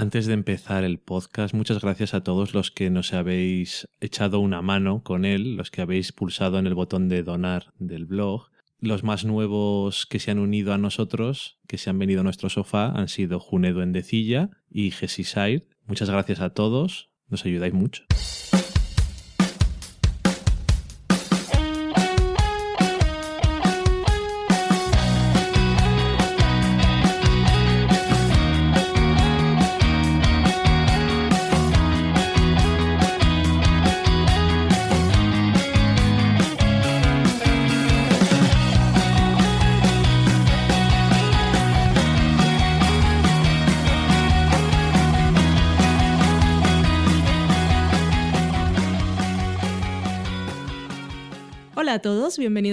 Antes de empezar el podcast, muchas gracias a todos los que nos habéis echado una mano con él, los que habéis pulsado en el botón de donar del blog. Los más nuevos que se han unido a nosotros, que se han venido a nuestro sofá, han sido Junedo Endecilla y Gesiside. Muchas gracias a todos, nos ayudáis mucho.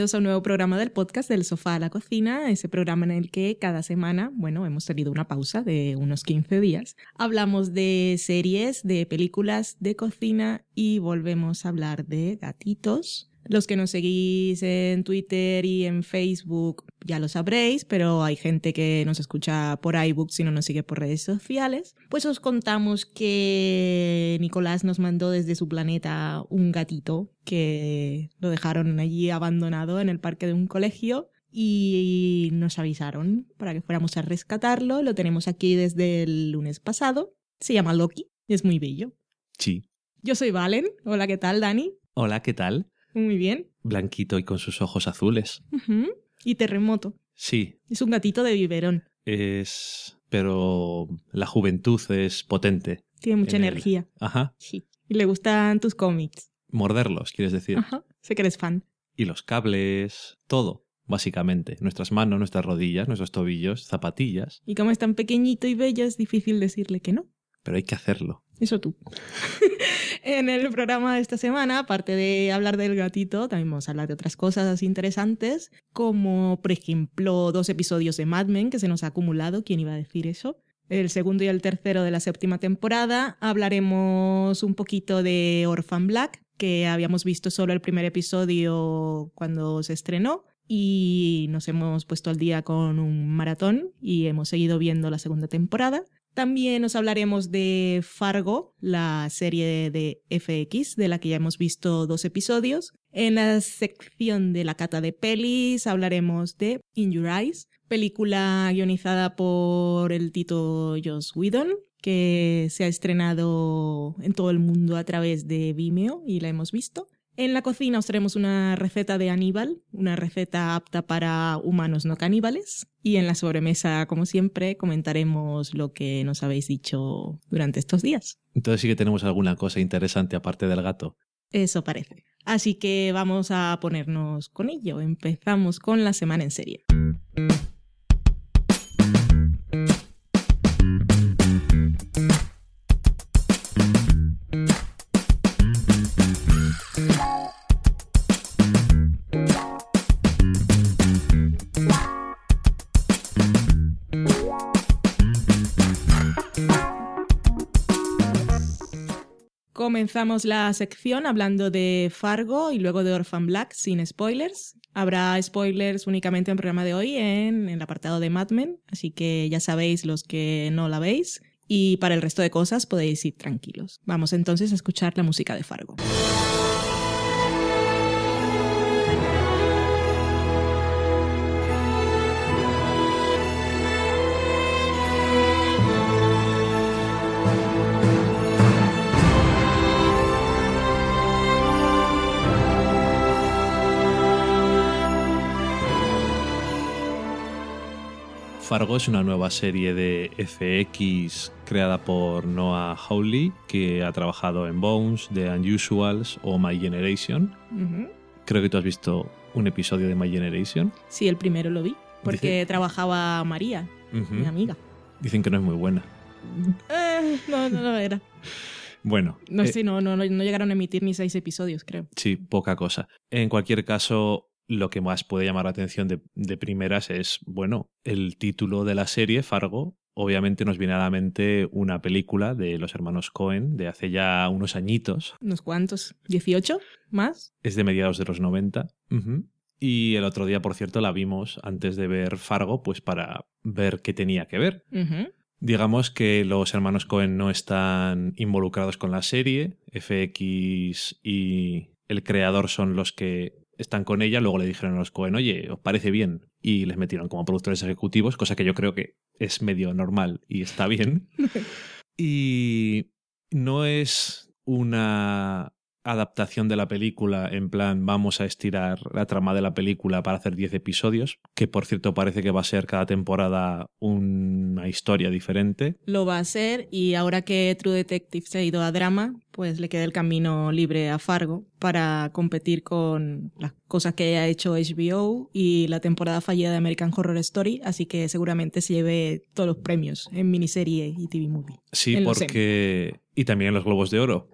Bienvenidos a un nuevo programa del podcast del sofá a la cocina, ese programa en el que cada semana, bueno, hemos tenido una pausa de unos 15 días, hablamos de series, de películas, de cocina y volvemos a hablar de gatitos, los que nos seguís en Twitter y en Facebook ya lo sabréis, pero hay gente que nos escucha por iBooks y no nos sigue por redes sociales. Pues os contamos que Nicolás nos mandó desde su planeta un gatito que lo dejaron allí abandonado en el parque de un colegio y nos avisaron para que fuéramos a rescatarlo. Lo tenemos aquí desde el lunes pasado. Se llama Loki y es muy bello. Sí. Yo soy Valen. Hola, ¿qué tal, Dani? Hola, ¿qué tal? Muy bien. Blanquito y con sus ojos azules. Y terremoto. Sí, Es un gatito de biberón. es... pero la juventud es potente. Tiene mucha En energía. Ajá. Sí. Y le gustan tus cómics. Morderlos, quieres decir. Ajá. Sé que eres fan. Y los cables, todo, básicamente. Nuestras manos, nuestras rodillas, nuestros tobillos, zapatillas. Y como es tan pequeñito y bello, es difícil decirle que no. Pero hay que hacerlo. Eso tú. en el programa de esta semana, aparte de hablar del gatito, también vamos a hablar de otras cosas interesantes, como por ejemplo dos episodios de Mad Men que se nos ha acumulado. ¿Quién iba a decir eso? El segundo y el tercero de la séptima temporada. Hablaremos un poquito de Orphan Black, que habíamos visto solo el primer episodio cuando se estrenó. Y nos hemos puesto al día con un maratón y hemos seguido viendo la segunda temporada. También os hablaremos de Fargo, la serie de FX, de la que ya hemos visto dos episodios. En la sección de la cata de pelis hablaremos de In Your Eyes, película guionizada por el Tito Joss Whedon, que se ha estrenado en todo el mundo a través de Vimeo y la hemos visto. En la cocina os traemos una receta de Aníbal, una receta apta para humanos no caníbales. Y en la sobremesa, como siempre, comentaremos lo que nos habéis dicho durante estos días. Entonces sí que tenemos alguna cosa interesante aparte del gato. Eso parece. Así que vamos a ponernos con ello. Empezamos con la semana en serie. Comenzamos la sección hablando de Fargo y luego de Orphan Black sin spoilers. Habrá spoilers únicamente en el programa de hoy en el apartado de Mad Men, así que ya sabéis los que no la veis. Y para el resto de cosas podéis ir tranquilos. Vamos entonces a escuchar la música de Fargo. Fargo es una nueva serie de FX creada por Noah Hawley, que ha trabajado en Bones, The Unusuals o My Generation. Creo que tú has visto un episodio de My Generation. Sí, el primero lo vi, porque Dice- trabajaba María, mi amiga. Dicen que no es muy buena. Eh, no, no lo era. Bueno, No eh, sé, no, no, no llegaron a emitir ni seis episodios, creo. sí, poca cosa. En cualquier caso, lo que más puede llamar la atención de, de primeras es, bueno, el título de la serie, Fargo. Obviamente nos viene a la mente una película de los hermanos Cohen de hace ya unos añitos. ¿Unos cuantos? ¿18? ¿Más? Es de mediados de los 90. Ujú. Y el otro día, por cierto, la vimos antes de ver Fargo, pues para ver qué tenía que ver. Digamos que los hermanos Cohen no están involucrados con la serie. FX y el creador son los que están con ella. Luego le dijeron a los Cohen, oye, ¿os parece bien? Y les metieron como productores ejecutivos, cosa que yo creo que es medio normal y está bien. y no es una adaptación de la película en plan vamos a estirar la trama de la película para hacer 10 episodios, que por cierto parece que va a ser cada temporada una historia diferente. Lo va a ser y ahora que True Detective se ha ido a drama, pues le queda el camino libre a Fargo para competir con las cosas que ha hecho HBO y la temporada fallida de American Horror Story, así que seguramente se lleve todos los premios en miniserie y TV movie. Sí, porque... Y también en los Globos de Oro,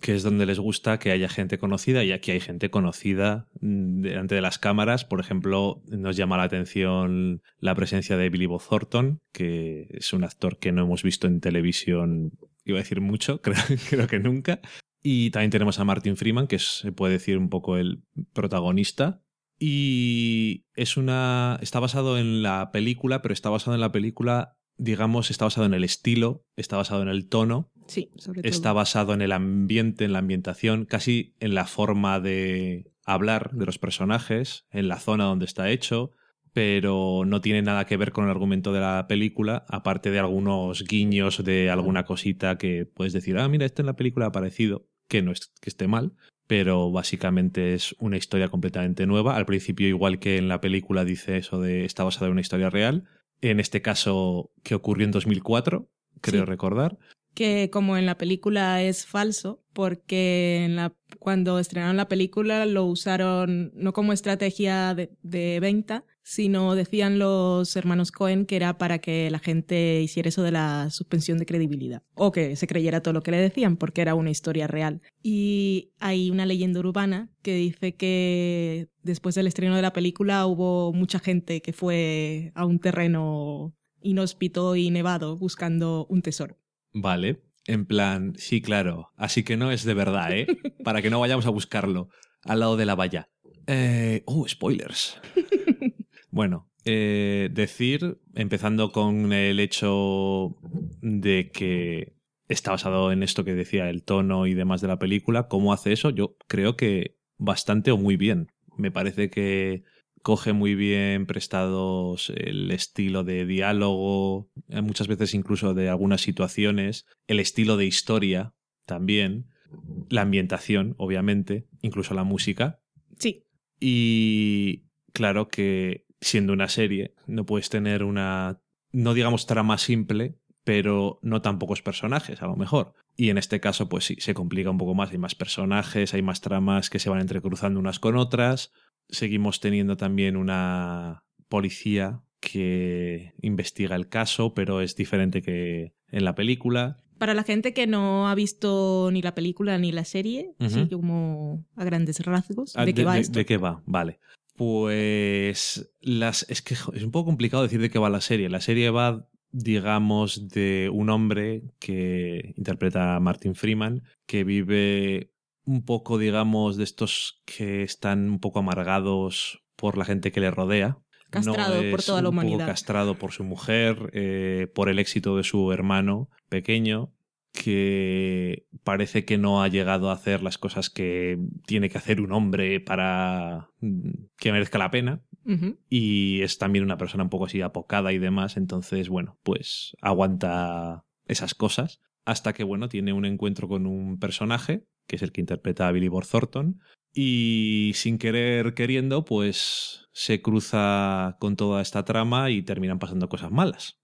que es donde les gusta que haya gente conocida y aquí hay gente conocida mm, delante de las cámaras. Por ejemplo, nos llama la atención la presencia de Billy Bob Thornton, que es un actor que no hemos visto en televisión iba a decir mucho, creo, que nunca. Y también tenemos a Martin Freeman, que se puede decir un poco el protagonista. Y es una. está basado en la película, pero está basado en la película, digamos, está basado en el estilo, está basado en el tono. Sí, sobre todo. Está basado en el ambiente, en la ambientación, casi en la forma de hablar de los personajes, en la zona donde está hecho pero no tiene nada que ver con el argumento de la película, aparte de algunos guiños de alguna cosita que puedes decir, ah, mira, esto en la película ha aparecido, que no es que esté mal, pero básicamente es una historia completamente nueva. Al principio, igual que en la película dice eso de está basada en una historia real, en este caso que ocurrió en 2004, creo recordar. Que como en la película es falso, porque en la, cuando estrenaron la película lo usaron no como estrategia de venta, sino decían los hermanos Cohen que era para que la gente hiciera eso de la suspensión de credibilidad o que se creyera todo lo que le decían porque era una historia real. Y hay una leyenda urbana que dice que después del estreno de la película hubo mucha gente que fue a un terreno inhóspito y nevado buscando un tesoro. Vale, en plan, sí, claro, así que no es de verdad, ¿eh? Para que no vayamos a buscarlo al lado de la valla. Eh, oh, spoilers. Bueno, eh, decir, empezando con el hecho de que está basado en esto que decía el tono y demás de la película, cómo hace eso, yo creo que bastante o muy bien. Me parece que coge muy bien prestados el estilo de diálogo, eh, muchas veces incluso de algunas situaciones, el estilo de historia también, la ambientación, obviamente, incluso la música. Sí. Y claro que siendo una serie, no puedes tener una, no digamos trama simple, pero no tan pocos personajes, a lo mejor. Y en este caso, pues sí, se complica un poco más. Hay más personajes, hay más tramas que se van entrecruzando unas con otras. Seguimos teniendo también una policía que investiga el caso, pero es diferente que en la película. Para la gente que no ha visto ni la película ni la serie, así como a grandes rasgos, ah, ¿de, qué va esto? ¿De qué va? Vale. Pues las, es que es un poco complicado decir de qué va la serie. La serie va, digamos, de un hombre que interpreta a Martin Freeman, que vive un poco, digamos, de estos que están un poco amargados por la gente que le rodea. Castrado por toda la humanidad. Poco castrado por su mujer, eh, por el éxito de su hermano pequeño que parece que no ha llegado a hacer las cosas que tiene que hacer un hombre para mm, que merezca la pena. Y es también una persona un poco así apocada y demás. Entonces, bueno, pues aguanta esas cosas. Hasta que, bueno, tiene un encuentro con un personaje, que es el que interpreta a Billy Bob Thornton. Y sin querer queriendo, pues se cruza con toda esta trama y terminan pasando cosas malas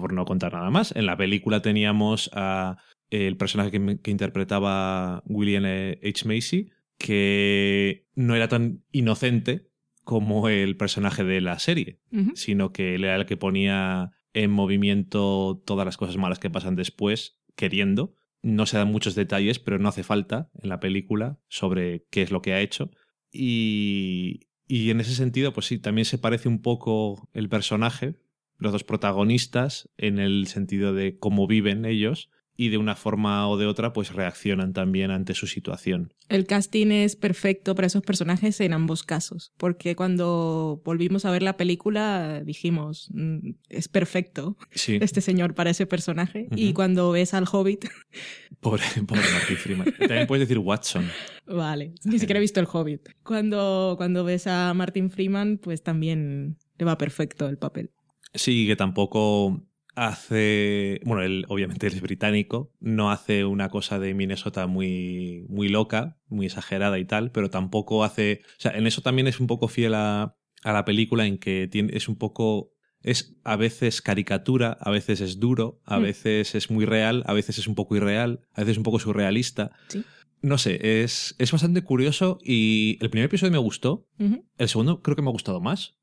por no contar nada más. En la película teníamos a el personaje que, interpretaba William H. Macy, que no era tan inocente como el personaje de la serie, sino que él era el que ponía en movimiento todas las cosas malas que pasan después, queriendo. No se dan muchos detalles, pero no hace falta en la película sobre qué es lo que ha hecho. Y, y en ese sentido, pues sí, también se parece un poco el personaje, los dos protagonistas en el sentido de cómo viven ellos y de una forma o de otra pues reaccionan también ante su situación. El casting es perfecto para esos personajes en ambos casos, porque cuando volvimos a ver la película dijimos, "Mm, es perfecto Sí, este señor para ese personaje, y cuando ves al hobbit, pobre, pobre Martin Freeman. También puedes decir Watson. vale, ni siquiera he visto el hobbit. Cuando, cuando ves a Martin Freeman, pues también le va perfecto el papel. Sí, que tampoco hace. Bueno, él obviamente él es británico, no hace una cosa de Minnesota muy, muy loca, muy exagerada y tal, pero tampoco hace. O sea, en eso también es un poco fiel a, a la película, en que tiene, es un poco. Es a veces caricatura, a veces es duro, a Mm. veces es muy real, a veces es un poco irreal, a veces un poco surrealista. Sí. No sé, es, es bastante curioso y el primer episodio me gustó, el segundo creo que me ha gustado más.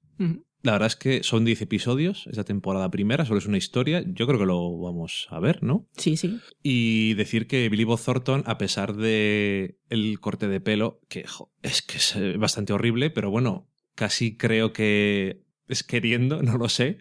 La verdad es que son 10 episodios, esta temporada primera, solo es una historia. Yo creo que lo vamos a ver, ¿no? Sí, sí. Y decir que Billy Bob Thornton, a pesar de el corte de pelo, que jo, es que es eh, bastante horrible, pero bueno, casi creo que es queriendo, no lo sé.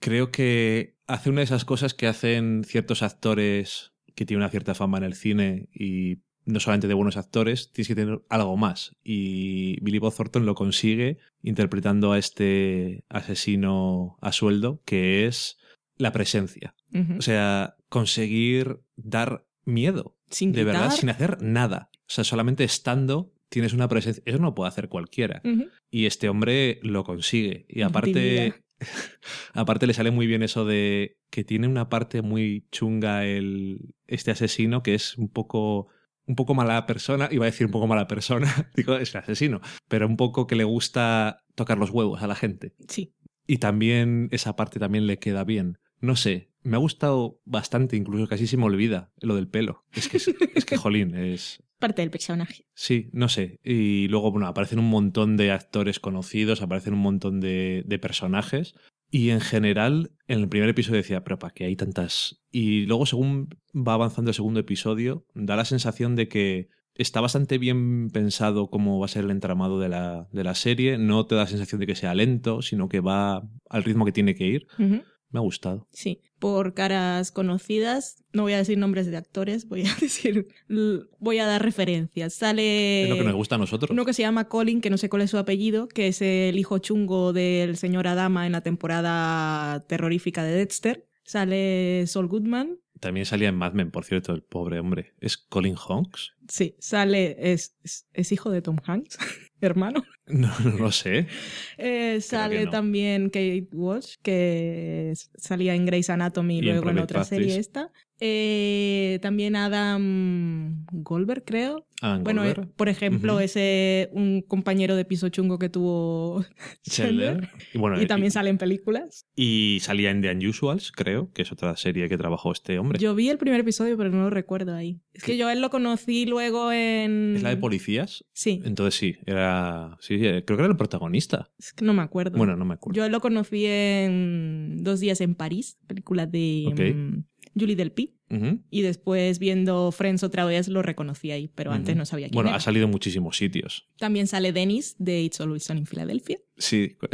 Creo que hace una de esas cosas que hacen ciertos actores que tienen una cierta fama en el cine y no solamente de buenos actores, tienes que tener algo más. Y Billy Bob Thornton lo consigue interpretando a este asesino a sueldo, que es la presencia. O sea, conseguir dar miedo, Sin de verdad, sin hacer nada. O sea, solamente estando tienes una presencia. Eso no lo puede hacer cualquiera. Y este hombre lo consigue. Y aparte, aparte le sale muy bien eso de que tiene una parte muy chunga el, este asesino que es un poco un poco mala persona, iba a decir un poco mala persona, digo, es el asesino, pero un poco que le gusta tocar los huevos a la gente. Sí. Y también esa parte también le queda bien. No sé, me ha gustado bastante, incluso casi se me olvida lo del pelo. Es que, es, es que jolín, es, Parte del personaje. Sí, no sé. Y luego, bueno, aparecen un montón de actores conocidos, aparecen un montón de, de personajes. Y en general, en el primer episodio decía, pero ¿para qué hay tantas? Y luego, según va avanzando el segundo episodio, da la sensación de que está bastante bien pensado cómo va a ser el entramado de la, de la serie. No te da la sensación de que sea lento, sino que va al ritmo que tiene que ir. Me ha gustado. Sí, por caras conocidas, no voy a decir nombres de actores, voy a decir, voy a dar referencias. Sale es lo que nos gusta a nosotros. uno que se llama Colin, que no sé cuál es su apellido, que es el hijo chungo del señor Adama en la temporada terrorífica de Dexter. Sale Saul Goodman, También salía en Mad Men, por cierto, el pobre hombre. ¿Es Colin Honks? sí, sale, es, es, es hijo de Tom Hanks, hermano. No, no lo sé. Eh, sale no. también Kate Walsh, que salía en Grey's Anatomy y, en luego en otra serie esta. Eh, también Adam Goldberg, creo. Alan Bueno, eh, Goldberg. por ejemplo, ese un compañero de piso chungo que tuvo Chandler. Y, bueno, Y también sale en películas. y salía en The Unusuals, creo, que es otra serie que trabajó este hombre. Yo vi el primer episodio, pero no lo recuerdo ahí. Es que yo a él lo conocí luego en. ¿Es la de policías? Sí, Entonces sí, era. Sí, sí, creo que era el protagonista. es que no me acuerdo. Bueno, no me acuerdo. Yo lo conocí en Dos días en París, película de mm, Julie Delpy. Ujú. Y después viendo Friends otra vez lo reconocí ahí, pero antes no sabía quién Bueno, era. ha salido en muchísimos sitios. También sale Dennis de It's Always Sunny en Filadelfia. Sí.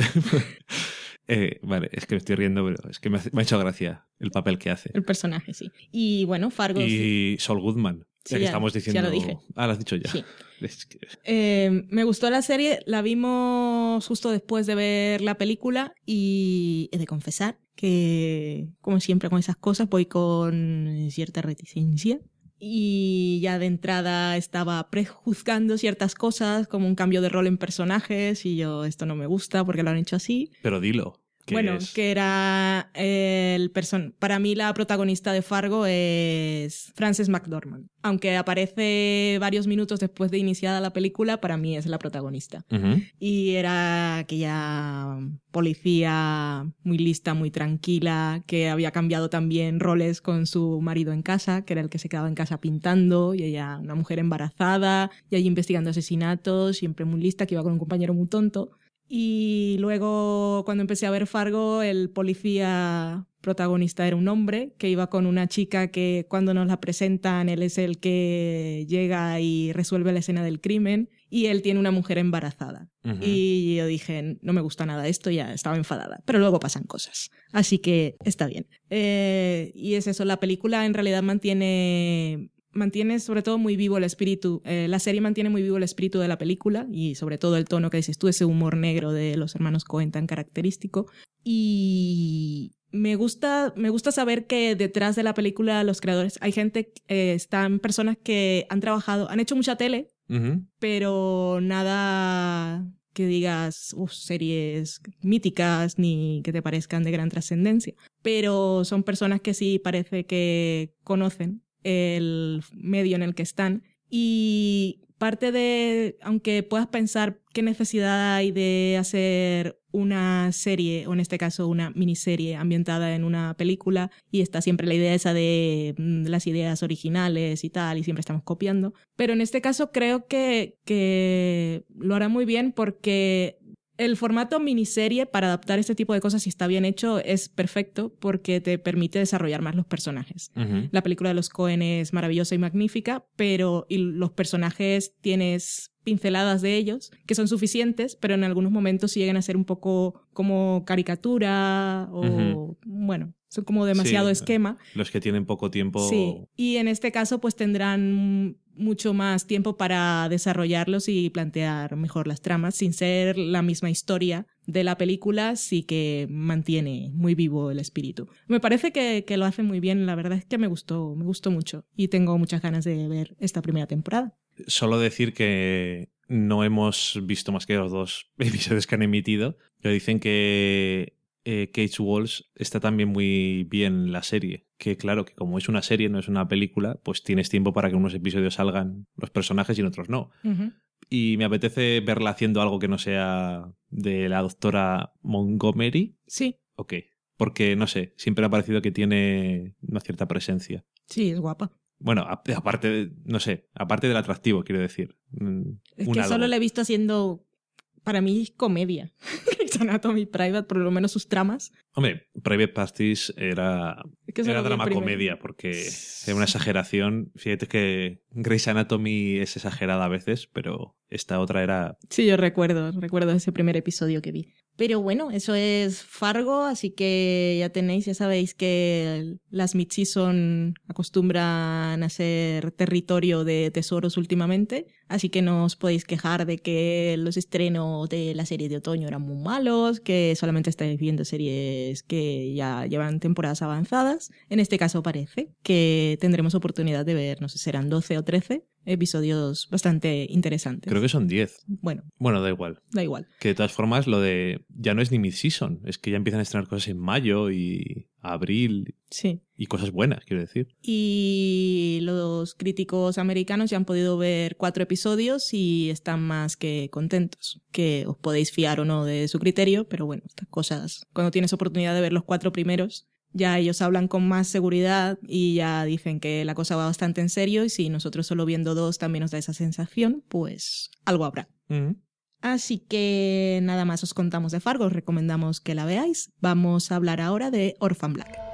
Eh, vale, es que me estoy riendo, pero es que me, ha hecho gracia el papel que hace. El personaje, sí. Y bueno, Fargo. sí. Y Saul Goodman. Sí, ya que ya- estamos ya diciendo. lo dije. Ah, lo has dicho ya. Sí. Es que- Eh, me gustó la serie, la vimos justo después de ver la película y he de confesar que, como siempre con esas cosas, voy con cierta reticencia. Y ya de entrada estaba prejuzgando ciertas cosas, como un cambio de rol en personajes, y yo, esto no me gusta porque lo han hecho así. Pero dilo. Bueno, es- que era el person Para mí la protagonista de Fargo es Frances McDormand. Aunque aparece varios minutos después de iniciada la película, para mí es la protagonista. Y era aquella policía muy lista, muy tranquila, que había cambiado también roles con su marido en casa, que era el que se quedaba en casa pintando, y ella una mujer embarazada, y allí investigando asesinatos, siempre muy lista, que iba con un compañero muy tonto. Y luego, cuando empecé a ver Fargo, el policía protagonista era un hombre que iba con una chica que cuando nos la presentan, él es el que llega y resuelve la escena del crimen. y él tiene una mujer embarazada. Y yo dije, no me gusta nada esto, ya estaba enfadada. Pero luego pasan cosas. Así que está bien. Eh, y es eso, la película en realidad mantiene mantiene sobre todo muy vivo el espíritu, eh, la serie mantiene muy vivo el espíritu de la película y sobre todo el tono que dices tú, ese humor negro de los hermanos Cohen tan característico. Y me gusta, me gusta saber que detrás de la película los creadores, hay gente, eh, están personas que han trabajado, han hecho mucha tele, pero nada que digas series míticas ni que te parezcan de gran trascendencia. Pero son personas que sí parece que conocen el medio en el que están. Y parte de, aunque puedas pensar qué necesidad hay de hacer una serie, o en este caso una miniserie ambientada en una película, y está siempre la idea esa de mm, las ideas originales y tal, y siempre estamos copiando. Pero en este caso creo que, que lo hará muy bien porque el formato miniserie para adaptar este tipo de cosas, si está bien hecho, es perfecto porque te permite desarrollar más los personajes. La película de los Cohen es maravillosa y magnífica, pero los personajes tienes pinceladas de ellos que son suficientes, pero en algunos momentos llegan a ser un poco como caricatura o, bueno, son como demasiado esquema. Los que tienen poco tiempo. Sí, y en este caso pues tendrán mucho más tiempo para desarrollarlos y plantear mejor las tramas sin ser la misma historia de la película, sí que mantiene muy vivo el espíritu. Me parece que, que, lo hace muy bien, la verdad es que me gustó, me gustó mucho y tengo muchas ganas de ver esta primera temporada. Solo decir que no hemos visto más que los dos episodios que han emitido, pero dicen que eh, Cage Walls está también muy bien la serie. Que claro, que como es una serie, no es una película, pues tienes tiempo para que unos episodios salgan los personajes y en otros no. Y me apetece verla haciendo algo que no sea de la doctora Montgomery. Sí. Ok. Porque, no sé, siempre ha parecido que tiene una cierta presencia. Sí, es guapa. Bueno, aparte, no sé, aparte del atractivo, quiero decir. Mm, es que solo la he visto haciendo, para mí, comedia. Anatomy Private, por lo menos sus tramas. Hombre, Private Pastis era, era drama comedia, porque era una exageración. Fíjate que Grey's Anatomy es exagerada a veces, pero esta otra era... Sí, yo recuerdo, recuerdo ese primer episodio que vi. Pero bueno, eso es Fargo, así que ya tenéis, ya sabéis que las mid-season acostumbran a ser territorio de tesoros últimamente, así que no os podéis quejar de que los estrenos de la serie de otoño eran muy malos, que solamente estáis viendo series que ya llevan temporadas avanzadas. En este caso parece que tendremos oportunidad de ver, no sé, serán 12 o 13 episodios bastante interesantes. Creo que son 10. Bueno. Bueno, da igual. Da igual. Que de todas formas lo de ya no es ni mid-season, es que ya empiezan a estrenar cosas en mayo y abril. Sí. Y cosas buenas, quiero decir. Y los críticos americanos ya han podido ver cuatro episodios y están más que contentos. Que os podéis fiar o no de su criterio, pero bueno, estas cosas, cuando tienes oportunidad de ver los cuatro primeros, ya ellos hablan con más seguridad y ya dicen que la cosa va bastante en serio y si nosotros solo viendo dos también nos da esa sensación, pues algo habrá. Así que nada más os contamos de Fargo, os recomendamos que la veáis. Vamos a hablar ahora de Orphan Black.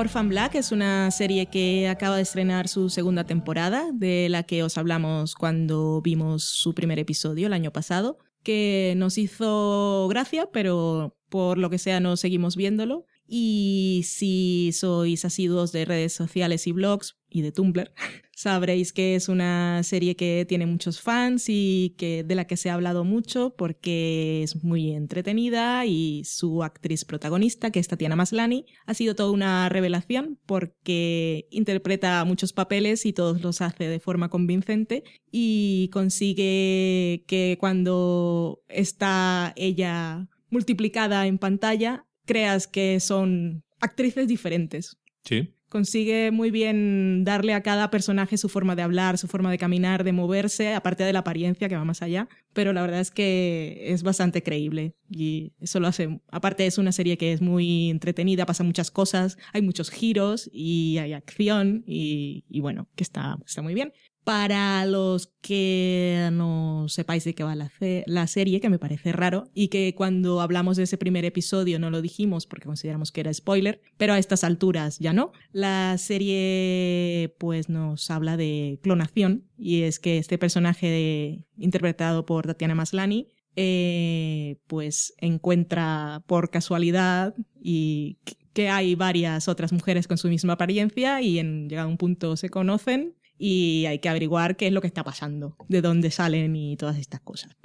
Orphan Black es una serie que acaba de estrenar su segunda temporada, de la que os hablamos cuando vimos su primer episodio el año pasado, que nos hizo gracia, pero por lo que sea no seguimos viéndolo. Y si sois asiduos de redes sociales y blogs y de Tumblr, sabréis que es una serie que tiene muchos fans y que de la que se ha hablado mucho porque es muy entretenida y su actriz protagonista, que es Tatiana Maslani, ha sido toda una revelación porque interpreta muchos papeles y todos los hace de forma convincente y consigue que cuando está ella multiplicada en pantalla creas que son actrices diferentes. Sí. consigue muy bien darle a cada personaje su forma de hablar, su forma de caminar, de moverse, aparte de la apariencia que va más allá, pero la verdad es que es bastante creíble y eso lo hace, aparte es una serie que es muy entretenida, pasa muchas cosas, hay muchos giros y hay acción y, y bueno, que está, está muy bien. Para los que no sepáis de qué va la, la, serie, que me parece raro, y que cuando hablamos de ese primer episodio no lo dijimos porque consideramos que era spoiler, pero a estas alturas ya no. La serie pues nos habla de clonación, y es que este personaje interpretado por Tatiana Maslani eh, pues encuentra por casualidad y que hay varias otras mujeres con su misma apariencia y en llegado a un punto se conocen y hay que averiguar qué es lo que está pasando, de dónde salen y todas estas cosas.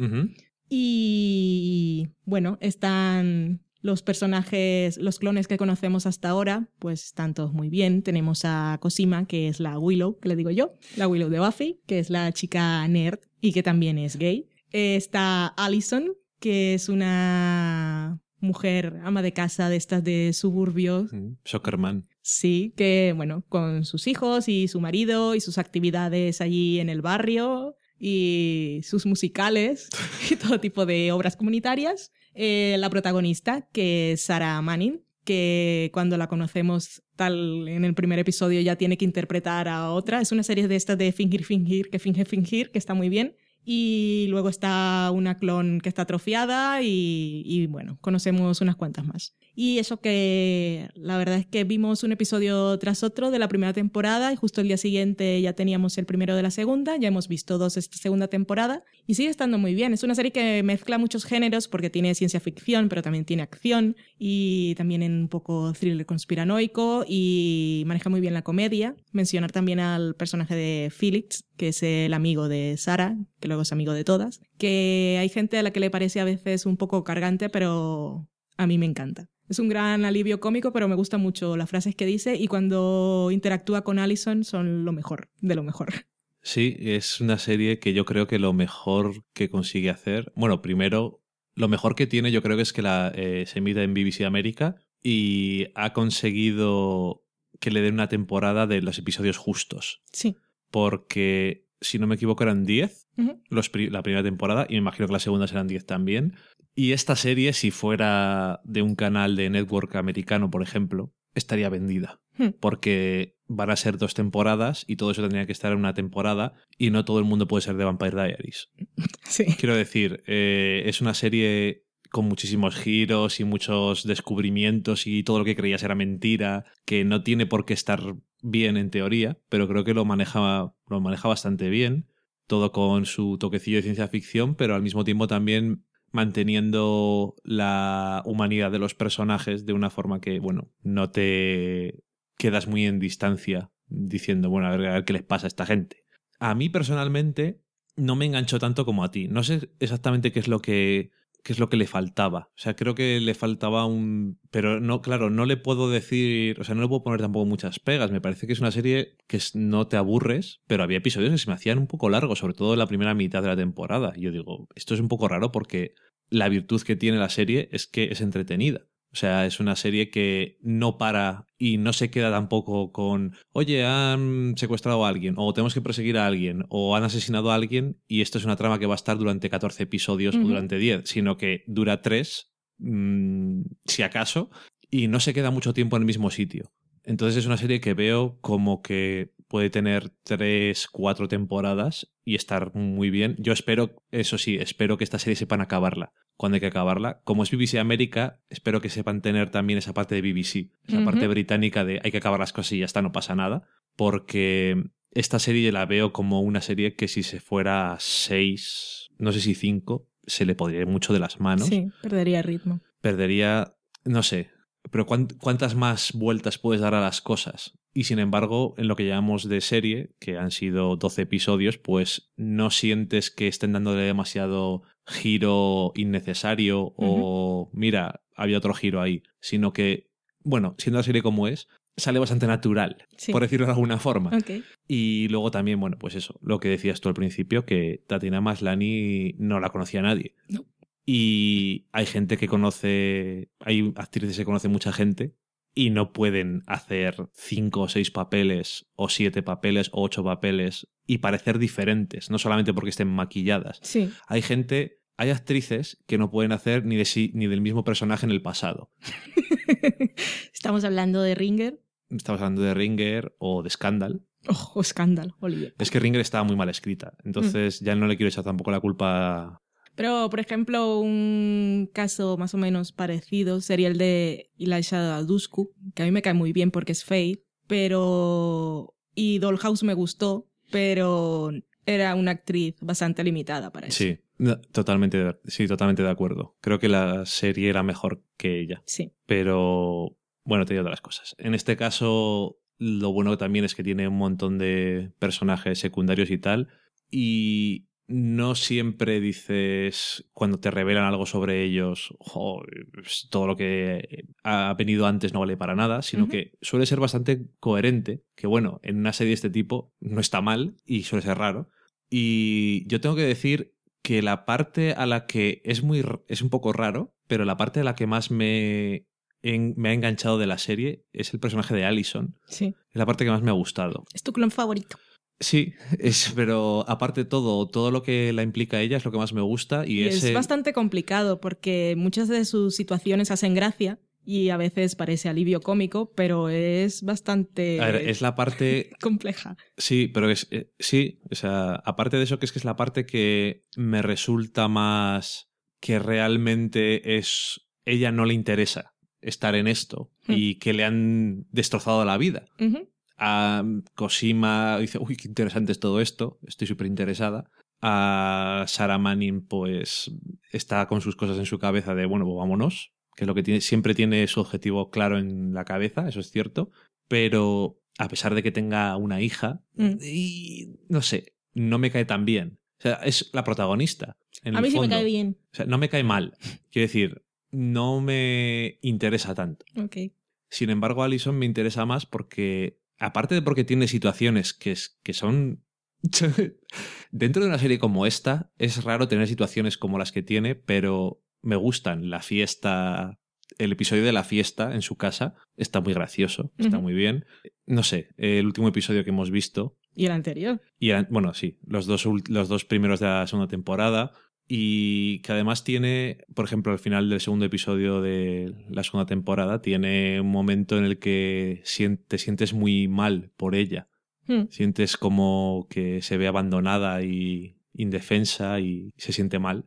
Y bueno, están los personajes, los clones que conocemos hasta ahora, pues están todos muy bien. Tenemos a Cosima, que es la Willow, que le digo yo, la Willow de Buffy, que es la chica nerd y que también es gay. Está Allison, que es una mujer ama de casa de estas de suburbios. Mm, Soccerman. Sí, que bueno, con sus hijos y su marido y sus actividades allí en el barrio y sus musicales y todo tipo de obras comunitarias. Eh, la protagonista, que es Sarah Manning, que cuando la conocemos tal en el primer episodio ya tiene que interpretar a otra. Es una serie de estas de fingir, fingir, que finge, fingir, que está muy bien. Y luego está una clon que está atrofiada y, y, bueno, conocemos unas cuantas más. Y eso que la verdad es que vimos un episodio tras otro de la primera temporada y justo el día siguiente ya teníamos el primero de la segunda, ya hemos visto dos esta segunda temporada y sigue estando muy bien. Es una serie que mezcla muchos géneros porque tiene ciencia ficción, pero también tiene acción y también en un poco thriller conspiranoico y maneja muy bien la comedia. Mencionar también al personaje de Felix, que es el amigo de Sara, que luego es amigo de todas, que hay gente a la que le parece a veces un poco cargante, pero a mí me encanta. Es un gran alivio cómico, pero me gusta mucho las frases que dice y cuando interactúa con Allison son lo mejor, de lo mejor. Sí, es una serie que yo creo que lo mejor que consigue hacer, bueno, primero, lo mejor que tiene yo creo que es que la, eh, se emite en BBC América y ha conseguido que le den una temporada de los episodios justos. Sí. Porque, si no me equivoco, eran 10 uh -huh. la primera temporada y me imagino que la segunda serán 10 también. Y esta serie, si fuera de un canal de network americano, por ejemplo, estaría vendida. Hmm. Porque van a ser dos temporadas y todo eso tendría que estar en una temporada y no todo el mundo puede ser de Vampire Diaries. Sí. Quiero decir, eh, es una serie con muchísimos giros y muchos descubrimientos y todo lo que creías era mentira, que no tiene por qué estar bien en teoría, pero creo que lo maneja, lo maneja bastante bien, todo con su toquecillo de ciencia ficción, pero al mismo tiempo también manteniendo la humanidad de los personajes de una forma que, bueno, no te quedas muy en distancia diciendo, bueno, a ver, a ver qué les pasa a esta gente. A mí personalmente no me enganchó tanto como a ti. No sé exactamente qué es lo que qué es lo que le faltaba. O sea, creo que le faltaba un... Pero no, claro, no le puedo decir... O sea, no le puedo poner tampoco muchas pegas. Me parece que es una serie que no te aburres, pero había episodios que se me hacían un poco largos, sobre todo en la primera mitad de la temporada. Y yo digo, esto es un poco raro porque la virtud que tiene la serie es que es entretenida. O sea, es una serie que no para y no se queda tampoco con, oye, han secuestrado a alguien, o tenemos que perseguir a alguien, o han asesinado a alguien, y esto es una trama que va a estar durante 14 episodios uh -huh. o durante 10, sino que dura 3, mmm, si acaso, y no se queda mucho tiempo en el mismo sitio. Entonces es una serie que veo como que puede tener tres, cuatro temporadas y estar muy bien. Yo espero, eso sí, espero que esta serie sepan acabarla cuando hay que acabarla. Como es BBC América, espero que sepan tener también esa parte de BBC, esa uh -huh. parte británica de hay que acabar las cosas y ya está, no pasa nada. Porque esta serie la veo como una serie que si se fuera seis, no sé si cinco, se le podría ir mucho de las manos. Sí, perdería ritmo. Perdería, no sé, pero ¿cuántas más vueltas puedes dar a las cosas? Y sin embargo, en lo que llamamos de serie, que han sido 12 episodios, pues no sientes que estén dándole demasiado giro innecesario uh -huh. o mira, había otro giro ahí, sino que, bueno, siendo la serie como es, sale bastante natural, sí. por decirlo de alguna forma. Okay. Y luego también, bueno, pues eso, lo que decías tú al principio, que Tatiana Maslani no la conocía nadie. No. Y hay gente que conoce, hay actrices que conoce mucha gente y no pueden hacer cinco o seis papeles o siete papeles o ocho papeles y parecer diferentes, no solamente porque estén maquilladas. Sí. Hay gente, hay actrices que no pueden hacer ni de sí ni del mismo personaje en el pasado. Estamos hablando de Ringer. Estamos hablando de Ringer o de Scandal. Ojo, escándalo, Olivia. Es que Ringer estaba muy mal escrita, entonces ya no le quiero echar tampoco la culpa. Pero, por ejemplo, un caso más o menos parecido sería el de Elisha Dushku, que a mí me cae muy bien porque es Faye, pero... Y Dollhouse me gustó, pero era una actriz bastante limitada para eso. Sí, totalmente, de- sí, totalmente de acuerdo. Creo que la serie era mejor que ella. Sí. Pero bueno, te digo otras cosas. En este caso, lo bueno también es que tiene un montón de personajes secundarios y tal. Y no siempre dices, cuando te revelan algo sobre ellos, "Jo, pues, todo lo que ha venido antes no vale para nada, sino que suele ser bastante coherente, que bueno, en una serie de este tipo no está mal y suele ser raro. Y yo tengo que decir que la parte a la que es muy es un poco raro, pero la parte a la que más me, en- me ha enganchado de la serie es el personaje de Allison. Sí. Es la parte que más me ha gustado. Es tu clon favorito. Sí, es, pero aparte de todo, todo lo que la implica ella es lo que más me gusta y, Y es ese- bastante complicado porque muchas de sus situaciones hacen gracia y a veces parece alivio cómico, pero es bastante a ver, es la parte compleja. Sí, pero es. eh, sí, o sea, aparte de eso, que es que es la parte que me resulta más que realmente es. Ella no le interesa estar en esto Hmm. y que le han destrozado la vida. A Cosima dice, uy, qué interesante es todo esto, estoy súper interesada. A Sarah Manning, pues, está con sus cosas en su cabeza de, bueno, pues vámonos, que es lo que tiene, siempre tiene su objetivo claro en la cabeza, eso es cierto, pero a pesar de que tenga una hija, Mm. y no sé, no me cae tan bien. O sea, es la protagonista. En A el mí sí me cae bien. O sea, no me cae mal. Quiero decir, no me interesa tanto. Sin embargo, Alison me interesa más porque, aparte de porque tiene situaciones que, es, que son... Dentro de una serie como esta, es raro tener situaciones como las que tiene, pero me gustan. La fiesta, el episodio de la fiesta en su casa está muy gracioso, está muy bien. No sé, el último episodio que hemos visto, Y el anterior. y el- bueno, sí, los dos, los dos primeros de la segunda temporada. Y que además tiene, por ejemplo, al final del segundo episodio de la segunda temporada, tiene un momento en el que te sientes muy mal por ella. Hmm. Sientes como que se ve abandonada y indefensa y se siente mal.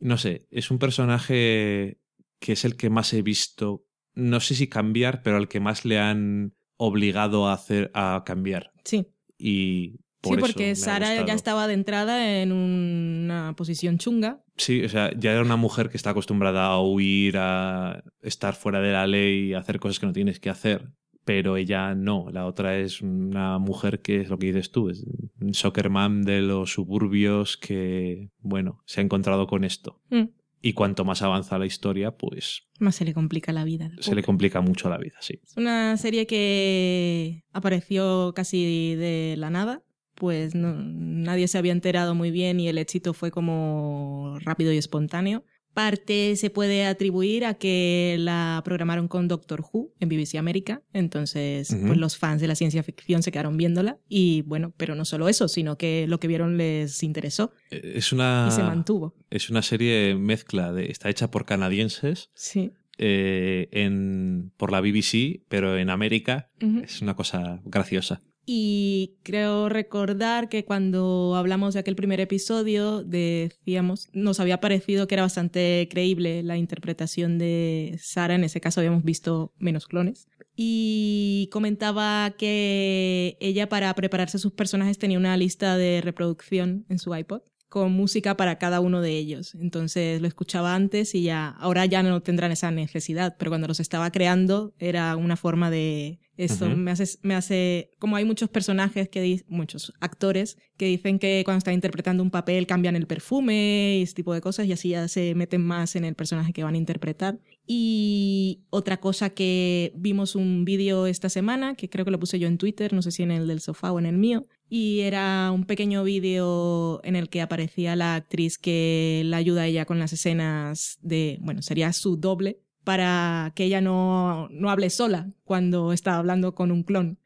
No sé, es un personaje que es el que más he visto, no sé si cambiar, pero al que más le han obligado a hacer a cambiar. Sí. Y por sí, porque Sara ya estaba de entrada en una posición chunga. Sí, o sea, ya era una mujer que está acostumbrada a huir, a estar fuera de la ley, a hacer cosas que no tienes que hacer. Pero ella no. La otra es una mujer que es lo que dices tú, es un soccer mom de los suburbios que, bueno, se ha encontrado con esto. Mm. Y cuanto más avanza la historia, pues Más se le complica la vida. se le complica mucho la vida, sí. Es una serie que apareció casi de la nada, pues no- nadie se había enterado muy bien y el éxito fue como rápido y espontáneo. Parte se puede atribuir a que la programaron con Doctor Who en BBC América, entonces pues los fans de la ciencia ficción se quedaron viéndola y bueno, pero no solo eso, sino que lo que vieron les interesó Eh, Es una, y se mantuvo. es una serie mezcla de. Está hecha por canadienses Sí. eh, en, por la BBC, pero en América es una cosa graciosa. Y creo recordar que cuando hablamos de aquel primer episodio decíamos, nos había parecido que era bastante creíble la interpretación de Sara, en ese caso habíamos visto menos clones. Y comentaba que ella para prepararse sus personajes tenía una lista de reproducción en su iPod con música para cada uno de ellos. Entonces lo escuchaba antes y ya, ahora ya no tendrán esa necesidad, pero cuando los estaba creando era una forma de eso me hace, me hace, como hay muchos personajes que di- muchos actores que dicen que cuando están interpretando un papel cambian el perfume y ese tipo de cosas y así ya se meten más en el personaje que van a interpretar. Y otra cosa que vimos un vídeo esta semana, que creo que lo puse yo en Twitter, no sé si en el del sofá o en el mío, y era un pequeño vídeo en el que aparecía la actriz que la ayuda a ella con las escenas de, bueno, sería su doble para que ella no, no hable sola cuando está hablando con un clon.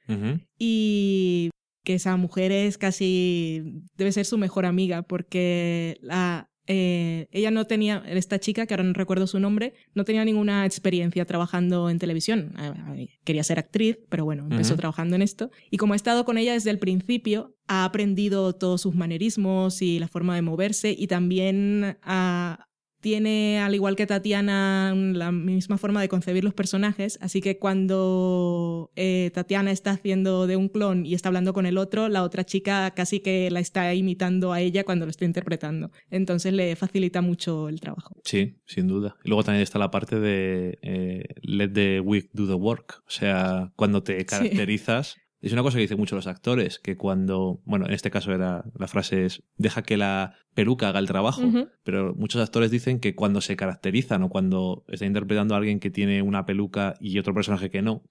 Y que esa mujer es casi, debe ser su mejor amiga, porque la, eh, ella no tenía, esta chica, que ahora no recuerdo su nombre, no tenía ninguna experiencia trabajando en televisión. Eh, Quería ser actriz, pero bueno, empezó trabajando en esto. Y como ha estado con ella desde el principio, ha aprendido todos sus manerismos y la forma de moverse y también ha- tiene, al igual que Tatiana, la misma forma de concebir los personajes, así que cuando eh, Tatiana está haciendo de un clon y está hablando con el otro, la otra chica casi que la está imitando a ella cuando lo está interpretando. Entonces le facilita mucho el trabajo. Sí, sin duda. Y luego también está la parte de eh, let the wig do the work. O sea, cuando te caracterizas. Es una cosa que dicen mucho los actores, que cuando, bueno, en este caso era, la frase es, deja que la peluca haga el trabajo, pero muchos actores dicen que cuando se caracterizan o cuando está interpretando a alguien que tiene una peluca y otro personaje que no,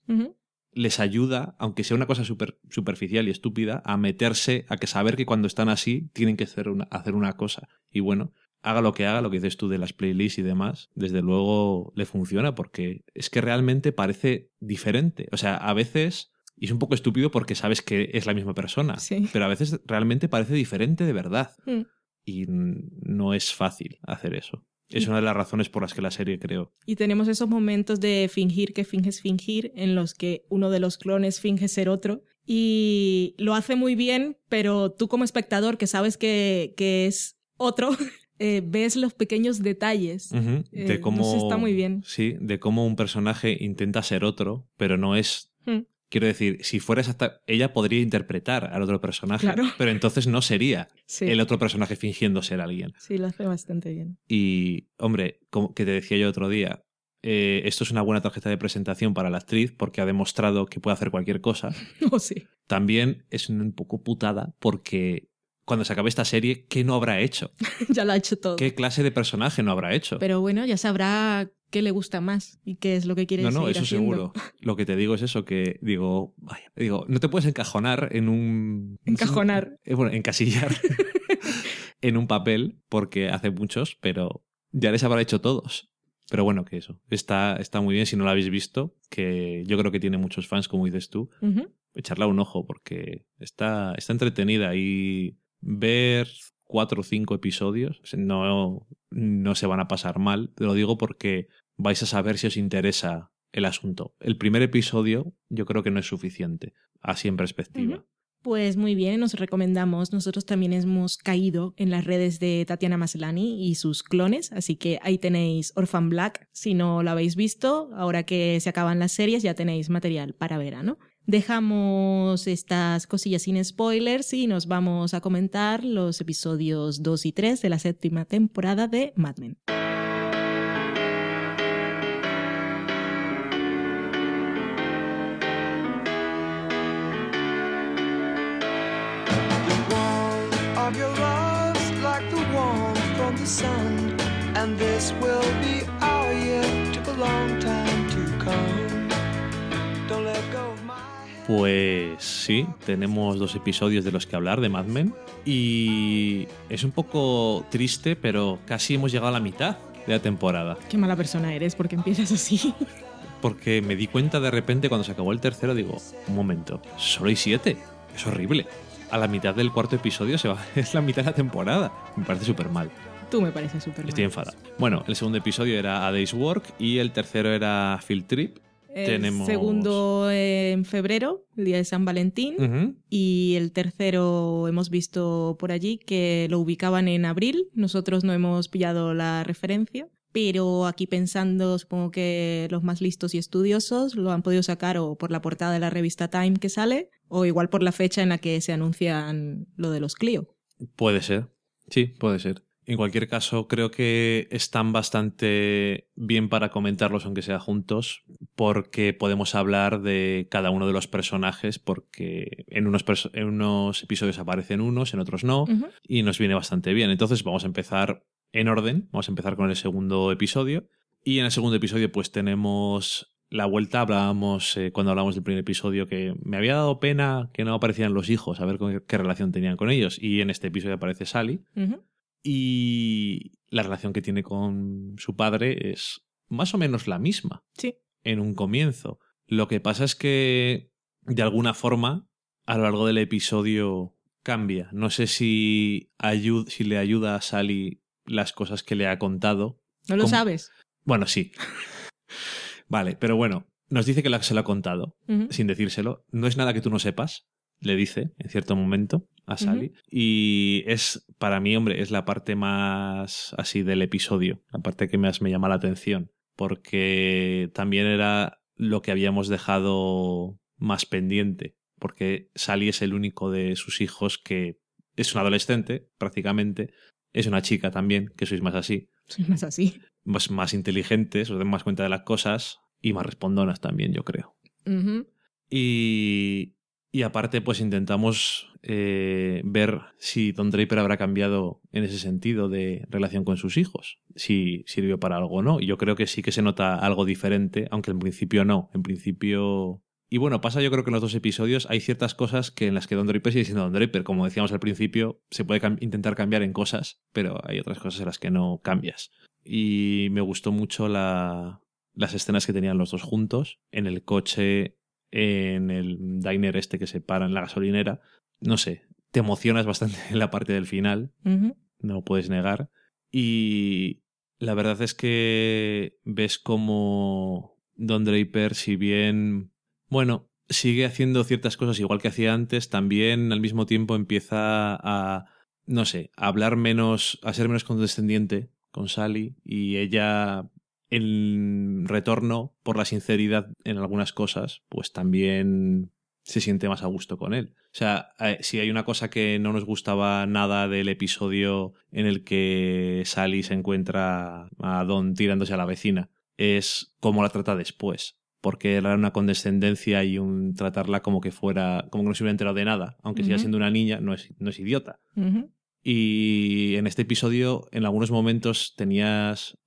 les ayuda, aunque sea una cosa super- superficial y estúpida, a meterse, a que saber que cuando están así tienen que hacer una, hacer una cosa. Y bueno, haga lo que haga, lo que dices tú de las playlists y demás, desde luego le funciona porque es que realmente parece diferente. O sea, a veces, y es un poco estúpido porque sabes que es la misma persona, Sí. pero a veces realmente parece diferente de verdad. Mm. Y no es fácil hacer eso. Es una de las razones por las que la serie creo. Y tenemos esos momentos de fingir que finges fingir, en los que uno de los clones finge ser otro. Y lo hace muy bien, pero tú como espectador que sabes que, que es otro, eh, ves los pequeños detalles. Eh, de no cómo está muy bien. sí de cómo un personaje intenta ser otro pero no es. Quiero decir si fuera exacta ella podría interpretar al otro personaje Claro. pero entonces no sería Sí, el otro personaje fingiendo ser alguien sí, lo hace bastante bien. y hombre como que te decía yo otro día eh, esto es una buena tarjeta de presentación para la actriz porque ha demostrado que puede hacer cualquier cosa Oh, sí. también es un poco putada porque cuando se acabe esta serie ¿qué no habrá hecho? ya lo ha hecho todo. ¿qué clase de personaje no habrá hecho? Pero bueno, ya sabrá qué le gusta más y qué es lo que quiere No, no, eso haciendo. seguro. Lo que te digo es eso, que digo, vaya, digo, no te puedes encajonar en un... Encajonar. Eh, bueno, encasillar en un papel, porque hace muchos, pero ya les habrá hecho todos. Pero bueno, que eso. Está, está muy bien si no lo habéis visto, que yo creo que tiene muchos fans, como dices tú. Ujú. Echarla un ojo, porque está, está entretenida y ver cuatro o cinco episodios no, no se van a pasar mal. Te lo digo porque vais a saber si os interesa el asunto. El primer episodio yo creo que no es suficiente, así en perspectiva. Pues muy bien, nos recomendamos. Nosotros también hemos caído en las redes de Tatiana Maslany y sus clones, así que ahí tenéis Orphan Black. Si no lo habéis visto, ahora que se acaban las series ya tenéis material para verano. Dejamos estas cosillas sin spoilers y nos vamos a comentar los episodios 2 y 3 de la séptima temporada de Mad Men. This will be our year. Took a long time to come. Don't let go of my hand. Pues sí, tenemos dos episodios de los que hablar de Mad Men y es un poco triste, pero casi hemos llegado a la mitad de la temporada. Qué mala persona eres porque empiezas así. Porque me di cuenta de repente cuando se acabó el tercero, digo, un momento, solo hay siete. Es horrible. A la mitad del cuarto episodio se va, es la mitad de la temporada. Me parece súper mal. Tú me pareces súper Estoy enfadado. Bueno, el segundo episodio era A Day's Work y el tercero era Field Trip. El Tenemos- segundo eh, en febrero, el día de San Valentín. Y el tercero hemos visto por allí que lo ubicaban en abril. Nosotros no hemos pillado la referencia. Pero aquí pensando, supongo que los más listos y estudiosos lo han podido sacar o por la portada de la revista Time que sale, o igual por la fecha en la que se anuncian lo de los Clio. Puede ser. Sí, puede ser. En cualquier caso, creo que están bastante bien para comentarlos, aunque sea juntos, porque podemos hablar de cada uno de los personajes, porque en unos, perso- en unos episodios aparecen unos, en otros no, y nos viene bastante bien. Entonces vamos a empezar en orden, vamos a empezar con el segundo episodio, y en el segundo episodio pues tenemos la vuelta, hablábamos eh, cuando hablamos del primer episodio que me había dado pena que no aparecieran los hijos, a ver con- qué relación tenían con ellos, y en este episodio aparece Sally. Y la relación que tiene con su padre es más o menos la misma Sí. en un comienzo. Lo que pasa es que, de alguna forma, a lo largo del episodio cambia. No sé si, si le ayuda a Sally las cosas que le ha contado. ¿No lo ¿Cómo? sabes? Bueno, sí. vale, pero bueno, nos dice que la- se lo ha contado, sin decírselo. No es nada que tú no sepas, le dice en cierto momento a Sally. Y es, para mí, hombre, es la parte más así del episodio, la parte que más me llama la atención, porque también era lo que habíamos dejado más pendiente, porque Sally es el único de sus hijos que es un adolescente, prácticamente, es una chica también, que sois más así, Sí, no es así. más, más inteligentes, os den más cuenta de las cosas y más respondonas también, yo creo. Y, y aparte, pues intentamos eh, ver si Don Draper habrá cambiado en ese sentido de relación con sus hijos, si sirvió para algo o no. Y yo creo que sí que se nota algo diferente, aunque en principio no. En principio. Y bueno, pasa yo creo que en los dos episodios hay ciertas cosas que en las que Don Draper sigue siendo Don Draper. Como decíamos al principio, se puede intentar cambiar en cosas, pero hay otras cosas en las que no cambias. Y me gustó mucho la, las escenas que tenían los dos juntos, en el coche, en el diner este que se para en la gasolinera. No sé, te emocionas bastante en la parte del final, Ujú. no lo puedes negar. Y la verdad es que ves como Don Draper, si bien, bueno, sigue haciendo ciertas cosas igual que hacía antes, también al mismo tiempo empieza a, no sé, a hablar menos, a ser menos condescendiente con Sally y ella en retorno por la sinceridad en algunas cosas, pues también se siente más a gusto con él. O sea, eh, si hay una cosa que no nos gustaba nada del episodio en el que Sally se encuentra a Don tirándose a la vecina, es cómo la trata después. Porque era una condescendencia y un tratarla como que fuera, como que no se hubiera enterado de nada. Aunque siga siendo una niña, no es, no es idiota. Y en este episodio, en algunos momentos tenías.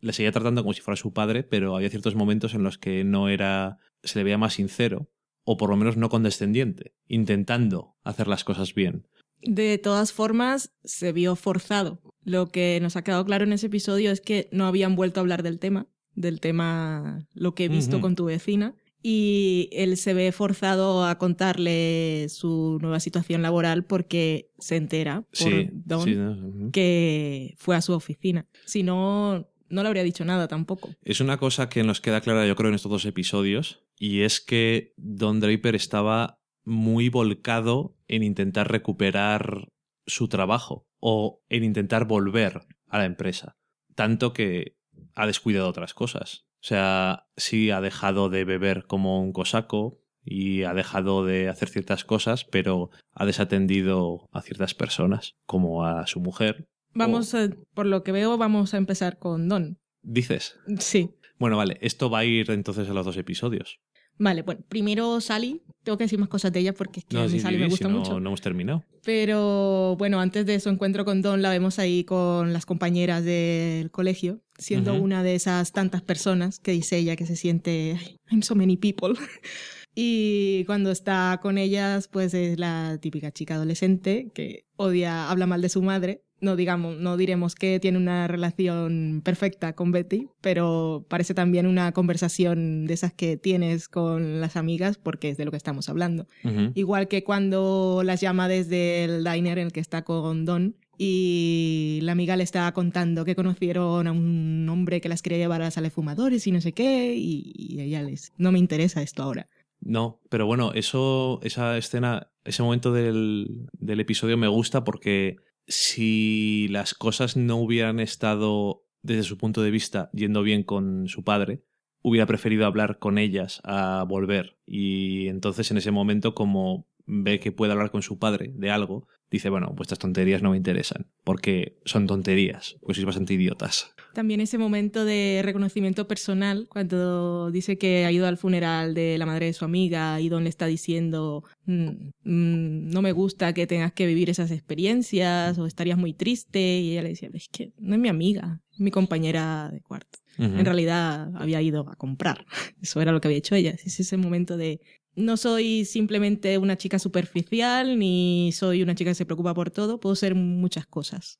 Le seguía tratando como si fuera su padre, pero había ciertos momentos en los que no era. se le veía más sincero, o por lo menos no condescendiente, intentando hacer las cosas bien. De todas formas, se vio forzado. Lo que nos ha quedado claro en ese episodio es que no habían vuelto a hablar del tema, del tema lo que he visto con tu vecina, y él se ve forzado a contarle su nueva situación laboral porque se entera por Sí, Don sí, no, ujú. que fue a su oficina. Si no, no le habría dicho nada tampoco. Es una cosa que nos queda clara, yo creo, en estos dos episodios, y es que Don Draper estaba muy volcado en intentar recuperar su trabajo o en intentar volver a la empresa. Tanto que ha descuidado otras cosas. O sea, sí ha dejado de beber como un cosaco y ha dejado de hacer ciertas cosas, pero ha desatendido a ciertas personas, como a su mujer. Vamos, a- por lo que veo, vamos a empezar con Don. Dices. Sí. Bueno, vale, esto va a ir entonces a los dos episodios. Vale, bueno, primero Sally. Tengo que decir más cosas de ella porque es que a mí sí, Sally sí, me gusta no, mucho. No hemos terminado. Pero bueno, antes de su encuentro con Don, la vemos ahí con las compañeras del colegio, siendo una de esas tantas personas que dice ella que se siente, "Ay, I'm so many people. Y cuando está con ellas, pues es la típica chica adolescente que odia, habla mal de su madre. No digamos, no diremos que tiene una relación perfecta con Betty, pero parece también una conversación de esas que tienes con las amigas porque es de lo que estamos hablando. Igual que cuando las llama desde el diner en el que está con Don y la amiga le está contando que conocieron a un hombre que las quería llevar a la sala de fumadores y no sé qué y, y ella les no me interesa esto ahora. No, pero bueno, eso, esa escena, ese momento del, del episodio me gusta porque si las cosas no hubieran estado desde su punto de vista yendo bien con su padre, hubiera preferido hablar con ellas a volver. Y entonces en ese momento, como ve que puede hablar con su padre de algo, dice, bueno, vuestras tonterías no me interesan, porque son tonterías, pues sois bastante idiotas. También ese momento de reconocimiento personal, cuando dice que ha ido al funeral de la madre de su amiga y Don le está diciendo, "Mm, mm, no me gusta que tengas que vivir esas experiencias o estarías muy triste. Y ella le decía, es que no es mi amiga, es mi compañera de cuarto. En realidad había ido a comprar. Eso era lo que había hecho ella. Es ese momento de no soy simplemente una chica superficial ni soy una chica que se preocupa por todo, puedo ser muchas cosas.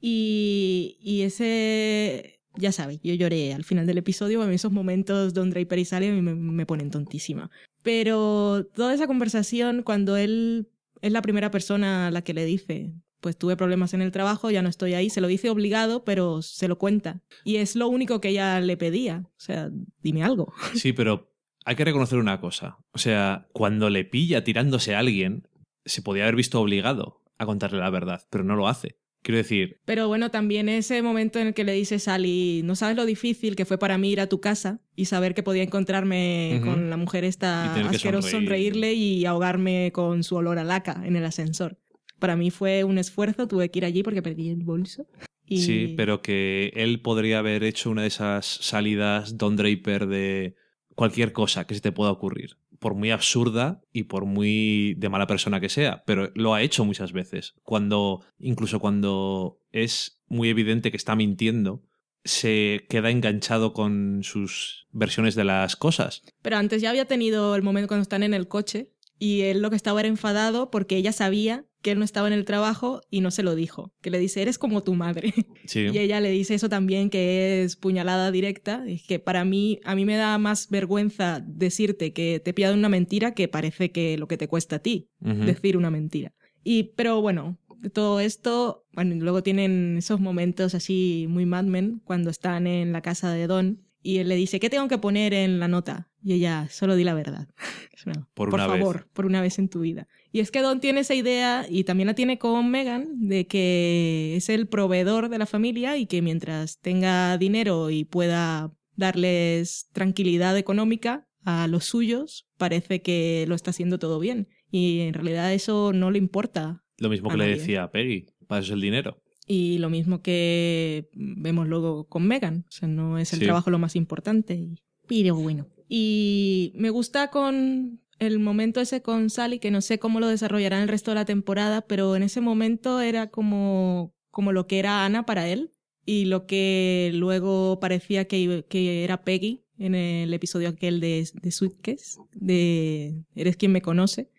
Y, y ese ya sabes, yo lloré al final del episodio, en esos momentos donde Draper y Sally me, me ponen tontísima. Pero toda esa conversación, cuando él es la primera persona a la que le dice, pues tuve problemas en el trabajo, ya no estoy ahí, se lo dice obligado, pero se lo cuenta. Y es lo único que ella le pedía. O sea, dime algo. Sí, pero hay que reconocer una cosa. O sea, cuando le pilla tirándose a alguien, se podía haber visto obligado a contarle la verdad, pero no lo hace. Quiero decir, Pero bueno, también ese momento en el que le dice Sally, no sabes lo difícil que fue para mí ir a tu casa y saber que podía encontrarme con la mujer esta asquerosa, sonreír. sonreírle y ahogarme con su olor a laca en el ascensor. Para mí fue un esfuerzo, tuve que ir allí porque perdí el bolso. Y... sí, pero que él podría haber hecho una de esas salidas Don Draper de cualquier cosa que se te pueda ocurrir. Por muy absurda y por muy de mala persona que sea, pero lo ha hecho muchas veces. Cuando, incluso cuando es muy evidente que está mintiendo, se queda enganchado con sus versiones de las cosas. Pero antes ya había tenido el momento cuando están en el coche y él lo que estaba era enfadado porque ella sabía que él no estaba en el trabajo y no se lo dijo. Que le dice, eres como tu madre. Sí. Y ella le dice eso también, que es puñalada directa. Es que para mí, a mí me da más vergüenza decirte que te he pillado una mentira que parece que lo que te cuesta a ti decir una mentira. Y, pero bueno, todo esto, bueno, y luego tienen esos momentos así muy Mad Men cuando están en la casa de Don y él le dice, ¿qué tengo que poner en la nota? Y ella, solo di la verdad. Por una vez. favor, por una vez en tu vida. Y es que Don tiene esa idea, y también la tiene con Megan, de que es el proveedor de la familia y que mientras tenga dinero y pueda darles tranquilidad económica a los suyos, parece que lo está haciendo todo bien. Y en realidad eso no le importa. Lo mismo que le decía a Peggy, para eso es el dinero. Y lo mismo que vemos luego con Megan. O sea, no es el Sí. trabajo lo más importante. y- Pero bueno. Y me gusta con el momento ese con Sally, que no sé cómo lo desarrollará en el resto de la temporada, pero en ese momento era como, como lo que era Ana para él y lo que luego parecía que, que era Peggy en el episodio aquel de, de Suitcase, de Eres quien me conoce.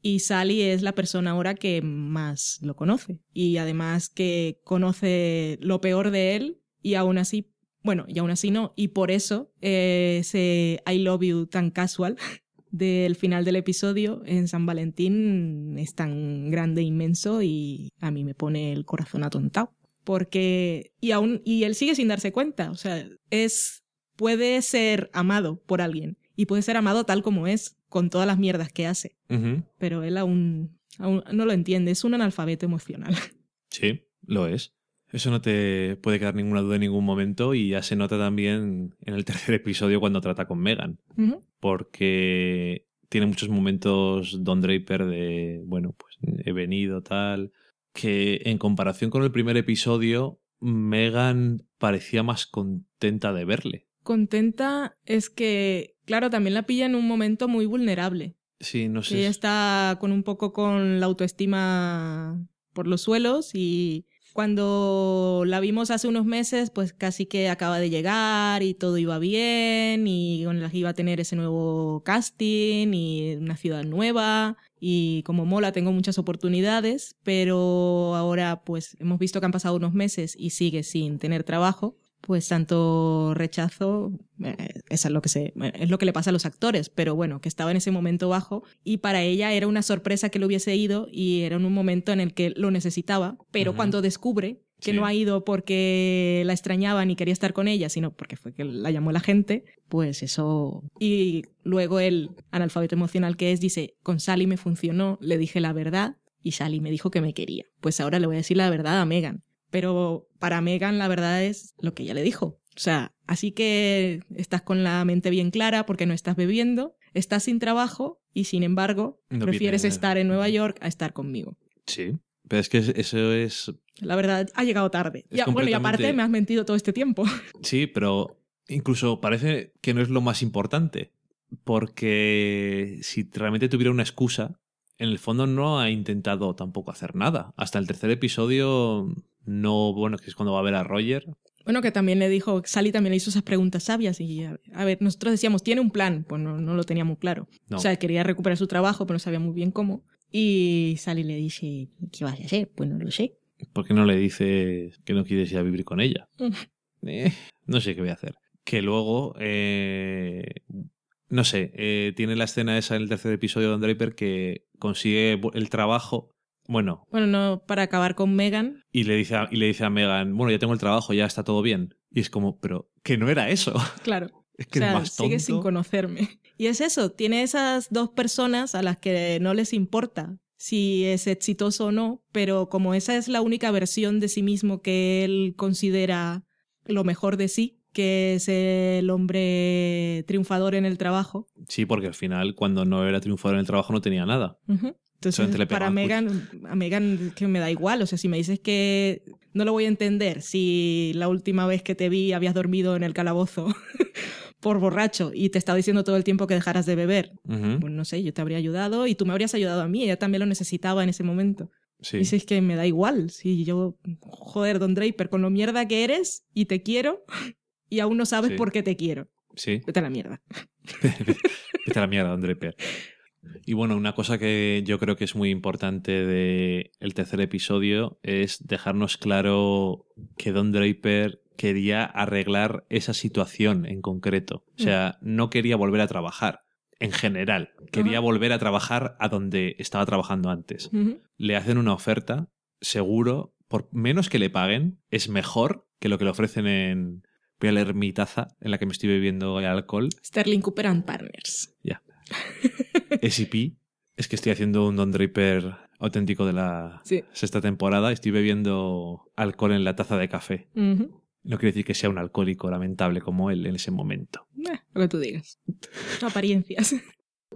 Y Sally es la persona ahora que más lo conoce. Y además que conoce lo peor de él y aún así, bueno, y aún así no. Y por eso eh, ese I love you tan casual del final del episodio en San Valentín es tan grande e inmenso y a mí me pone el corazón atontado. Porque, y aún, y él sigue sin darse cuenta. O sea, es, puede ser amado por alguien y puede ser amado tal como es, con todas las mierdas que hace pero él aún, aún no lo entiende, es un analfabeto emocional. Sí, lo es. Eso no te puede quedar ninguna duda en ningún momento y ya se nota también en el tercer episodio cuando trata con Megan, porque tiene muchos momentos Don Draper de, bueno, pues he venido tal, que en comparación con el primer episodio, Megan parecía más contenta de verle. Contenta es que, claro, también la pilla en un momento muy vulnerable. Sí, no sé. ella está con un poco con la autoestima por los suelos y cuando la vimos hace unos meses, pues casi que acaba de llegar y todo iba bien y iba a tener ese nuevo casting y una ciudad nueva y como mola tengo muchas oportunidades, pero ahora pues hemos visto que han pasado unos meses y sigue sin tener trabajo. Pues tanto rechazo, eh, eso es lo que se, es lo que le pasa a los actores, pero bueno, que estaba en ese momento bajo y para ella era una sorpresa que lo hubiese ido y era en un momento en el que lo necesitaba, pero cuando descubre que Sí. no ha ido porque la extrañaba ni quería estar con ella, sino porque fue que la llamó la gente, pues eso. Y luego el analfabeto emocional que es dice, con Sally me funcionó, le dije la verdad y Sally me dijo que me quería. Pues ahora le voy a decir la verdad a Megan. Pero para Megan la verdad es lo que ella le dijo. O sea, así que estás con la mente bien clara porque no estás bebiendo, estás sin trabajo y sin embargo No prefieres viene- estar en Nueva York a estar conmigo. Sí, pero es que eso es La verdad, ha llegado tarde. Bueno, y aparte me has mentido todo este tiempo. Sí, pero incluso parece que no es lo más importante. Porque si realmente tuviera una excusa, en el fondo no ha intentado tampoco hacer nada. Hasta el tercer episodio, no, bueno, que es cuando va a ver a Roger. Bueno, que también le dijo, Sally también le hizo esas preguntas sabias y, a, a ver, nosotros decíamos, tiene un plan, pues no, no lo teníamos claro. No. O sea, quería recuperar su trabajo, pero no sabía muy bien cómo. Y Sally le dice, ¿qué vas a hacer? Pues no lo sé. ¿Por qué no le dice que no quieres ir a vivir con ella? eh, no sé qué voy a hacer. Que luego, eh, no sé, eh, tiene la escena esa en el tercer episodio de Don Draper que consigue el trabajo, bueno, Bueno, no para acabar con Megan. y le dice a, y le dice a Megan, bueno, ya tengo el trabajo, ya está todo bien. Y es como, pero que no era eso. Claro. Es que o sea, es más tonto. sigue sin conocerme. Y es eso, tiene esas dos personas a las que no les importa si es exitoso o no, pero como esa es la única versión de sí mismo que él considera lo mejor de sí, que es el hombre triunfador en el trabajo. Sí, porque al final, cuando no era triunfador en el trabajo, no tenía nada. Entonces, le para Megan, a Megan que me da igual, o sea, si me dices que no lo voy a entender, si la última vez que te vi habías dormido en el calabozo por borracho y te estaba diciendo todo el tiempo que dejaras de beber, pues no sé, yo te habría ayudado y tú me habrías ayudado a mí, ella también lo necesitaba en ese momento. Sí. Y si es que me da igual, si yo, joder, Don Draper, con lo mierda que eres y te quiero y aún no sabes Sí. por qué te quiero. sí. Vete a la mierda. Vete a la mierda, Don Draper. Y bueno, una cosa que yo creo que es muy importante de el tercer episodio es dejarnos claro que Don Draper quería arreglar esa situación en concreto. O sea, no quería volver a trabajar en general. Quería volver a trabajar a donde estaba trabajando antes. Le hacen una oferta, seguro, por menos que le paguen, es mejor que lo que le ofrecen en... Voy a leer mi taza en la que me estoy bebiendo el alcohol. Sterling Cooper and Partners. SCP. Es que estoy haciendo un Don Draper auténtico de la Sí. sexta temporada. Estoy bebiendo alcohol en la taza de café. No quiere decir que sea un alcohólico lamentable como él en ese momento. Eh, lo que tú digas. Apariencias.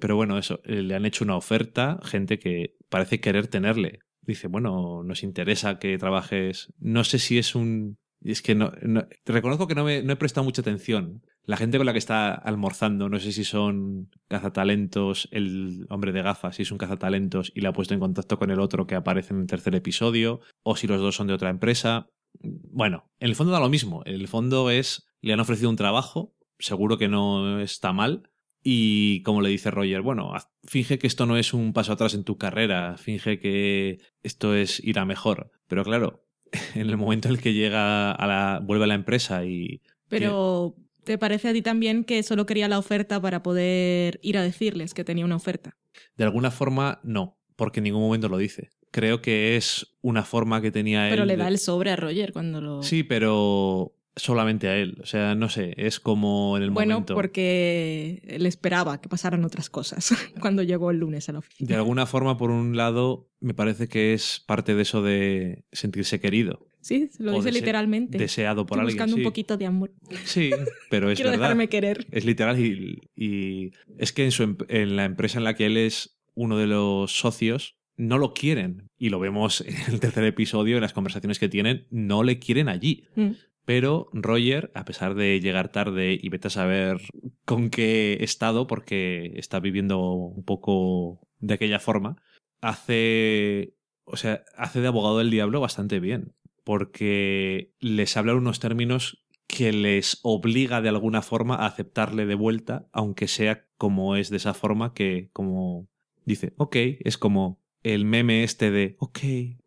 Pero bueno, eso, eh, le han hecho una oferta, gente que parece querer tenerle. Dice, bueno, nos interesa que trabajes. No sé si es un. Es que no, no- te reconozco que no, me, no he prestado mucha atención. La gente con la que está almorzando, no sé si son cazatalentos, el hombre de gafas, si es un cazatalentos y le ha puesto en contacto con el otro que aparece en el tercer episodio, o si los dos son de otra empresa. Bueno, en el fondo da lo mismo. En el fondo es, le han ofrecido un trabajo, seguro que no está mal, y como le dice Roger, bueno, finge que esto no es un paso atrás en tu carrera, finge que esto es ir a mejor. Pero claro, en el momento en el que llega a la, vuelve a la empresa y Pero, ¿te parece a ti también que solo quería la oferta para poder ir a decirles que tenía una oferta? de alguna forma no, porque en ningún momento lo dice. Creo que es una forma que tenía él. Pero le de- da el sobre a Roger cuando lo... Sí, pero solamente a él. O sea, no sé, es como en el Bueno, momento. porque él esperaba que pasaran otras cosas cuando llegó el lunes a la oficina. De alguna forma, por un lado, me parece que es parte de eso de sentirse querido, Sí, lo O dice literalmente. deseado por Estoy alguien. buscando sí. un poquito de amor. Sí, pero es Quiero verdad. dejarme querer. Es literal y, y es que en, su, en la empresa en la que él es uno de los socios no lo quieren y lo vemos en el tercer episodio en las conversaciones que tienen no le quieren allí Mm. pero Roger a pesar de llegar tarde y vete a saber con qué estado porque está viviendo un poco de aquella forma hace o sea hace de abogado del diablo bastante bien porque les habla unos términos que les obliga de alguna forma a aceptarle de vuelta, aunque sea como es de esa forma que, como dice, ok, es como el meme este de, ok,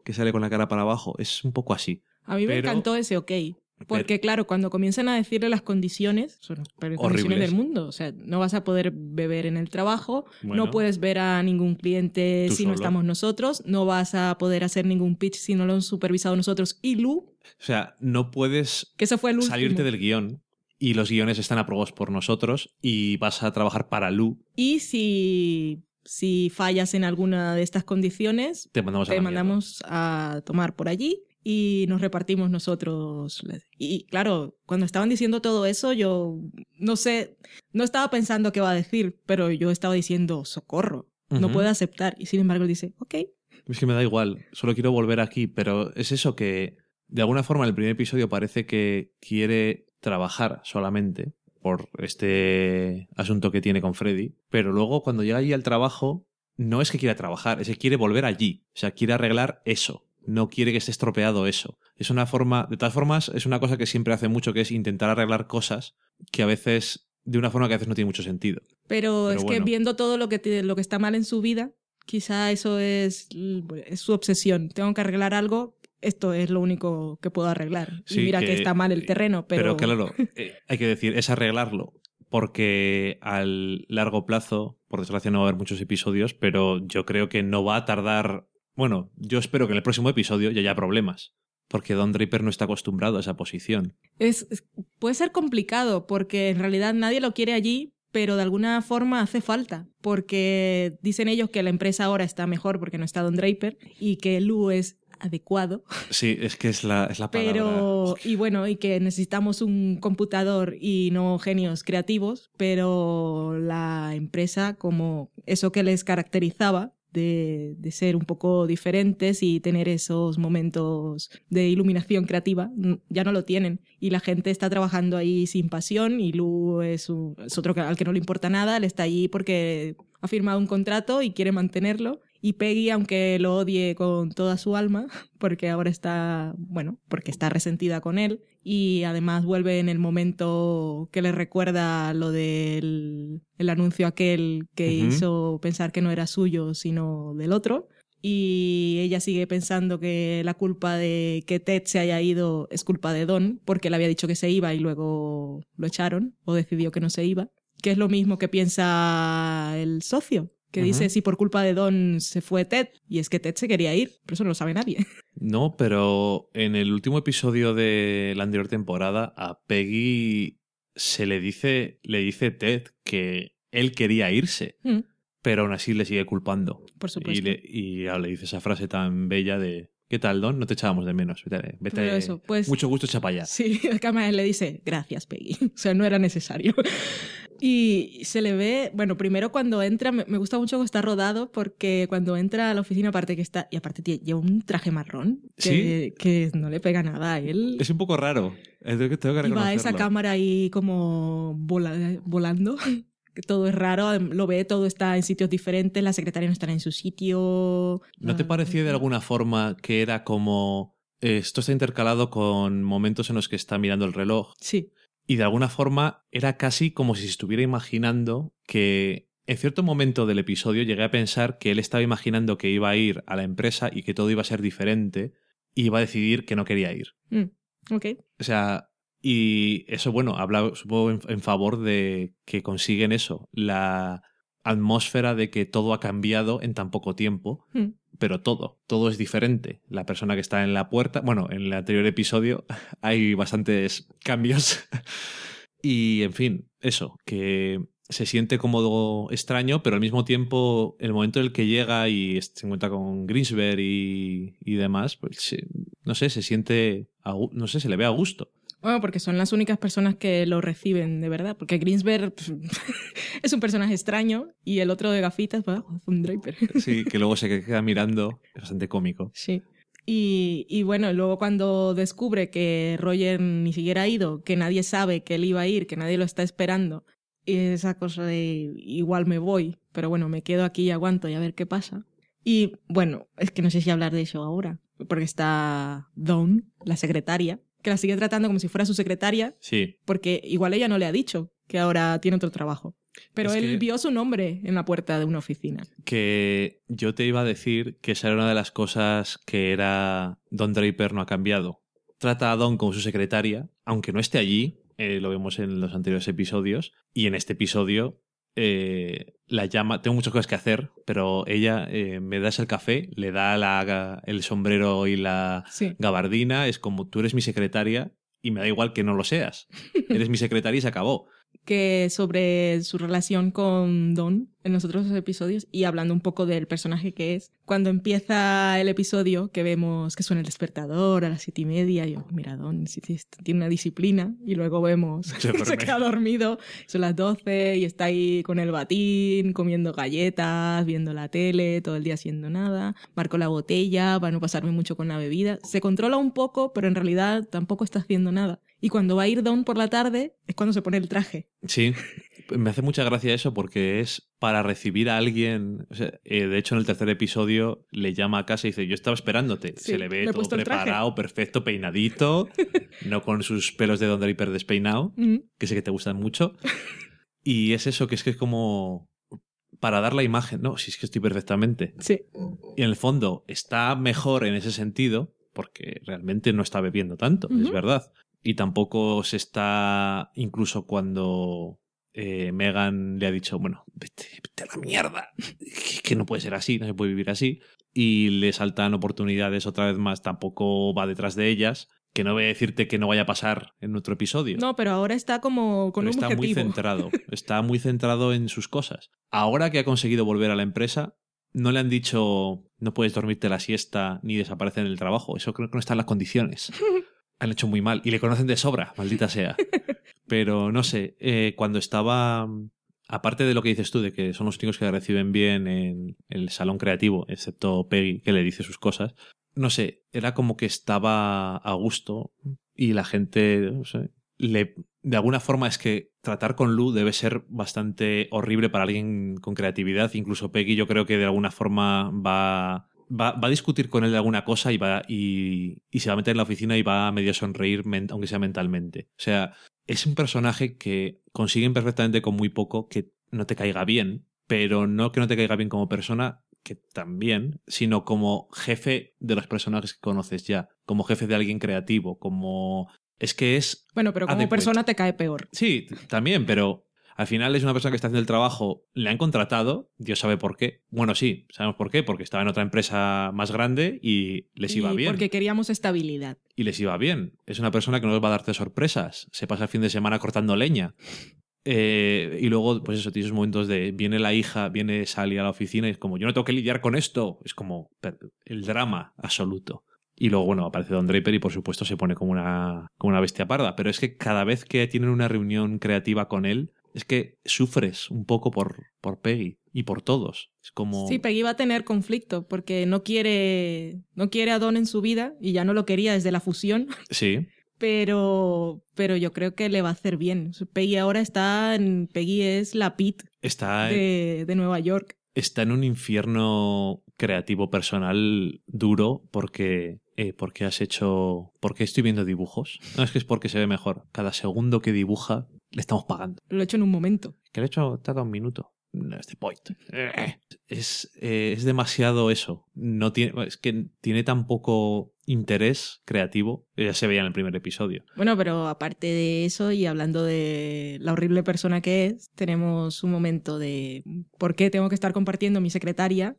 que sale con la cara para abajo, es un poco así. A mí me encantó ese ok. Porque, claro, cuando comienzan a decirle las condiciones, son las condiciones del mundo. O sea, no vas a poder beber en el trabajo, Bueno. no puedes ver a ningún cliente si no solo. estamos nosotros, no vas a poder hacer ningún pitch si no lo han supervisado nosotros. Y Lu, O sea, no puedes que ese fue el salirte del guion y los guiones están aprobados por nosotros y vas a trabajar para Lu, Y si, si fallas en alguna de estas condiciones, te mandamos a te mierda. mandamos a tomar por allí y nos repartimos nosotros. Y claro, cuando estaban diciendo todo eso, yo no sé, no estaba pensando qué va a decir, pero yo estaba diciendo, socorro, no puedo aceptar. Y sin embargo él dice, ok, Es que me da igual, solo quiero volver aquí, pero es eso que de alguna forma en el primer episodio parece que quiere trabajar solamente por este asunto que tiene con Freddy, pero luego cuando llega allí al trabajo no es que quiera trabajar, es que quiere volver allí, o sea, quiere arreglar eso, no quiere que esté estropeado eso. Es una forma, de todas formas, es una cosa que siempre hace mucho, que es intentar arreglar cosas que a veces, de una forma que a veces no tiene mucho sentido. pero, Pero es bueno. que viendo todo lo que, tiene- lo que está mal en su vida, quizá eso es, es su obsesión. Tengo que arreglar algo esto es lo único que puedo arreglar. Sí, y mira que, que- está mal el terreno, pero... claro, eh, hay que decir, es arreglarlo. Porque al largo plazo, por desgracia, no va a haber muchos episodios, pero yo creo que no va a tardar. Bueno, yo espero que en el próximo episodio ya haya problemas. Porque Don Draper no está acostumbrado a esa posición. Es, es- puede ser complicado porque en realidad nadie lo quiere allí, pero de alguna forma hace falta. Porque dicen ellos que la empresa ahora está mejor porque no está Don Draper y que Lou es adecuado. Sí, es que es la, es la palabra. Pero, y bueno, y que necesitamos un computador y no genios creativos, pero la empresa, como eso que les caracterizaba, de, de ser un poco diferentes y tener esos momentos de iluminación creativa, ya no lo tienen. Y la gente está trabajando ahí sin pasión y Lu es, un- es otro al que no le importa nada, él está allí porque ha firmado un contrato y quiere mantenerlo. Y Peggy, aunque lo odie con toda su alma, porque ahora está, bueno, porque está resentida con él y además vuelve en el momento que le recuerda lo del el anuncio aquel que hizo pensar que no era suyo, sino del otro. Y ella sigue pensando que la culpa de que Ted se haya ido es culpa de Don, porque le había dicho que se iba y luego lo echaron o decidió que no se iba. Que es lo mismo que piensa el socio, que dice si por culpa de Don se fue Ted, y es que Ted se quería ir, pero eso no lo sabe nadie. No, pero en el último episodio de la anterior temporada, a Peggy se le dice, le dice Ted que él quería irse, Mm, pero aún así le sigue culpando. por Y supuesto. le, y ahora le dice esa frase tan bella de ¿Qué tal, Don? No te echábamos de menos. Vete, vete. Eso, pues- Mucho gusto, allá. Sí, el cámara le dice, gracias, Peggy. O sea, no era necesario. Y se le ve, bueno, primero cuando entra, me, gusta mucho cómo está rodado, porque cuando entra a la oficina, aparte que está, y aparte lleva un traje marrón, que, que no le pega nada a él. Es un poco raro. Tengo que, tengo que Y va esa cámara ahí como vola- volando. Todo es raro, lo ve, todo está en sitios diferentes, la secretaria no está en su sitio. ¿No te Ah, parecía de alguna forma que era como... eh, Esto está intercalado con momentos en los que está mirando el reloj Sí, y de alguna forma era casi como si estuviera imaginando que en cierto momento del episodio llegué a pensar que él estaba imaginando que iba a ir a la empresa y que todo iba a ser diferente y iba a decidir que no quería ir. Mm, ok. O sea, y eso, bueno, habla, supongo, en, en favor de que consiguen eso, la atmósfera de que todo ha cambiado en tan poco tiempo, Mm. pero todo, todo es diferente. La persona que está en la puerta, bueno, en el anterior episodio hay bastantes cambios. y, en fin, eso, que se siente como extraño, pero al mismo tiempo, el momento en el que llega y se encuentra con Greensberg y, y demás, pues se- no sé, se siente, no sé, se le ve a gusto. Bueno, porque son las únicas personas que lo reciben de verdad. Porque Greensberg es un personaje extraño y el otro de gafitas, pues, es un Draper. Sí, que luego se queda mirando, es bastante cómico. Sí. Y, y bueno, luego cuando descubre que Roger ni siquiera ha ido, que nadie sabe que él iba a ir, que nadie lo está esperando, y esa cosa de igual me voy, pero bueno, me quedo aquí y aguanto y a ver qué pasa. Y bueno, es que no sé si hablar de eso ahora, porque está Dawn, la secretaria, que la sigue tratando como si fuera su secretaria, Sí, porque igual ella no le ha dicho que ahora tiene otro trabajo. Pero Es él vio su nombre en la puerta de una oficina. que yo te iba a decir que esa era una de las cosas que era Don Draper no ha cambiado. Trata a Don como su secretaria, aunque no esté allí, eh, lo vemos en los anteriores episodios, y en este episodio eh, la llama, tengo muchas cosas que hacer, pero ella eh, me das el café, le da la- el sombrero y la Sí. gabardina, es como tú eres mi secretaria y me da igual que no lo seas. Eres mi secretaria y se acabó. Que sobre su relación con Don en los otros episodios y hablando un poco del personaje que es. Cuando empieza el episodio, que vemos que suena el despertador a las siete y media, y yo, mira, Don tiene una disciplina, y luego vemos Se que se queda dormido, son las 12 y está ahí con el batín, comiendo galletas, viendo la tele, todo el día haciendo nada, marco la botella para no pasarme mucho con la bebida. Se controla un poco, pero en realidad tampoco está haciendo nada. Y cuando va a ir Don por la tarde, es cuando se pone el traje. Sí, me hace mucha gracia eso porque es para recibir a alguien. o sea, eh, de hecho, en el tercer episodio le llama a casa y dice: Yo estaba esperándote. Sí, Se le ve todo preparado, perfecto, peinadito, no con sus pelos de Don Draper despeinado, Mm. que sé que te gustan mucho. Y es eso, que es que es como para dar la imagen. No, si es que estoy perfectamente. Sí. Y en el fondo está mejor en ese sentido, porque realmente no está bebiendo tanto, es verdad. Y tampoco se está, incluso cuando eh, Megan le ha dicho, bueno, vete, vete a la mierda, que, que no puede ser así, no se puede vivir así, y le saltan oportunidades otra vez más, tampoco va detrás de ellas, que no voy a decirte que no vaya a pasar en otro episodio. No, pero ahora está como con Pero un está muy centrado, está muy centrado en sus cosas. Ahora que ha conseguido volver a la empresa, no le han dicho no puedes dormirte la siesta ni desaparecer en el trabajo. Eso creo que no está en las condiciones. Han hecho muy mal y le conocen de sobra, maldita sea. Pero no sé, eh, cuando estaba, aparte de lo que dices tú, de que son los únicos que reciben bien en el salón creativo, excepto Peggy, que le dice sus cosas, no sé, era como que estaba a gusto y la gente, no sé, le, de alguna forma es que tratar con Lu debe ser bastante horrible para alguien con creatividad. Incluso Peggy yo creo que de alguna forma va, va, va a discutir con él de alguna cosa y, va, y, y se va a meter en la oficina y va a medio sonreír, aunque sea mentalmente. O sea, es un personaje que consiguen perfectamente con muy poco que no te caiga bien, pero no que no te caiga bien como persona, que también, sino como jefe de los personajes que conoces ya, como jefe de alguien creativo, como... Es que es Bueno, pero como persona te cae peor. Sí, también, pero al final es una persona que está haciendo el trabajo, le han contratado, Dios sabe por qué. Bueno, sí, sabemos por qué, porque estaba en otra empresa más grande y les iba Y bien. Porque queríamos estabilidad. Y les iba bien. Es una persona que no les va a darte sorpresas. Se pasa el fin de semana cortando leña. Eh, y luego, pues eso, tiene esos momentos de viene la hija, viene Sally a la oficina y es como, yo no tengo que lidiar con esto. Es como el drama absoluto. Y luego, bueno, aparece Don Draper y por supuesto se pone como una, como una bestia parda. Pero es que cada vez que tienen una reunión creativa con él, es que sufres un poco por, por Peggy y por todos. Es como... Sí, Peggy va a tener conflicto porque no quiere, no quiere a Don en su vida y ya no lo quería desde la fusión, Sí, pero, pero yo creo que le va a hacer bien. Peggy ahora está en, Peggy es la Pete está, de, de Nueva York. está en un infierno creativo personal duro porque eh, porque has hecho porque estoy viendo dibujos no es que es porque se ve mejor cada segundo que dibuja le estamos pagando. Lo he hecho en un momento. que lo he hecho tarda un minuto. No es the point. Es, eh, es demasiado eso. No tiene es que tiene tan poco interés creativo ya se veía en el primer episodio. Bueno, pero aparte de eso y hablando de la horrible persona que es, tenemos un momento de por qué tengo que estar compartiendo mi secretaria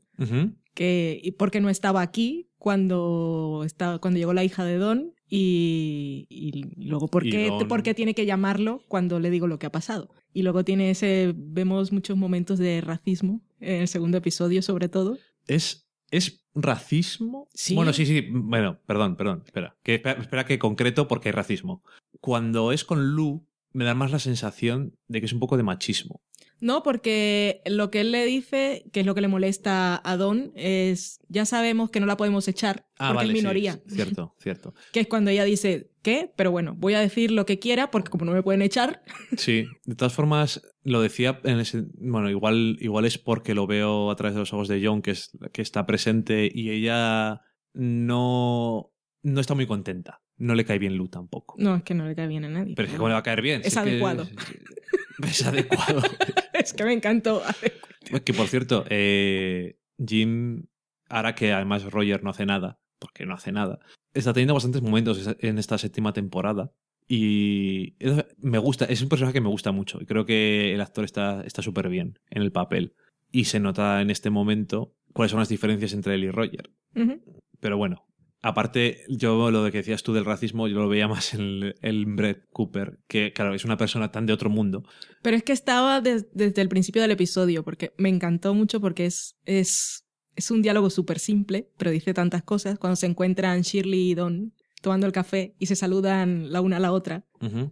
que y por qué no estaba aquí cuando estaba cuando llegó la hija de Don y, y luego por Y qué, Don- por qué tiene que llamarlo cuando le digo lo que ha pasado. Y luego tiene ese vemos muchos momentos de racismo en el segundo episodio sobre todo. ¿Es, ¿Es racismo? Sí. Bueno, sí, sí. Bueno, perdón, perdón. Espera. Que, espera, espera que concreto porque hay racismo. Cuando es con Lu, me da más la sensación de que es un poco de machismo. No, porque lo que él le dice, que es lo que le molesta a Don, es ya sabemos que no la podemos echar Ah, porque vale, es minoría. sí, cierto, cierto. Que es cuando ella dice, ¿qué? Pero bueno, voy a decir lo que quiera porque como no me pueden echar, Sí, de todas formas, lo decía en ese. Bueno, igual, igual es porque lo veo a través de los ojos de John, que, es, que está presente y ella no, no está muy contenta. No le cae bien Lu tampoco. no, es que no le cae bien a nadie. Pero es que, ¿cómo le va a caer bien? Es Si que- adecuado. Es adecuado. es que me encantó. Que por cierto, eh, Jim, ahora que además Roger no hace nada, porque no hace nada, está teniendo bastantes momentos en esta séptima temporada. Y es- me gusta, es un personaje que me gusta mucho. Y creo que el actor está está súper bien en el papel. Y se nota en este momento cuáles son las diferencias entre él y Roger. Pero bueno, aparte, yo lo de que decías tú del racismo, yo lo veía más en el, Brett Cooper, que claro, es una persona tan de otro mundo. Pero es que estaba des- desde el principio del episodio, porque me encantó mucho porque es, es, es un diálogo súper simple, pero dice tantas cosas. Cuando se encuentran Shirley y Don tomando el café y se saludan la una a la otra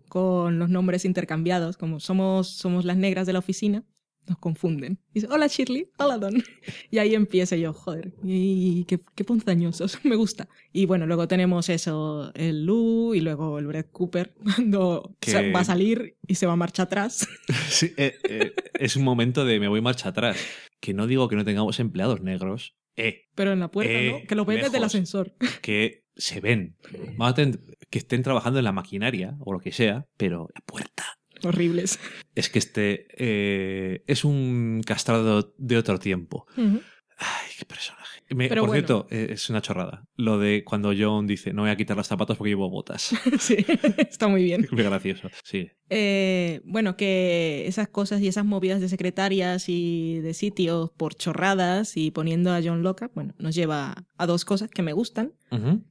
con los nombres intercambiados, como somos, somos las negras de la oficina, nos confunden. Dice, hola Shirley, hola Don. Y ahí empieza yo, joder, y qué, qué ponzañosos, me gusta. Y bueno, luego tenemos eso, el Lou y luego el Brett Cooper, cuando Que- va a salir y se va a marcha atrás. Sí, eh, eh, es un momento de me voy marcha atrás. Que no digo que no tengamos empleados negros, eh, Pero en la puerta, Eh, ¿no? Que lo ven desde el ascensor. que se ven. Que estén trabajando en la maquinaria o lo que sea, pero la puerta. Horribles. Es que este eh, es un castrado de otro tiempo. Ay, qué personaje. Me- por bueno. cierto, eh, es una chorrada. Lo de cuando John dice, no voy a quitar los zapatos porque llevo botas. sí, está muy bien. Es muy gracioso. Sí. Eh, bueno, que esas cosas y esas movidas de secretarias y de sitios por chorradas y poniendo a John loca, bueno, nos lleva a dos cosas que me gustan,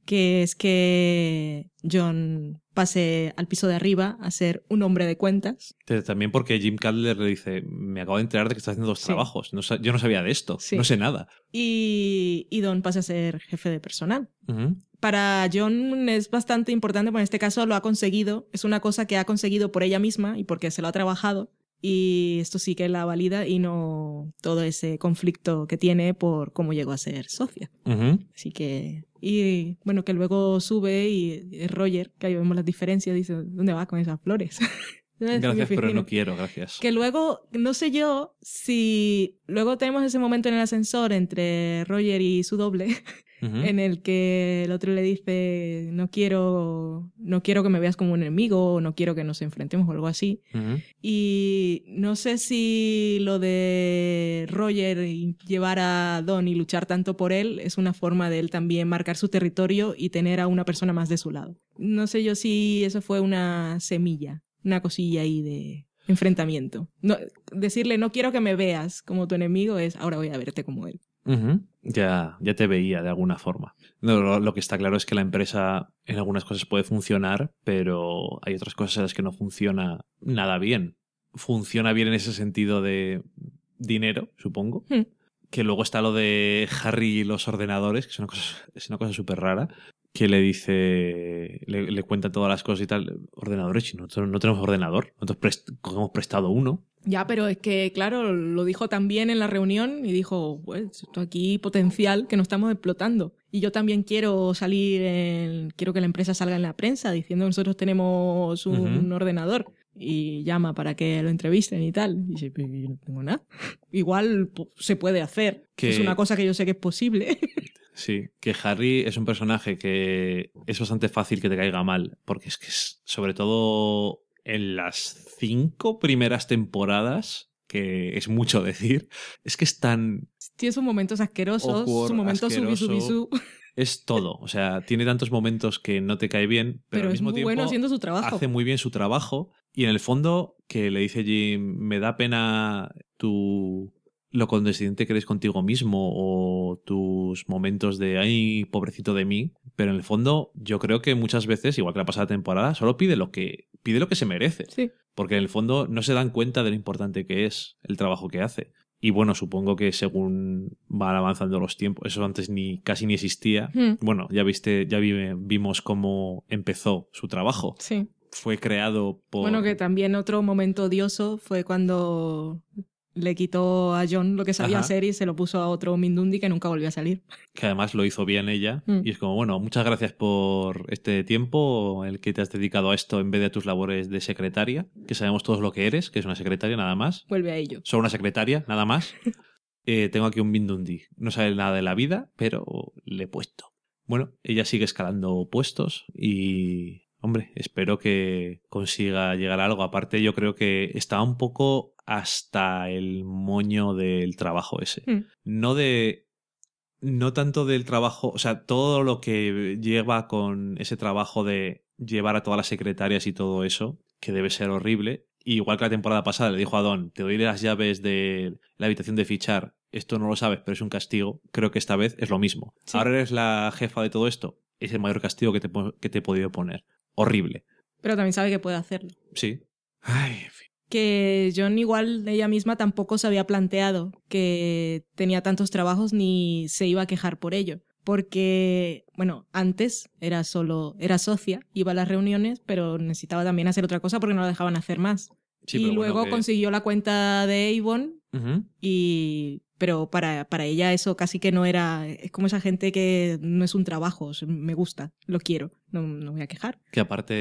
que es que John pase al piso de arriba a ser un hombre de cuentas. También porque Jim Cutler le dice, me acabo de enterar de que estás haciendo dos Sí. trabajos. No yo no sabía de esto. Sí. No sé nada. Y, y Don pasa a ser jefe de personal. Ujú. Para John es bastante importante, porque en este caso lo ha conseguido, es una cosa que ha conseguido por ella misma y porque se lo ha trabajado. Y esto sí que la valida y no todo ese conflicto que tiene por cómo llegó a ser socia. Ujú. Así que. Y bueno, que luego sube y Roger, que ahí vemos las diferencias, dice: ¿Dónde va con esas flores? "En mi Gracias, pero oficina". no quiero, gracias. Que luego, no sé yo si. Luego tenemos ese momento en el ascensor entre Roger y su doble, En el que el otro le dice: No quiero. No quiero que me veas como un enemigo, o no quiero que nos enfrentemos, o algo así. Y no sé si lo de Roger y llevar a Don y luchar tanto por él es una forma de él también marcar su territorio y tener a una persona más de su lado. No sé yo si eso fue una semilla, una cosilla ahí de enfrentamiento. No, decirle no quiero que me veas como tu enemigo es ahora voy a verte como él. Ujú. Ya, ya te veía de alguna forma. No, lo, lo que está claro es que la empresa en algunas cosas puede funcionar, pero hay otras cosas en las que no funciona nada bien. Funciona bien en ese sentido de dinero, supongo. Hmm. Que luego está lo de Harry y los ordenadores, que es una cosa, es una cosa súper rara. Que le dice, le, le cuenta todas las cosas y tal. Ordenadores, y nosotros no tenemos ordenador. Nosotros prest- hemos prestado uno. Ya, pero es que, claro, lo dijo también en la reunión y dijo, pues, esto aquí potencial que no estamos explotando. Y yo también quiero salir, en- quiero que la empresa salga en la prensa diciendo que nosotros tenemos un ordenador. Y llama para que lo entrevisten y tal. Y dice, "Pero yo no tengo nada. Igual se puede hacer. Que- Es una cosa que yo sé que es posible. Sí, que Harry es un personaje que es bastante fácil que te caiga mal, porque es que es, sobre todo en las cinco primeras temporadas, que es mucho decir, es que es tan... Tiene sus momentos asquerosos, Awkward, su momento asqueroso. subisubisu, Es todo, o sea, tiene tantos momentos que no te cae bien, pero, pero, al es mismo muy tiempo bueno haciendo su trabajo. hace muy bien su trabajo y en el fondo que le dice Jim, me da pena tu lo condescendiente que eres contigo mismo o tus momentos de ay, pobrecito de mí, pero en el fondo yo creo que muchas veces, igual que la pasada temporada, solo pide lo que pide lo que se merece, Sí. porque en el fondo no se dan cuenta de lo importante que es el trabajo que hace. Y bueno, supongo que según van avanzando los tiempos, eso antes ni casi ni existía. Hmm, Bueno, ya viste, ya vi- vimos cómo empezó su trabajo sí. fue creado por... Bueno, que también otro momento odioso fue cuando le quitó a John lo que sabía Ajá. hacer y se lo puso a otro Mindundi que nunca volvió a salir. que además lo hizo bien ella. Mm. Y es como, bueno, muchas gracias por este tiempo, el que te has dedicado a esto en vez de tus labores de secretaria, que sabemos todos lo que eres, que es una secretaria nada más. Vuelve a ello. Solo una secretaria, nada más. Eh, tengo aquí un Mindundi. No sabe nada de la vida, pero le he puesto. Bueno, ella sigue escalando puestos y, hombre, espero que consiga llegar a algo. Aparte, yo creo que está un poco hasta el moño del trabajo ese. Hmm. No de... No tanto del trabajo, o sea, todo lo que lleva con ese trabajo de llevar a todas las secretarias y todo eso, que debe ser horrible. Y igual que la temporada pasada le dijo a Don, te doy las llaves de la habitación de fichar, esto no lo sabes, pero es un castigo. Creo que esta vez es lo mismo. Sí. Ahora eres la jefa de todo esto, es el mayor castigo que te, que te he podido poner. Horrible. Pero también sabe que puede hacerlo. Sí. Ay. Que John igual ella misma tampoco se había planteado que tenía tantos trabajos ni se iba a quejar por ello. Porque, bueno, antes era solo, era socia, iba a las reuniones, pero necesitaba también hacer otra cosa porque no la dejaban hacer más. Sí, y bueno, luego que- consiguió la cuenta de Avon y pero para, para ella eso casi que no era es como esa gente que no es un trabajo me gusta lo quiero no, no voy a quejar. Que aparte...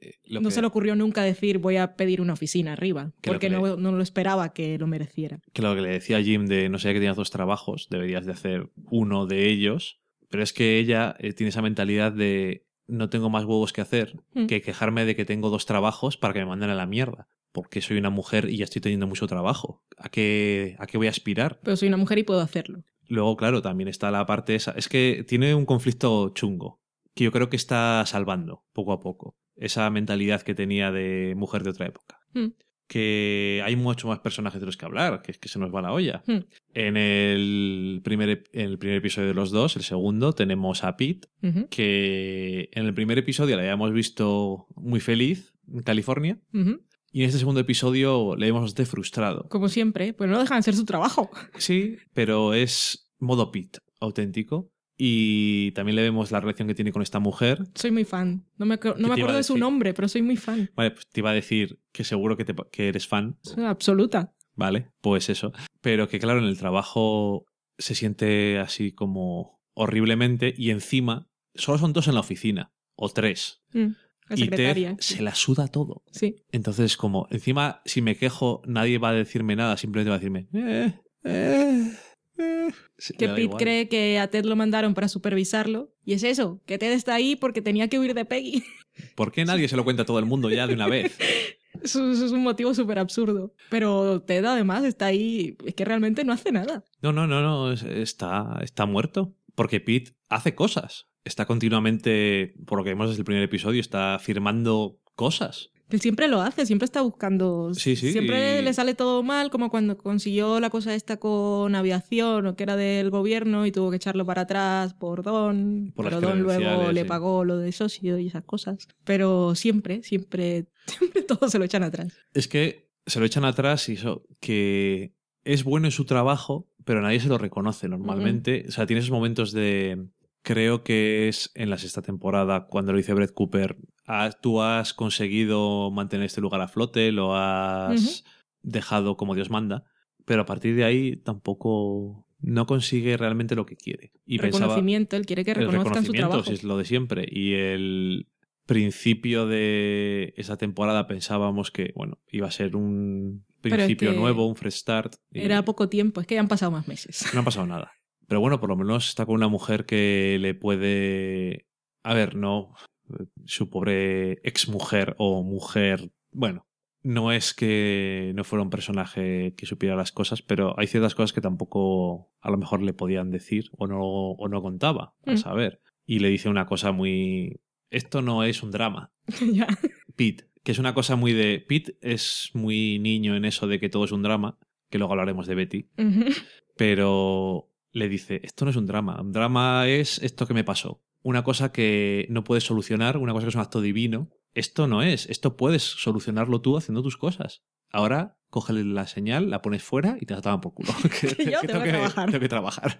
eh, lo no que- se le ocurrió nunca decir voy a pedir una oficina arriba porque que no, no lo esperaba que lo mereciera. Que lo que le decía a Jim de no sé que tenías dos trabajos, deberías de hacer uno de ellos, pero es que ella eh, tiene esa mentalidad de no tengo más huevos que hacer Mm. que quejarme de que tengo dos trabajos para que me manden a la mierda, porque soy una mujer y ya estoy teniendo mucho trabajo. ¿A qué, a qué voy a aspirar? pero soy una mujer y puedo hacerlo Luego, claro, también está la parte esa. Es que tiene un conflicto chungo, que yo creo que está salvando poco a poco. Esa mentalidad que tenía de mujer de otra época. Mm. Que hay mucho más personajes de los que hablar, que es que se nos va la olla. Mm. En el primer, en el primer episodio de los dos, el segundo, tenemos a Pete, que en el primer episodio la habíamos visto muy feliz en California. Y en este segundo episodio le vemos bastante frustrado. Como siempre, pues no dejan de hacer su trabajo. Sí, pero es modo Pete, auténtico. Y también le vemos la relación que tiene con esta mujer. Soy muy fan. No me, acu- ¿Qué no me acuerdo de su nombre, pero soy muy fan. Vale, pues te iba a decir que seguro que, te- que eres fan, Soy absoluta. ¿vale? Pues eso. Pero que claro, en el trabajo se siente así como horriblemente y encima solo son dos en la oficina, o tres. Mm, La y. Ted se la suda todo. Sí. Entonces, como encima, si me quejo, nadie va a decirme nada, simplemente va a decirme. Eh, eh, eh". Sí, Que Pete igual. cree que a Ted lo mandaron para supervisarlo. Y es eso, que Ted está ahí porque tenía que huir de Peggy. ¿Por qué nadie se lo cuenta a todo el mundo ya de una vez? Eso, es un motivo súper absurdo. Pero Ted además está ahí, es que realmente no hace nada. No, no, no, no, es- está, está muerto. Porque Pete hace cosas. Está continuamente, por lo que vemos desde el primer episodio, está firmando cosas. Él siempre lo hace, siempre está buscando. Sí, sí, Siempre y- le sale todo mal, como cuando consiguió la cosa esta con aviación, o que era del gobierno, y tuvo que echarlo para atrás por Don. Por pero Don luego le pagó lo de socio y esas cosas. Pero siempre, siempre, siempre todo se lo echan atrás. Es que se lo echan atrás y eso, que es bueno en su trabajo, pero nadie se lo reconoce normalmente. O sea, tiene esos momentos de. Creo que es en la sexta temporada, cuando lo dice Brett Cooper. "Ah, tú has conseguido mantener este lugar a flote, lo has dejado como Dios manda, pero a partir de ahí tampoco. No consigue realmente lo que quiere. Y pensaba, reconocimiento, él quiere que el reconozcan su reconocimiento, trabajo. si es lo de siempre. Y el principio de esa temporada pensábamos que, bueno, iba a ser un es principio que nuevo, un fresh start. y Era poco tiempo, es que ya han pasado más meses. No ha pasado nada. Pero bueno, por lo menos está con una mujer que le puede. A ver, no. Su pobre exmujer o mujer. Bueno, no es que no fuera un personaje que supiera las cosas, pero hay ciertas cosas que tampoco a lo mejor le podían decir o no, o no contaba, a Mm. saber. Y le dice una cosa muy. Esto no es un drama. ya. Pete, que es una cosa muy de. Pete es muy niño en eso de que todo es un drama, que luego hablaremos de Betty, pero le dice, esto no es un drama, un drama es esto que me pasó. Una cosa que no puedes solucionar, una cosa que es un acto divino. Esto no es, esto puedes solucionarlo tú haciendo tus cosas. Ahora, cógele la señal, la pones fuera y te toman por culo. que, Que yo tengo que trabajar. tengo que trabajar.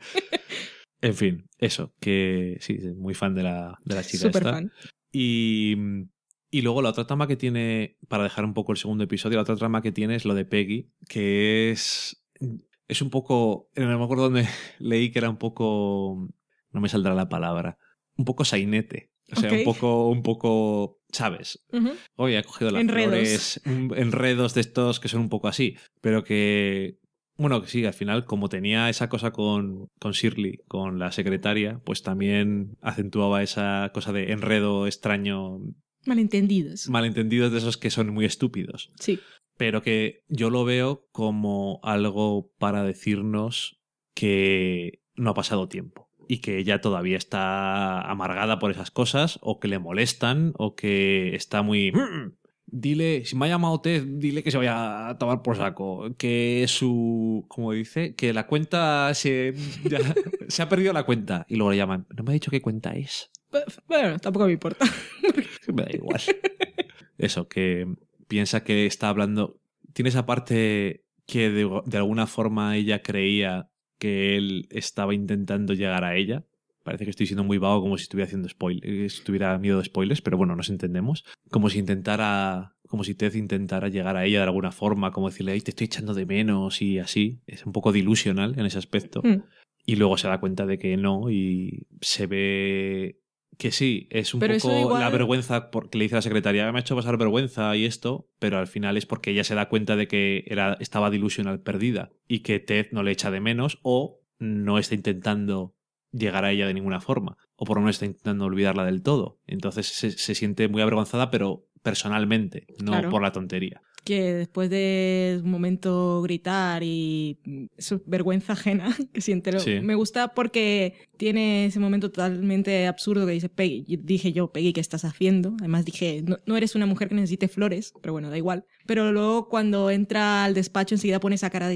En fin, eso, que sí, muy fan de la, de la chica esta. fan. Y, y luego la otra trama que tiene, para dejar un poco el segundo episodio, la otra trama que tiene es lo de Peggy, que es. Es un poco. No me acuerdo dónde leí que era un poco. No me saldrá la palabra. Un poco sainete. O sea, un poco. Un poco. ¿Sabes? Hoy ha cogido las Enredos. flores. Enredos de estos que son un poco así. Pero que. Bueno, que sí, al final, como tenía esa cosa con, con Shirley, con la secretaria, pues también acentuaba esa cosa de enredo extraño, Malentendidos. malentendidos de esos que son muy estúpidos. Sí. Pero que yo lo veo como algo para decirnos que no ha pasado tiempo y que ella todavía está amargada por esas cosas o que le molestan o que está muy... "Mm, Dile, si me ha llamado Ted, dile que se vaya a tomar por saco. Que su. Como dice, que la cuenta se. ya- se ha perdido la cuenta. Y luego le llaman. No me ha dicho qué cuenta es. Bueno, tampoco me importa. Me da igual. Eso, que piensa que está hablando. Tiene esa parte que de, de alguna forma ella creía que él estaba intentando llegar a ella. Parece que estoy siendo muy vago como si estuviera haciendo spoilers, si tuviera miedo de spoilers, pero bueno, nos entendemos. Como si intentara, como si Ted intentara llegar a ella de alguna forma, como decirle, ay, te estoy echando de menos y así. Es un poco delusional en ese aspecto. Mm. Y luego se da cuenta de que no y se ve que sí, es un Pero poco igual- la vergüenza porque le dice a la secretaria, me ha hecho pasar vergüenza y esto, pero al final es porque ella se da cuenta de que era, estaba delusional perdida y que Ted no le echa de menos o no está intentando llegar a ella de ninguna forma, o por lo menos está intentando olvidarla del todo. Entonces se, se siente muy avergonzada, pero personalmente, no Claro. por la tontería. que después de un momento gritar y su vergüenza ajena que siente, Sí. me gusta porque tiene ese momento totalmente absurdo que dice Peggy. Dije yo, Peggy, ¿qué estás haciendo? Además dije, no, no eres una mujer que necesite flores, pero bueno, da igual. Pero luego cuando entra al despacho enseguida pone esa cara de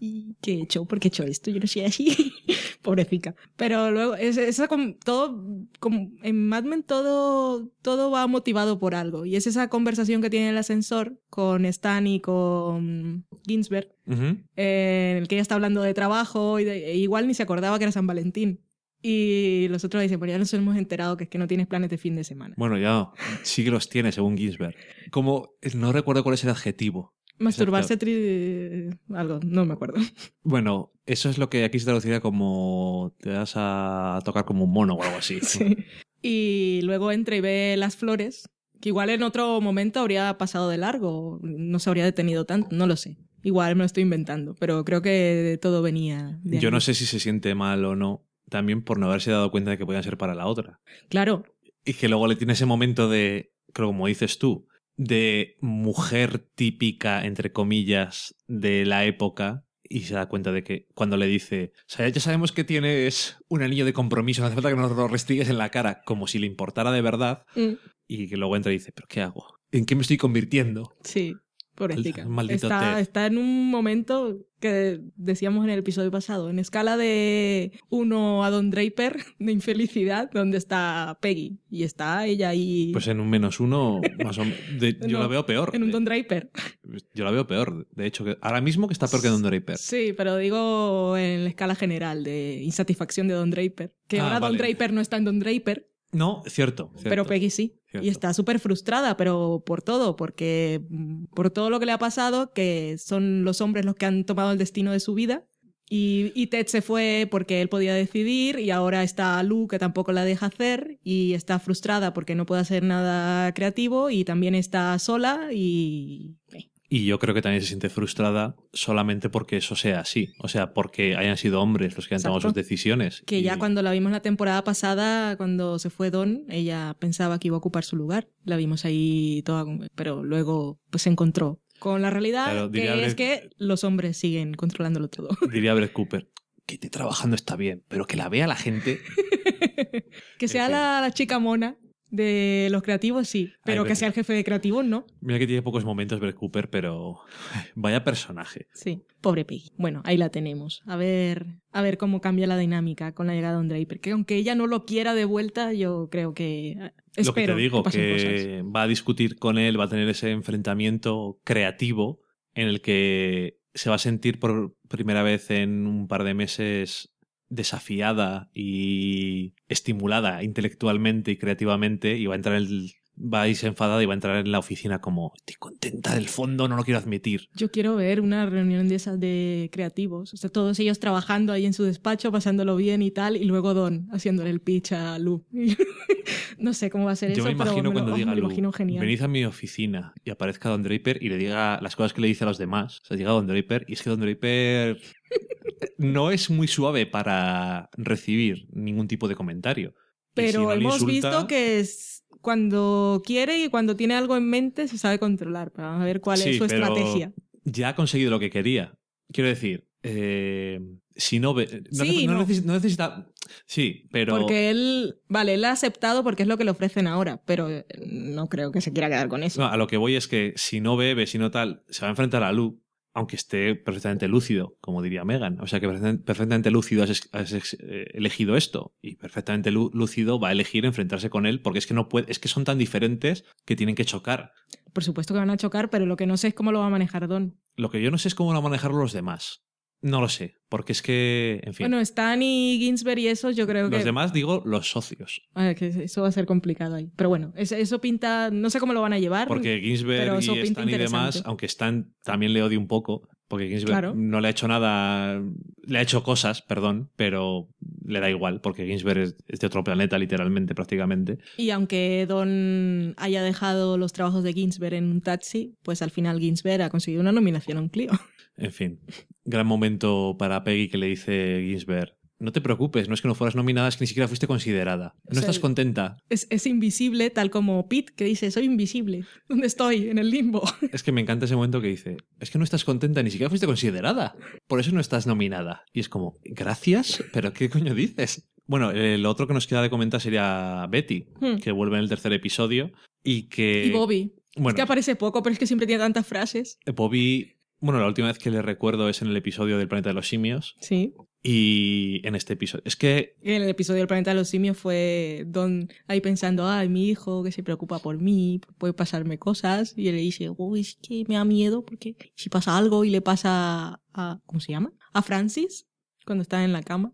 "¿Y- y ¿qué he hecho? ¿Por qué he hecho esto? Yo no soy así. Pero luego, es, com- todo, como en Mad Men todo, todo va motivado por algo. Y es esa conversación que tiene en el ascensor con Stan y con Ginsberg, eh, en el que ella está hablando de trabajo y de- e igual ni se acordaba que era San Valentín. Y los otros dicen, pues ya nos hemos enterado que es que no tienes planes de fin de semana. Bueno, ya sí que los tiene, según Ginsberg. Como, no recuerdo cuál es el adjetivo. Masturbarse tri- algo, no me acuerdo. Bueno, eso es lo que aquí se traduciría como te vas a tocar como un mono o algo así. Sí. Y luego entra y ve las flores, que igual en otro momento habría pasado de largo, no se habría detenido tanto, no lo sé. Igual me lo estoy inventando, pero creo que todo venía de Yo ahí. no sé si se siente mal o no, también por no haberse dado cuenta de que podían ser para la otra. Claro, Y que luego le tiene ese momento de, creo como dices tú, de mujer típica, entre comillas, de la época. Y se da cuenta de que cuando le dice, o sea, ya sabemos que tienes un anillo de compromiso, no hace falta que nos lo restigues en la cara, como si le importara de verdad. Mm, Y que luego entra y dice, ¿pero qué hago? ¿En qué me estoy convirtiendo? sí, pobrecita. Está, está en un momento que decíamos en el episodio pasado, en escala de uno a Don Draper, de infelicidad, donde está Peggy. Y está ella ahí Pues en un menos uno, más o menos. yo la veo peor. en un Don Draper. Yo la veo peor. De hecho, que ahora mismo que está peor que Don Draper. Sí, pero digo en la escala general de insatisfacción de Don Draper. Que Ah, ahora Don. Draper no está en Don Draper, No, cierto. cierto. pero Peggy sí. Cierto. Y está súper frustrada, pero por todo, porque mm, por todo lo que le ha pasado, que son los hombres los que han tomado el destino de su vida. Y, y Ted se fue porque él podía decidir y ahora está Lou que tampoco la deja hacer y está frustrada porque no puede hacer nada creativo y también está sola y... Y yo creo que también se siente frustrada solamente porque eso sea así. O sea, porque hayan sido hombres los que han tomado sus decisiones. Que Y- ya cuando la vimos la temporada pasada, cuando se fue Don, ella pensaba que iba a ocupar su lugar. La vimos ahí toda, pero luego pues se encontró con la realidad Claro, que es que los hombres siguen controlándolo todo. Diría Brett Cooper, que esté trabajando está bien, pero que la vea la gente. que sea la, la chica mona de los creativos, sí, pero que sea el jefe de creativos, no. Mira que tiene pocos momentos Brett Cooper, pero vaya personaje. Sí, pobre Peggy. Bueno, ahí la tenemos. A ver, a ver cómo cambia la dinámica con la llegada de Don Draper. Que aunque ella no lo quiera de vuelta, yo creo que eh, Lo que espero te digo, que va a discutir con él, va a tener ese enfrentamiento creativo en el que se va a sentir por primera vez en un par de meses desafiada y estimulada intelectualmente y creativamente y va a entrar el va a irse enfadada y va a entrar en la oficina como estoy contenta del fondo no lo quiero admitir Yo quiero ver una reunión de esas de creativos. O sea, todos ellos trabajando ahí en su despacho, pasándolo bien y tal, y luego Don haciéndole el pitch a Lu. no sé cómo va a ser yo eso, me imagino pero me cuando lo, diga me Lu, imagino genial. venid a mi oficina y aparezca Don Draper y le diga las cosas que le dice a los demás o sea llega Don Draper y es que Don Draper no es muy suave para recibir ningún tipo de comentario Pero si no hemos insulta- visto que es cuando quiere y cuando tiene algo en mente se sabe controlar. Pero Vamos a ver cuál Sí, es su pero estrategia. ya ha conseguido lo que quería. Quiero decir, eh, si no ve. No, Sí, no no. necesi- no necesita. Sí, pero. Porque él, vale, él ha aceptado porque es lo que le ofrecen ahora, pero eh, no creo que se quiera quedar con eso. no, a lo que voy es que si no bebe, si no tal, se va a enfrentar a Lu, aunque esté perfectamente lúcido, como diría Megan. O sea que perfectamente- lúcido has, eh, elegido esto y perfectamente lú- lúcido va a elegir enfrentarse con él porque es que no puede, es que son tan diferentes que tienen que chocar. Por supuesto que van a chocar, pero lo que no sé es cómo lo va a manejar Don. Lo que yo no sé es cómo van a manejarlo los demás. No lo sé, porque es que, en fin. Bueno, Stan y Ginsberg y esos, yo creo los que. demás digo los socios. Ah, que eso va a ser complicado ahí. Pero bueno, eso, eso pinta. No sé cómo lo van a llevar. Porque Ginsberg eso y Stan y demás, aunque Stan también le odio un poco, porque Ginsberg Claro. no le ha hecho nada, le ha hecho cosas, perdón, pero le da igual, porque Ginsberg es, es de otro planeta, literalmente, prácticamente. Y aunque Don haya dejado los trabajos de Ginsberg en un taxi, pues al final Ginsberg ha conseguido una nominación a un Clio. En fin, gran momento para Peggy que le dice Ginsberg, no te preocupes, no es que no fueras nominada, es que ni siquiera fuiste considerada. O ¿No sea, estás contenta? Es, es invisible, tal como Pete, que dice, soy invisible. ¿Dónde estoy? En el limbo. Es que me encanta ese momento que dice, es que no estás contenta, ni siquiera fuiste considerada. Por eso no estás nominada. Y es como, gracias, pero ¿qué coño dices? Bueno, el otro que nos queda de comentar sería Betty, Hmm. que vuelve en el tercer episodio y que... Y Bobby. Bueno, Es que aparece poco, pero es que siempre tiene tantas frases. Bobby... Bueno, la última vez que le recuerdo es en el episodio del Planeta de los Simios Sí. y en este episodio. Es que En el episodio del planeta de los simios fue Don ahí pensando, ay, mi hijo que se preocupa por mí, puede pasarme cosas. Y él le dice, uy, es que me da miedo porque si pasa algo y le pasa a, ¿cómo se llama? A Francis, cuando está en la cama.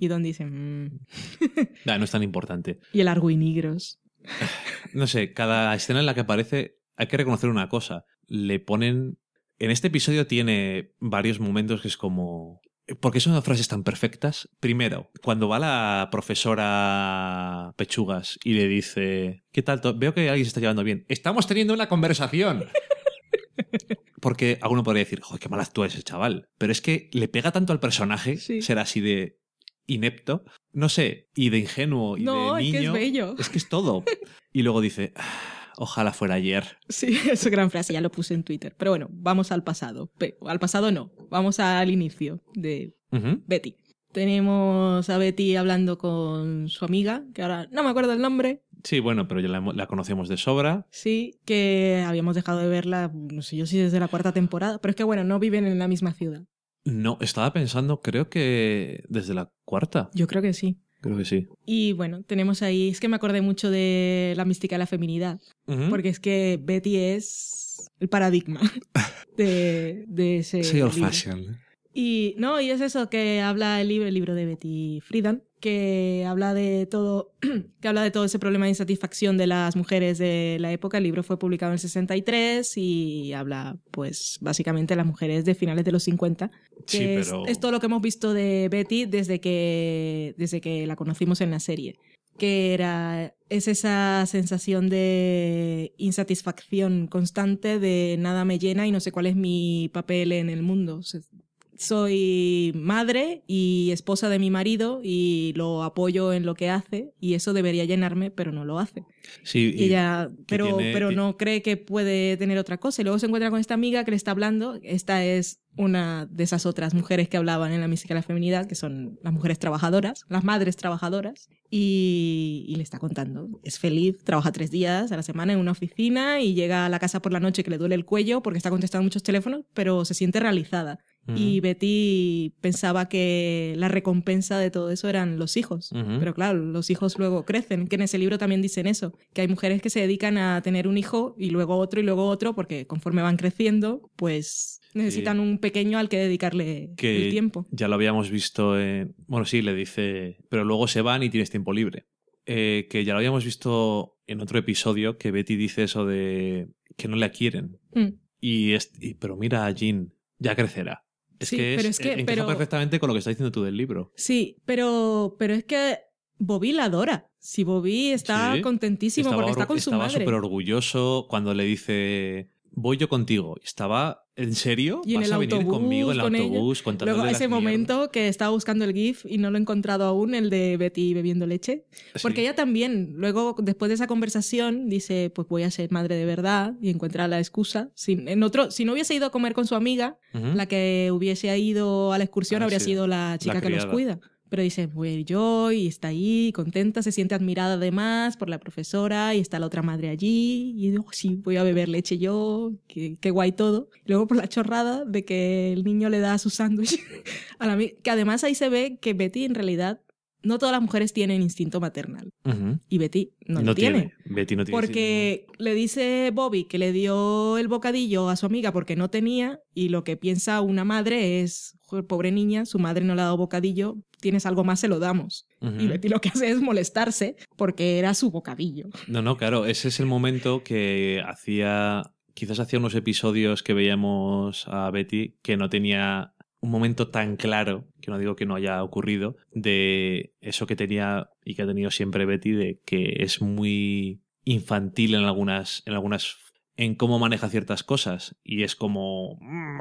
Y Don dice, "Mm". nah, no es tan importante. y el Arguinigros. No sé, cada escena en la que aparece hay que reconocer una cosa. Le ponen... En este episodio tiene varios momentos que es como... ¿Por qué son frases tan perfectas? Primero, cuando va la profesora Pechugas y le dice, ¿qué tal? Veo que alguien se está llevando bien. Estamos teniendo una conversación. Porque alguno podría decir, joder, qué mal actúa ese chaval. Pero es que le pega tanto al personaje Sí. ser así de inepto, no sé, y de ingenuo y No, de es que es niño. bello. Es que es todo. Y luego dice, "Ah, ojalá fuera ayer. Sí, es gran frase, ya lo puse en Twitter. Pero bueno, vamos al pasado. Al pasado no, vamos al inicio de. Betty. Tenemos a Betty hablando con su amiga, que ahora no me acuerdo el nombre, Sí, bueno, pero ya la, la conocemos de sobra. sí, que habíamos dejado de verla, no sé yo si desde la cuarta temporada, pero es que bueno, no viven en la misma ciudad. No, estaba pensando, creo que desde la cuarta. Yo creo que sí. Creo que sí. Y bueno, tenemos ahí, es que me acordé mucho de la mística de la feminidad, Porque es que Betty es el paradigma de, de ese... Sí, old fashion. Y no, y es eso que habla el libro, el libro de Betty Friedan, que habla de todo, que habla de todo ese problema de insatisfacción de las mujeres de la época. El libro fue publicado en el 63 y habla, pues, básicamente de las mujeres de finales de los 50. Que Sí, es, pero- es todo lo que hemos visto de Betty desde que, desde que la conocimos en la serie. Que era, es esa sensación de insatisfacción constante de nada me llena y no sé cuál es mi papel en el mundo. Soy madre y esposa de mi marido y lo apoyo en lo que hace y eso debería llenarme, pero no lo hace. Sí, Y ella, pero, tiene- pero no cree que puede tener otra cosa. Y luego se encuentra con esta amiga que le está hablando. Esta es una de esas otras mujeres que hablaban en la mística de la feminidad, que son las mujeres trabajadoras, las madres trabajadoras. Y, y le está contando. Es feliz, trabaja tres días a la semana en una oficina y llega a la casa por la noche que le duele el cuello porque está contestando muchos teléfonos, pero se siente realizada. Y Betty pensaba que la recompensa de todo eso eran los hijos. Pero claro, los hijos luego crecen, que en ese libro también dicen eso, que hay mujeres que se dedican a tener un hijo y luego otro y luego otro, porque conforme van creciendo, pues necesitan un pequeño al que dedicarle que el tiempo. ya lo habíamos visto en... Bueno, sí, le dice, pero luego se van y tienes tiempo libre. Eh, que ya lo habíamos visto en otro episodio, que Betty dice eso de que no la quieren. Mm. Y, es, y- pero mira a Jean, ya crecerá. Es Sí, que, pero es que- encaja pero- perfectamente con lo que estás diciendo tú del libro. Sí, pero, pero es que Bobby la adora. Si Bobby está Sí. contentísimo porque está con su estaba madre. súper orgulloso cuando le dice, voy yo contigo. Estaba, ¿en serio? Y en ¿Vas el a venir autobús conmigo en el con autobús Luego ese mierdas?". momento que estaba buscando el GIF y no lo he encontrado aún, el de Betty bebiendo leche. Sí. Porque ella también, luego, después de esa conversación, dice, pues voy a ser madre de verdad y encuentra la excusa. Si, en otro, si no hubiese ido a comer con su amiga, la que hubiese ido a la excursión Ah, habría sí. sido la chica La que los cuida. Pero dice, voy a ir yo y está ahí, contenta, se siente admirada además por la profesora y está la otra madre allí y digo, sí, voy a beber leche yo, qué, qué guay todo. Y luego por la chorrada de que el niño le da su sándwich a la que además ahí se ve que Betty en realidad, no todas las mujeres tienen instinto maternal Ujú. y Betty no, lo tiene. Betty no tiene. Porque le dice Bobby que le dio el bocadillo a su amiga porque no tenía y lo que piensa una madre es, "Joder, pobre niña, su madre no le ha dado bocadillo, tienes algo más, se lo damos. Y Betty lo que hace es molestarse porque era su bocadillo. No, no, claro, ese es el momento que hacía, quizás hacía unos episodios que veíamos a Betty que no tenía un momento tan claro, que no digo que no haya ocurrido, de eso que tenía y que ha tenido siempre Betty, de que es muy infantil en algunas, en algunas, en cómo maneja ciertas cosas. Y es como, "Mm,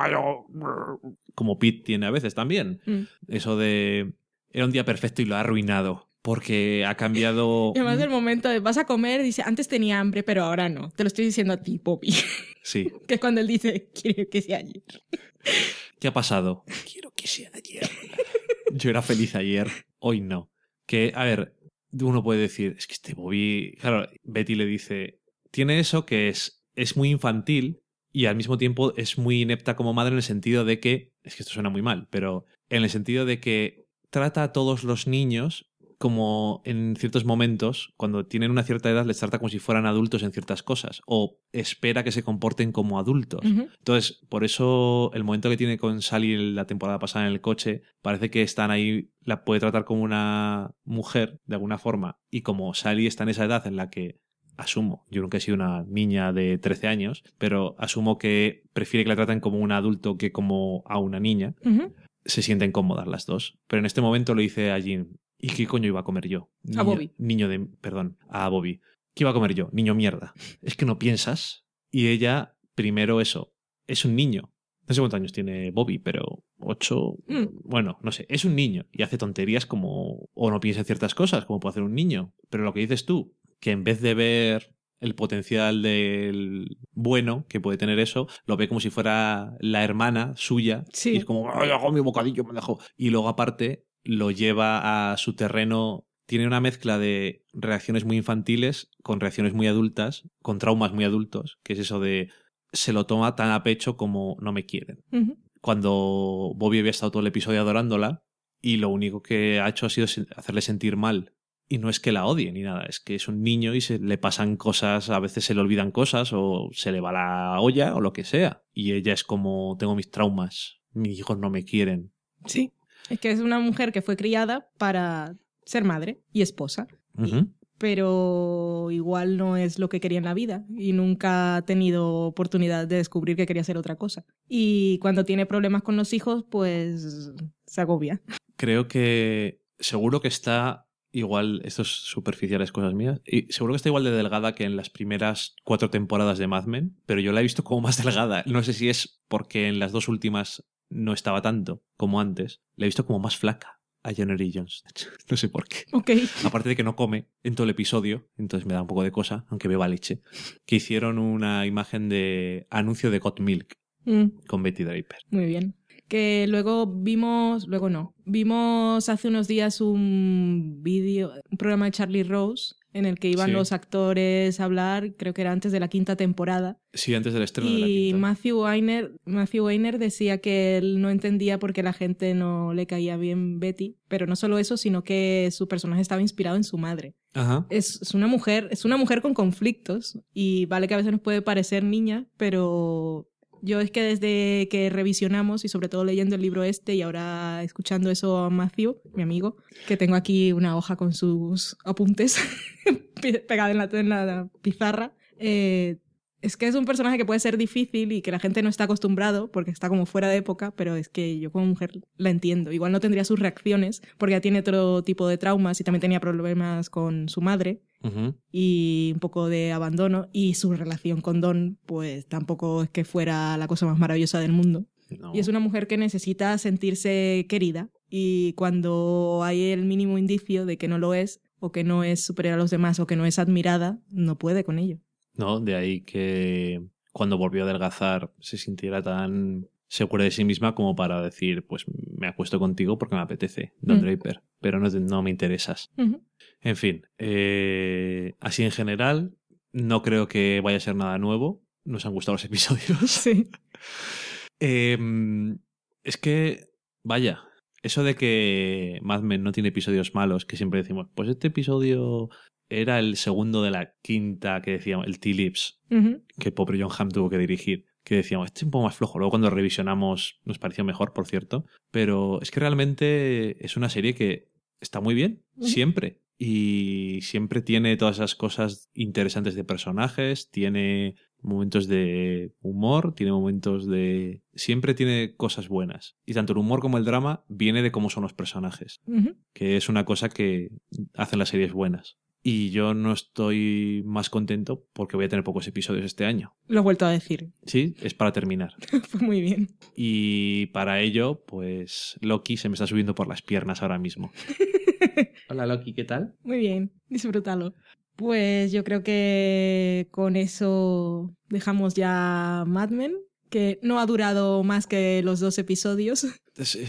como Pete tiene a veces también. Mm. Eso de era un día perfecto y lo ha arruinado. Porque ha cambiado. Y además el momento de vas a comer, dice, antes tenía hambre, pero ahora no. Te lo estoy diciendo a ti, Poppy. Sí. que es cuando él dice, quiero que sea ayer. ¿Qué ha pasado? Quiero que sea ayer. Yo era feliz ayer, hoy no. Que, a ver, uno puede decir, es que este Bobby. Claro, Betty le dice, tiene eso que es, es muy infantil y al mismo tiempo es muy inepta como madre en el sentido de que, es que esto suena muy mal, pero en el sentido de que trata a todos los niños como en ciertos momentos, cuando tienen una cierta edad, les trata como si fueran adultos en ciertas cosas, o espera que se comporten como adultos. Entonces, por eso el momento que tiene con Sally la temporada pasada en el coche, parece que están ahí, la puede tratar como una mujer, de alguna forma, y como Sally está en esa edad en la que asumo, yo nunca he sido una niña de 13 años, pero asumo que prefiere que la traten como un adulto que como a una niña. Se sienten cómodas las dos. Pero en este momento le dice a Jean, ¿y qué coño iba a comer yo? A Bobby. Niño de, perdón, a Bobby. ¿Qué iba a comer yo? Niño mierda. Es que no piensas. Y ella, primero eso, es un niño. No sé cuántos años tiene Bobby, pero ocho, Mm. bueno, no sé, es un niño y hace tonterías como, o no piensa en ciertas cosas, como puede hacer un niño. Pero lo que dices tú, que en vez de ver el potencial del bueno que puede tener eso, lo ve como si fuera la hermana suya. Sí. Y es como, ¡ay, hago mi bocadillo, me dejo! Y luego aparte lo lleva a su terreno. Tiene una mezcla de reacciones muy infantiles con reacciones muy adultas, con traumas muy adultos, que es eso de se lo toma tan a pecho como no me quieren cuando Bobby había estado todo el episodio adorándola y lo único que ha hecho ha sido hacerle sentir mal. Y no es que la odie ni nada, es que es un niño y se le pasan cosas, a veces se le olvidan cosas o se le va la olla o lo que sea. Y ella es como, tengo mis traumas, mis hijos no me quieren. Sí. Es que es una mujer que fue criada para ser madre y esposa. Pero igual no es lo que quería en la vida y nunca ha tenido oportunidad de descubrir que quería hacer otra cosa. Y cuando tiene problemas con los hijos, pues se agobia. Creo que seguro que está igual, esto es superficiales cosas mías, y seguro que está igual de delgada que en las primeras cuatro temporadas de Mad Men, pero yo la he visto como más delgada. No sé si es porque en las dos últimas no estaba tanto como antes. La he visto como más flaca a Jenny Jones. No sé por qué. Ok. Aparte de que no come en todo el episodio, entonces me da un poco de cosa, aunque beba leche. Que hicieron una imagen de anuncio de Got Milk Mm, con Betty Draper. muy bien. Que luego vimos, luego no, vimos hace unos días un vídeo, un programa de Charlie Rose en el que iban Sí. los actores a hablar, creo que era antes de la quinta temporada, Sí, antes del estreno de la Y quinta. Matthew Weiner, Matthew Weiner decía que él no entendía por qué la gente no le caía bien Betty, pero no solo eso, sino que su personaje estaba inspirado en su madre. Ajá. Es, es una mujer, es una mujer con conflictos y vale que a veces nos puede parecer niña, pero yo es que desde que revisionamos y sobre todo leyendo el libro este y ahora escuchando eso a Matthew, mi amigo, que tengo aquí una hoja con sus apuntes pe- pegada en la, en la pizarra, eh, es que es un personaje que puede ser difícil y que la gente no está acostumbrado porque está como fuera de época, pero es que yo como mujer la entiendo. Igual no tendría sus reacciones porque ya tiene otro tipo de traumas y también tenía problemas con su madre Y un poco de abandono y su relación con Don pues tampoco es que fuera la cosa más maravillosa del mundo. No. Y es una mujer que necesita sentirse querida y cuando hay el mínimo indicio de que no lo es o que no es superior a los demás o que no es admirada, no puede con ello. ¿no? De ahí que cuando volvió a adelgazar se sintiera tan segura de sí misma como para decir, pues me acuesto contigo porque me apetece, Don Mm. Draper, pero no, no me interesas. En fin, eh, así en general, no creo que vaya a ser nada nuevo. Nos han gustado los episodios. Sí. Eh, es que, vaya, eso de que Mad Men no tiene episodios malos, que siempre decimos, pues este episodio era el segundo de la quinta que decíamos, el T-Lips, que pobre John Hamm tuvo que dirigir, que decíamos, este es un poco más flojo. Luego cuando revisionamos nos pareció mejor, por cierto. Pero es que realmente es una serie que está muy bien, siempre. Y siempre tiene todas esas cosas interesantes de personajes, tiene momentos de humor, tiene momentos de... Siempre tiene cosas buenas. Y tanto el humor como el drama viene de cómo son los personajes, que es una cosa que hacen las series buenas. Y yo no estoy más contento porque voy a tener pocos episodios este año. Lo he vuelto a decir. Sí, es para terminar. Fue muy bien. Y para ello, pues Loki se me está subiendo por las piernas ahora mismo. Hola Loki, ¿qué tal? Muy bien, disfrútalo. Pues yo creo que con eso dejamos ya Mad Men, que no ha durado más que los dos episodios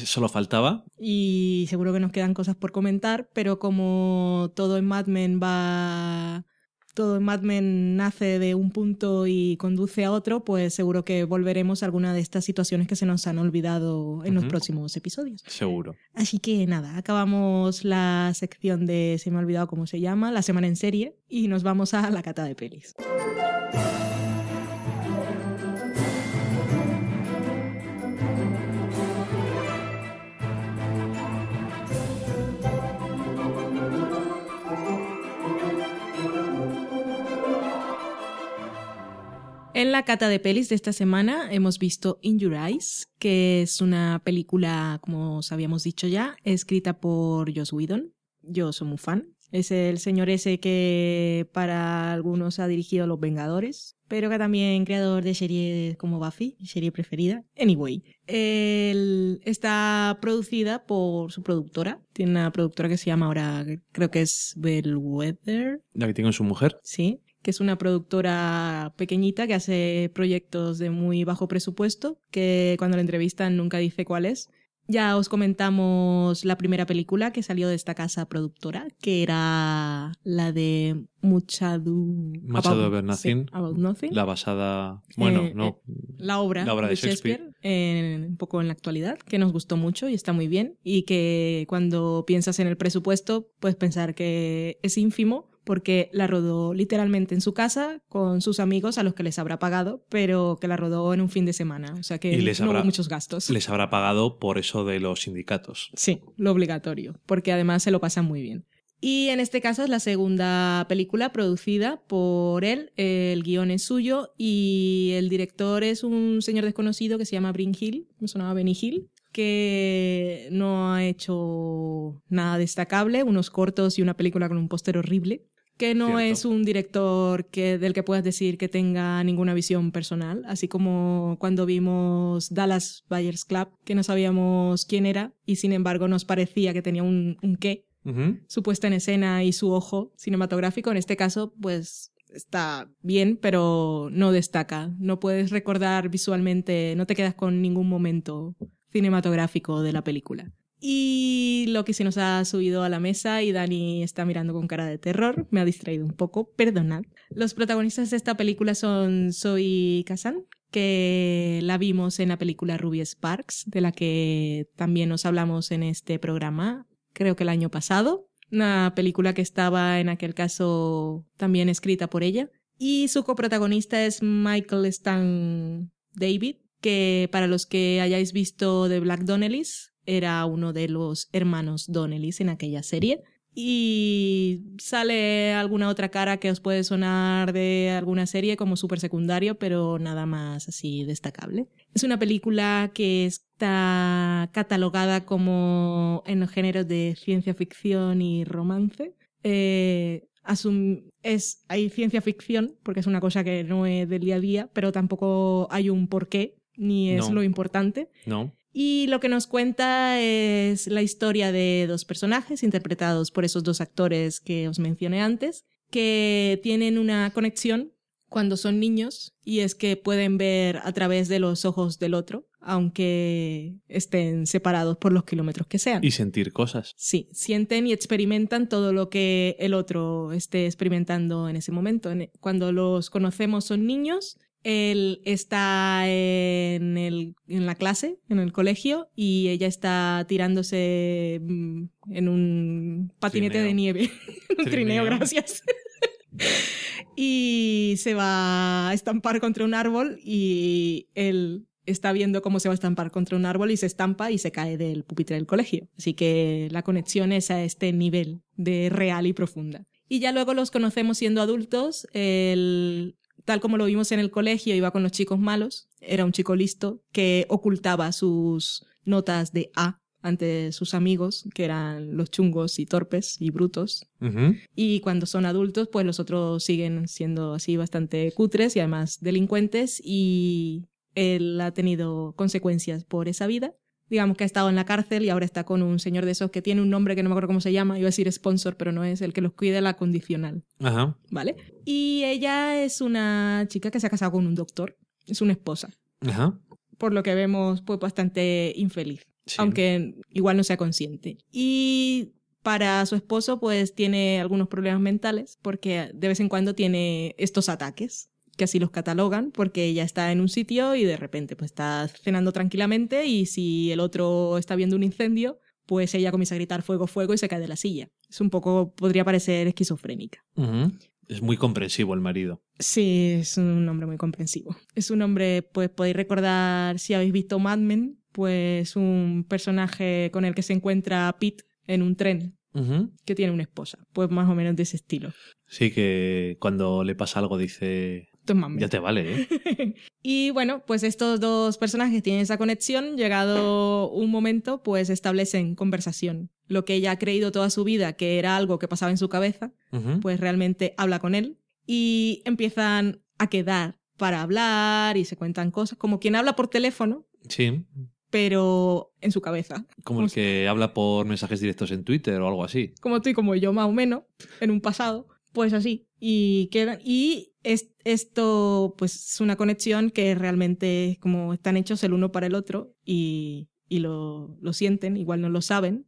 Solo faltaba. y seguro que nos quedan cosas por comentar, pero como todo en Mad Men va... Todo en Mad Men nace de un punto y conduce a otro, pues seguro que volveremos a alguna de estas situaciones que se nos han olvidado en los próximos episodios. Seguro. Así que nada, acabamos la sección de Se me ha olvidado cómo se llama, la semana en serie, y nos vamos a la cata de pelis. En la cata de pelis de esta semana hemos visto In Your Eyes, que es una película, como os habíamos dicho ya, escrita por Joss Whedon. Yo soy muy fan. Es el señor ese que para algunos ha dirigido Los Vengadores, pero que también creador de series como Buffy, serie preferida. Anyway, él está producida por su productora. Tiene una productora que se llama ahora, creo que es Bellwether, La que tiene con su mujer. Sí, que es una productora pequeñita que hace proyectos de muy bajo presupuesto, que cuando la entrevistan nunca dice cuál es. Ya os comentamos la primera película que salió de esta casa productora, que era la de Muchadu... Much Ado About sí, About Nothing. La basada. Bueno, Eh, no. la obra, La obra de Shakespeare. en- un poco en la actualidad, que nos gustó mucho y está muy bien. Y que cuando piensas en el presupuesto, puedes pensar que es ínfimo, porque la rodó literalmente en su casa con sus amigos a los que les habrá pagado, pero que la rodó en un fin de semana. O sea que les no habrá- hubo muchos gastos. Les habrá pagado por eso de los sindicatos. Sí, lo obligatorio, porque además se lo pasan muy bien. Y en este caso es la segunda película producida por él, el guion es suyo y el director es un señor desconocido que se llama Brin Hill, me sonaba Benny Hill, que no ha hecho nada destacable, unos cortos y una película con un póster horrible, que no Cierto. es un director que, del que puedas decir que tenga ninguna visión personal, así como cuando vimos Dallas Buyers Club, que no sabíamos quién era y sin embargo nos parecía que tenía un, un qué, su puesta en escena y su ojo cinematográfico. En este caso, pues está bien, pero no destaca. No puedes recordar visualmente, no te quedas con ningún momento cinematográfico de la película. Y lo que se nos ha subido a la mesa y Dani está mirando con cara de terror, me ha distraído un poco, perdonad. Los protagonistas de esta película son Zoe Kazan, que la vimos en la película Ruby Sparks, de la que también nos hablamos en este programa, creo que el año pasado. Una película que estaba en aquel caso también escrita por ella. Y su coprotagonista es Michael Stan David, que para los que hayáis visto The Black Donnellys, era uno de los hermanos Donnellys en aquella serie. Y sale alguna otra cara que os puede sonar de alguna serie como súper secundario, pero nada más así destacable. Es una película que está catalogada como en los géneros de ciencia ficción y romance. Eh, asum- es, hay ciencia ficción, porque es una cosa que no es del día a día, pero tampoco hay un porqué, ni es No. lo importante. No. Y lo que nos cuenta es la historia de dos personajes interpretados por esos dos actores que os mencioné antes, que tienen una conexión cuando son niños y es que pueden ver a través de los ojos del otro, aunque estén separados por los kilómetros que sean. Y sentir cosas. Sí, sienten y experimentan todo lo que el otro esté experimentando en ese momento. En- Cuando los conocemos son niños, él está en, el- en la clase, en el colegio, y ella está tirándose mm, en un patinete Trineo. de nieve. un trineo, Trineo. gracias. y se va a estampar contra un árbol y él está viendo cómo se va a estampar contra un árbol y se estampa y se cae del pupitre del colegio. Así que la conexión es a este nivel de real y profunda. Y ya luego los conocemos siendo adultos. El, tal como lo vimos en el colegio, iba con los chicos malos. Era un chico listo que ocultaba sus notas de A ante sus amigos, que eran los chungos y torpes y brutos. Y cuando son adultos, pues los otros siguen siendo así bastante cutres y además delincuentes y él ha tenido consecuencias por esa vida. Digamos que ha estado en la cárcel y ahora está con un señor de esos que tiene un nombre que no me acuerdo cómo se llama, iba a decir sponsor, pero no es el que los cuida la condicional, Ajá. ¿vale? Y ella es una chica que se ha casado con un doctor, es una esposa. Ajá. Por lo que vemos, pues bastante infeliz Sí. aunque igual no sea consciente. Y para su esposo, pues tiene algunos problemas mentales, porque de vez en cuando tiene estos ataques, que así los catalogan, porque ella está en un sitio y de repente pues está cenando tranquilamente y si el otro está viendo un incendio, pues ella comienza a gritar fuego, fuego y se cae de la silla. Es un poco, podría parecer esquizofrénica. Es muy comprensivo el marido. Sí, es un hombre muy comprensivo. Es un hombre, pues podéis recordar, si habéis visto Mad Men, pues un personaje con el que se encuentra Pete en un tren que tiene una esposa. Pues más o menos de ese estilo. Sí, que cuando le pasa algo dice, Ya te vale, ¿eh? y bueno, pues estos dos personajes tienen esa conexión. Llegado un momento, pues establecen conversación. Lo que ella ha creído toda su vida que era algo que pasaba en su cabeza, pues realmente habla con él y empiezan a quedar para hablar y se cuentan cosas, como quien habla por teléfono, Sí, pero en su cabeza, como el que habla por mensajes directos en Twitter o algo así. como tú y como yo más o menos, en un pasado, pues así, y quedan, y es- esto pues es una conexión que realmente es como están hechos el uno para el otro y, y lo, lo sienten, igual no lo saben,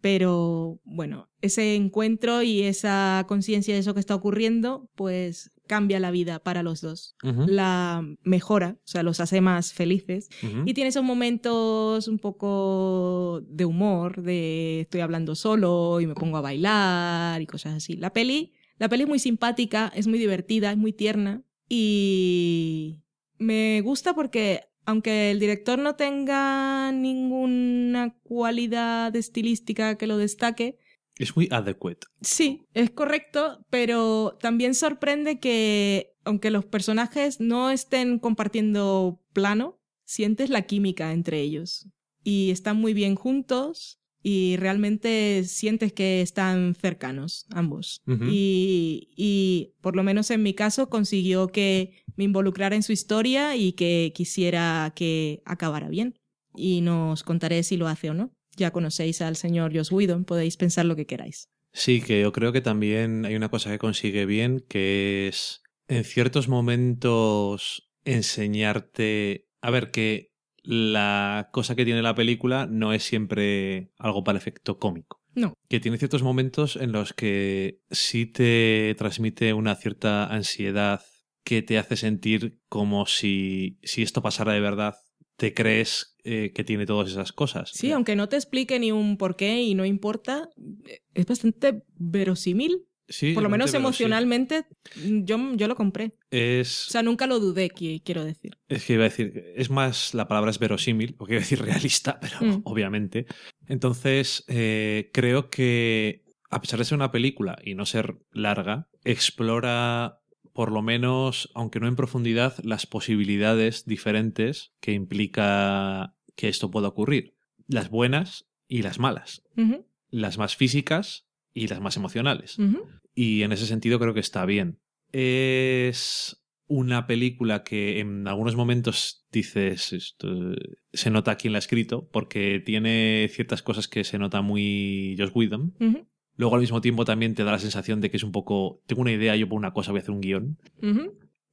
pero bueno, ese encuentro y esa conciencia de eso que está ocurriendo, pues cambia la vida para los dos. La mejora, o sea, los hace más felices. Y tiene esos momentos un poco de humor, de estoy hablando solo y me pongo a bailar y cosas así. La peli, la peli es muy simpática, es muy divertida, es muy tierna y me gusta porque aunque el director no tenga ninguna cualidad estilística que lo destaque, Es muy adequate. Sí, es correcto, pero también sorprende que, aunque los personajes no estén compartiendo plano, sientes la química entre ellos. Y están muy bien juntos y realmente sientes que están cercanos ambos. Y, y por lo menos en mi caso consiguió que me involucrara en su historia y que quisiera que acabara bien. Y nos contaré si lo hace o no. Ya conocéis al señor Joss Whedon, podéis pensar lo que queráis. Sí, que yo creo que también hay una cosa que consigue bien, que es en ciertos momentos enseñarte, a ver, que la cosa que tiene la película no es siempre algo para efecto cómico. No. Que tiene ciertos momentos en los que sí te transmite una cierta ansiedad que te hace sentir como si, si esto pasara de verdad, te crees eh, que tiene todas esas cosas. Sí, aunque no te explique ni un por qué y no importa, es bastante verosímil. Sí, Por lo menos sí. emocionalmente, yo, yo lo compré. Es, O sea, nunca lo dudé, qui- quiero decir. Es que iba a decir, es más, la palabra es verosímil, porque iba a decir realista, pero Mm. obviamente. Entonces, eh, creo que, a pesar de ser una película y no ser larga, explora, por lo menos, aunque no en profundidad, las posibilidades diferentes que implica que esto pueda ocurrir. Las buenas y las malas. Las más físicas y las más emocionales. Y en ese sentido creo que está bien. Es una película que en algunos momentos dices, esto, se nota quién la ha escrito, porque tiene ciertas cosas que se nota muy Joss Whedon. Luego al mismo tiempo también te da la sensación de que es un poco, tengo una idea, yo por una cosa voy a hacer un guion.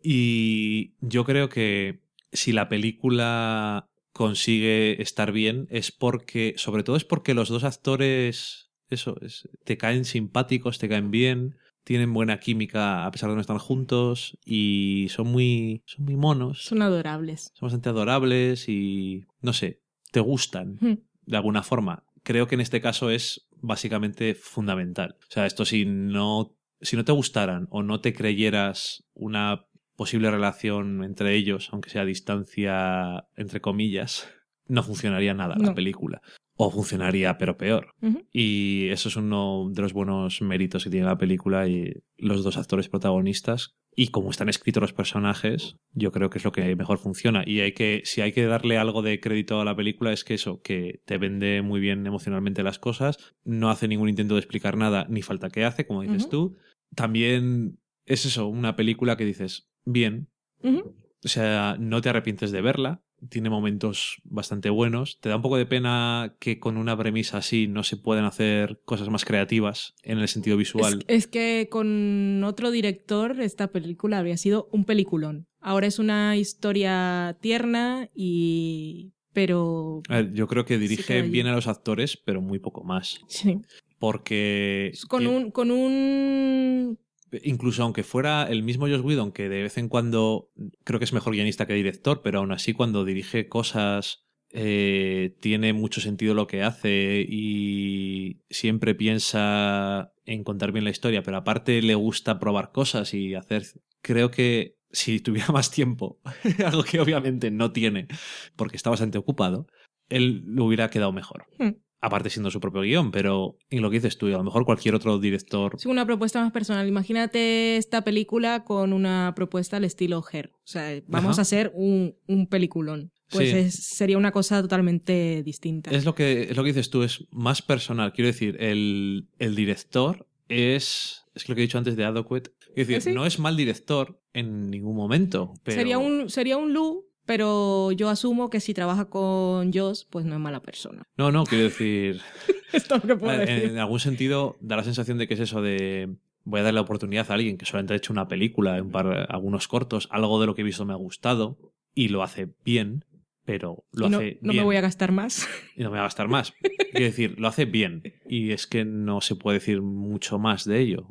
Y yo creo que si la película consigue estar bien es porque, sobre todo es porque los dos actores, eso, es, te caen simpáticos, te caen bien, tienen buena química a pesar de no estar juntos y son muy, son muy monos, Son adorables. son bastante adorables y, no sé, te gustan Ujú. de alguna forma. Creo que en este caso es básicamente fundamental. O sea, esto si no, si no te gustaran o no te creyeras una posible relación entre ellos, aunque sea a distancia, entre comillas, no funcionaría nada la película. O funcionaría, pero peor. Y eso es uno de los buenos méritos que tiene la película y los dos actores protagonistas. Y como están escritos los personajes, yo creo que es lo que mejor funciona. Y hay que, si hay que darle algo de crédito a la película, es que eso, que te vende muy bien emocionalmente las cosas, no hace ningún intento de explicar nada, ni falta que hace, como dices tú. También es eso, una película que dices, bien. O sea, no te arrepientes de verla. Tiene momentos bastante buenos. Te da un poco de pena que con una premisa así no se puedan hacer cosas más creativas en el sentido visual. es que con otro director esta película habría sido un peliculón. Ahora es una historia tierna y... pero... A ver, yo creo que dirige bien a los actores, pero muy poco más. Sí. Porque. Con un, con un... Incluso aunque fuera el mismo Joss Whedon, que de vez en cuando creo que es mejor guionista que director, pero aún así cuando dirige cosas eh, tiene mucho sentido lo que hace y siempre piensa en contar bien la historia, pero aparte le gusta probar cosas y hacer... Creo que si tuviera más tiempo, algo que obviamente no tiene porque está bastante ocupado, él lo hubiera quedado mejor. Hmm. Aparte siendo su propio guion, pero en lo que dices tú, y a lo mejor cualquier otro director Es una propuesta más personal. Imagínate esta película con una propuesta al estilo Her. O sea, vamos Ajá. a hacer un, un peliculón. Pues Sí. es- sería una cosa totalmente distinta. Es lo que, es lo que dices tú, es más personal. Quiero decir, el, el director es. Es lo que he dicho antes de Adequate. Quiero decir, ¿Ah, sí? no es mal director en ningún momento. Pero... Sería un sería un Lu, pero yo asumo que si trabaja con Joss, pues no es mala persona. No, no, quiero decir. Esto que puedo en, decir. en algún sentido da la sensación de que es eso de. Voy a darle la oportunidad a alguien que solamente ha hecho una película, un par, algunos cortos, algo de lo que he visto me ha gustado y lo hace bien, pero lo no, hace no bien. me voy a gastar más. y no me va a gastar más. Quiero decir, lo hace bien. Y es que no se puede decir mucho más de ello.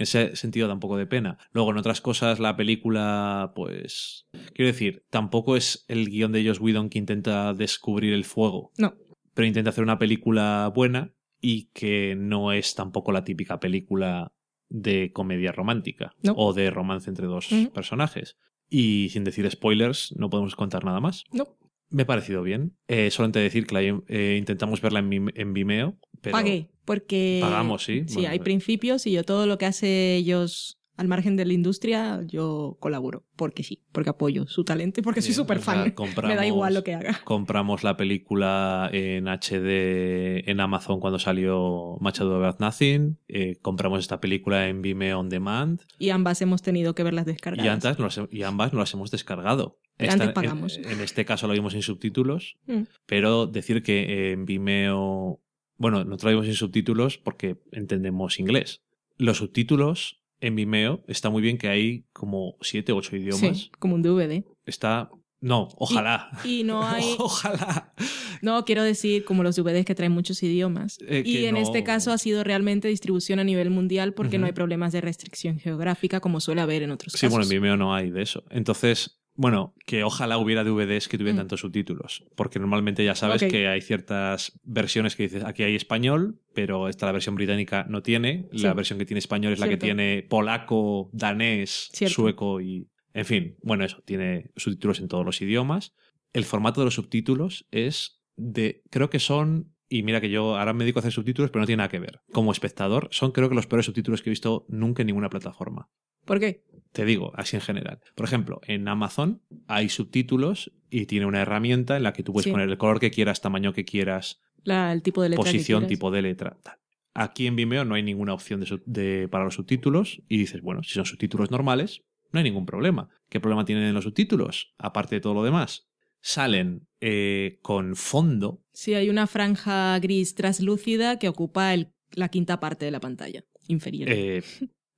En ese sentido da un poco de pena. Luego, en otras cosas, la película, pues. Quiero decir, tampoco es el guion de Joss Whedon que intenta descubrir el fuego. No. Pero intenta hacer una película buena y que no es tampoco la típica película de comedia romántica No. o de romance entre dos personajes. Y sin decir spoilers, no podemos contar nada más. No. Me ha parecido bien. Eh, solamente decir que la, eh, intentamos verla en, Vim- en Vimeo. Pero Pagué, porque... Pagamos, sí. Sí, Bueno, hay eh. principios y yo todo lo que hace ellos al margen de la industria, yo colaboro. Porque sí, porque apoyo su talento y porque soy súper o sea, fan. Me da igual lo que haga. Compramos la película en HD en Amazon cuando salió Machado About Nothing. eh, compramos esta película en Vimeo On Demand. Y ambas hemos tenido que verlas Y, descargadas. nos las- y ambas nos las hemos descargado. Pero antes pagamos. En, en este caso lo vimos sin subtítulos, Mm. pero decir que en Vimeo. Bueno, no traemos sin subtítulos porque entendemos inglés. Los subtítulos en Vimeo está muy bien que hay como siete ocho idiomas. Sí, como un DVD. Está. No, ojalá. Y no hay... Ojalá. No, quiero decir, como los DVDs que traen muchos idiomas. Eh, y en no- este caso ha sido realmente distribución a nivel mundial porque no hay problemas de restricción geográfica como suele haber en otros Sí, casos. bueno, en Vimeo no hay de eso. Entonces, bueno, que ojalá hubiera DVDs que tuvieran Mm. tantos subtítulos. Porque normalmente ya sabes que hay ciertas versiones que dices, aquí hay español, pero esta la versión británica no tiene. La versión que tiene español es la que tiene polaco, danés, Cierto. sueco y... En fin, bueno, eso, tiene subtítulos en todos los idiomas. El formato de los subtítulos es de... Creo que son... Y mira que yo ahora me dedico a hacer subtítulos, pero no tiene nada que ver. Como espectador, son creo que los peores subtítulos que he visto nunca en ninguna plataforma. ¿Por qué? Te digo, así en general. Por ejemplo, en Amazon hay subtítulos y tiene una herramienta en la que tú puedes Sí. poner el color que quieras, tamaño que quieras, La- el tipo de letra posición, tipo de letra. tal. Aquí en Vimeo no hay ninguna opción de para los subtítulos y dices, bueno, si son subtítulos normales, no hay ningún problema. ¿Qué problema tienen los subtítulos? Aparte de todo lo demás. Salen eh, con fondo. Sí, hay una franja gris traslúcida que ocupa el- la quinta parte de la pantalla inferior. eh,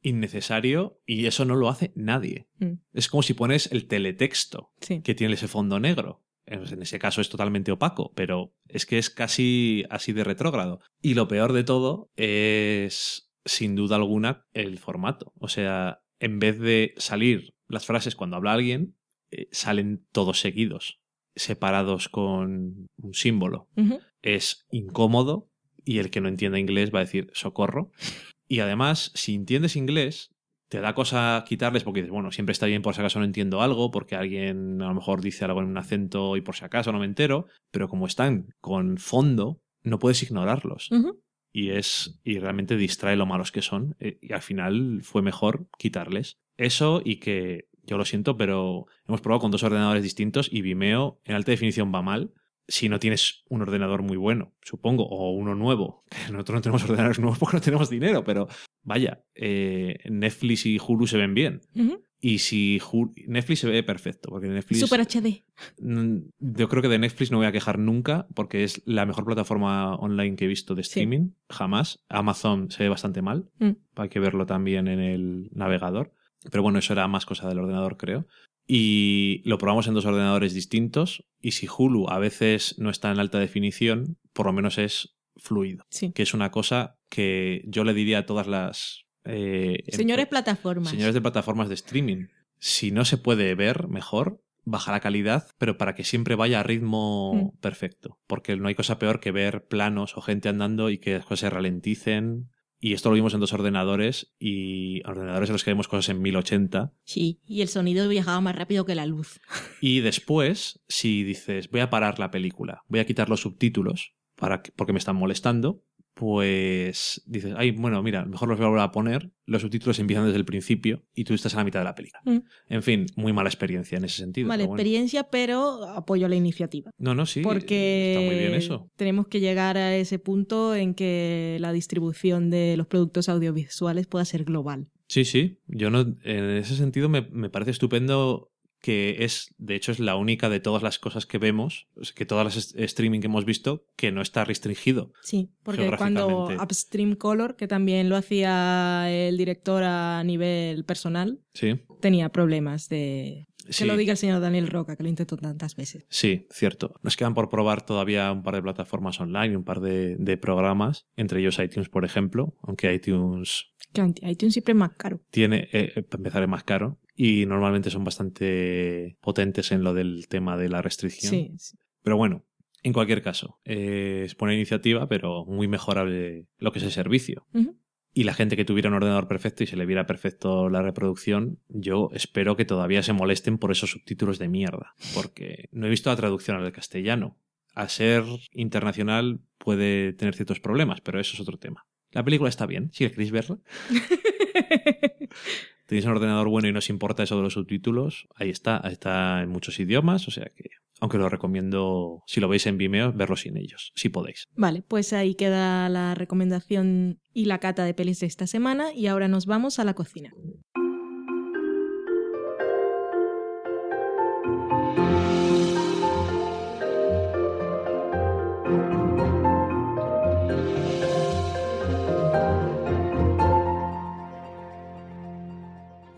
innecesario y eso no lo hace nadie. Mm. Es como si pones el teletexto sí. que tiene ese fondo negro. En ese caso es totalmente opaco, pero es que es casi así de retrógrado. Y lo peor de todo es, sin duda alguna, el formato. O sea, en vez de salir las frases cuando habla alguien, eh, salen todos seguidos, separados con un símbolo. Es incómodo y el que no entienda inglés va a decir socorro. Y además, si entiendes inglés, te da cosa quitarles porque dices, bueno, siempre está bien por si acaso no entiendo algo, porque alguien a lo mejor dice algo en un acento y por si acaso no me entero, pero como están con fondo, no puedes ignorarlos. Y es y realmente distrae lo malos que son. eh, Y al final fue mejor quitarles. Eso y que yo lo siento, pero hemos probado con dos ordenadores distintos y Vimeo en alta definición va mal si no tienes un ordenador muy bueno, supongo, o uno nuevo. Nosotros no tenemos ordenadores nuevos porque no tenemos dinero, pero vaya, eh, Netflix y Hulu se ven bien. Y si Hulu- Netflix se ve perfecto, porque Netflix... Super HD. Mm, Yo creo que de Netflix no voy a quejar nunca porque es la mejor plataforma online que he visto de Sí. streaming, jamás. Amazon se ve bastante mal, Mm. hay que verlo también en el navegador. Pero bueno, eso era más cosa del ordenador, creo. Y lo probamos en dos ordenadores distintos y si Hulu a veces no está en alta definición, por lo menos es fluido, Sí. que es una cosa que yo le diría a todas las... eh, Señores empre- plataformas. Señores de plataformas de streaming, si no se puede ver mejor, baja la calidad, pero para que siempre vaya a ritmo Mm. perfecto. Porque no hay cosa peor que ver planos o gente andando y que las cosas se ralenticen. Y esto lo vimos en dos ordenadores y ordenadores en los que vemos cosas en 1080. Sí, y el sonido viajaba más rápido que la luz. Y después, si dices, voy a parar la película, voy a quitar los subtítulos para que- porque me están molestando, pues dices, ay, bueno, mira, mejor los voy a volver a poner, los subtítulos empiezan desde el principio y tú estás a la mitad de la película. Mm. En fin, muy mala experiencia en ese sentido. Mala pero bueno. experiencia, pero apoyo la iniciativa. No, no, sí. Porque Está muy bien eso. tenemos que llegar a ese punto en que la distribución de los productos audiovisuales pueda ser global. Sí, sí. Yo no, en ese sentido me, me parece estupendo que es, de hecho, es la única de todas las cosas que vemos, que todas las streaming que hemos visto, que no está restringido. Sí, porque cuando. Upstream Color, que también lo hacía el director a nivel personal, Sí. tenía problemas de... Que Sí. lo diga el señor Daniel Roca, que lo intentó tantas veces. Sí, cierto. Nos quedan por probar todavía un par de plataformas online, un par de, de programas, entre ellos iTunes, por ejemplo, aunque iTunes anti- iTunes siempre es más caro. tiene, eh, eh, para empezar, es más caro y normalmente son bastante potentes en lo del tema de la restricción. Sí, sí. Pero bueno, en cualquier caso, eh, es buena iniciativa, pero muy mejorable lo que es el servicio. Y la gente que tuviera un ordenador perfecto y se le viera perfecto la reproducción, yo espero que todavía se molesten por esos subtítulos de mierda, porque no he visto la traducción al castellano. A ser internacional puede tener ciertos problemas, pero eso es otro tema. La película está bien, si queréis verla. Tenéis un ordenador bueno y no os importa eso de los subtítulos, ahí está, está en muchos idiomas, o sea que, aunque lo recomiendo, si lo veis en Vimeo, verlo sin ellos, si podéis. Vale, pues ahí queda la recomendación y la cata de pelis de esta semana y ahora nos vamos a la cocina.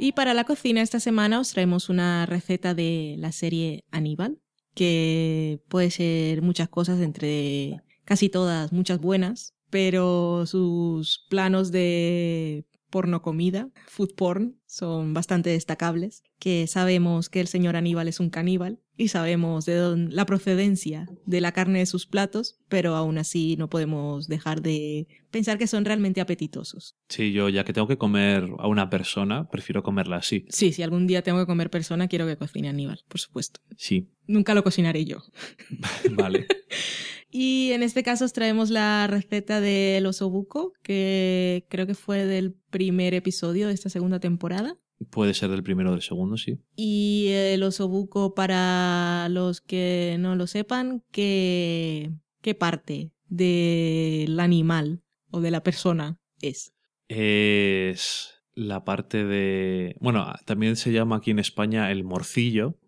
Y para la cocina esta semana os traemos una receta de la serie Aníbal, que puede ser muchas cosas, entre casi todas, muchas buenas, pero sus planos de porno comida, food porn, son bastante destacables, que sabemos que el señor Aníbal es un caníbal y sabemos de dónde, la procedencia de la carne de sus platos, pero aún así no podemos dejar de pensar que son realmente apetitosos. Sí, yo ya que tengo que comer a una persona, prefiero comerla así. Sí, si algún día tengo que comer persona, quiero que cocine Aníbal, por supuesto. Sí, Nunca lo cocinaré yo. vale. Y en este caso os traemos la receta del osobuco, que creo que fue del primer episodio de esta segunda temporada. Puede ser del primero o del segundo, sí. Y el osobuco, para los que no lo sepan, ¿qué, qué parte del animal o de la persona es? Es la parte de... Bueno, también se llama aquí en España el morcillo,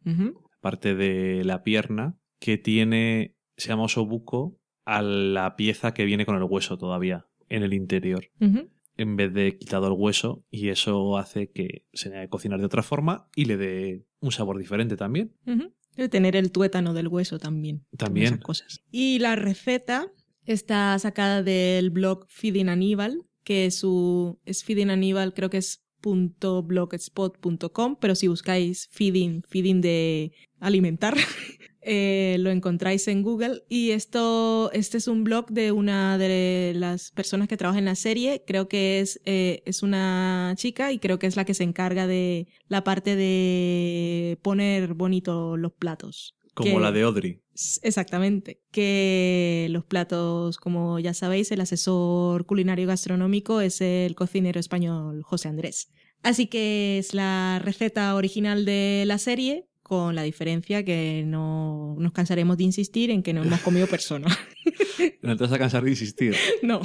parte de la pierna, que tiene, se llama osobuco, a la pieza que viene con el hueso todavía en el interior, en vez de quitado el hueso, y eso hace que se que cocinar de otra forma y le dé un sabor diferente también. Debe tener el tuétano del hueso también. También. Esas cosas. Y la receta está sacada del blog Feeding Aníbal, que su es Feeding Aníbal, creo que es .blogspot.com, pero si buscáis feeding, feeding de alimentar, eh, lo encontráis en Google. Y esto, este es un blog de una de las personas que trabaja en la serie. Creo que es, eh, es una chica y creo que es la que se encarga de la parte de poner bonito los platos. Como Que- la de Audrey. Exactamente. Que los platos, como ya sabéis, el asesor culinario gastronómico es el cocinero español José Andrés. Así que es la receta original de la serie, con la diferencia que no nos cansaremos de insistir en que no hemos comido persona. No te vas a cansar de insistir. no,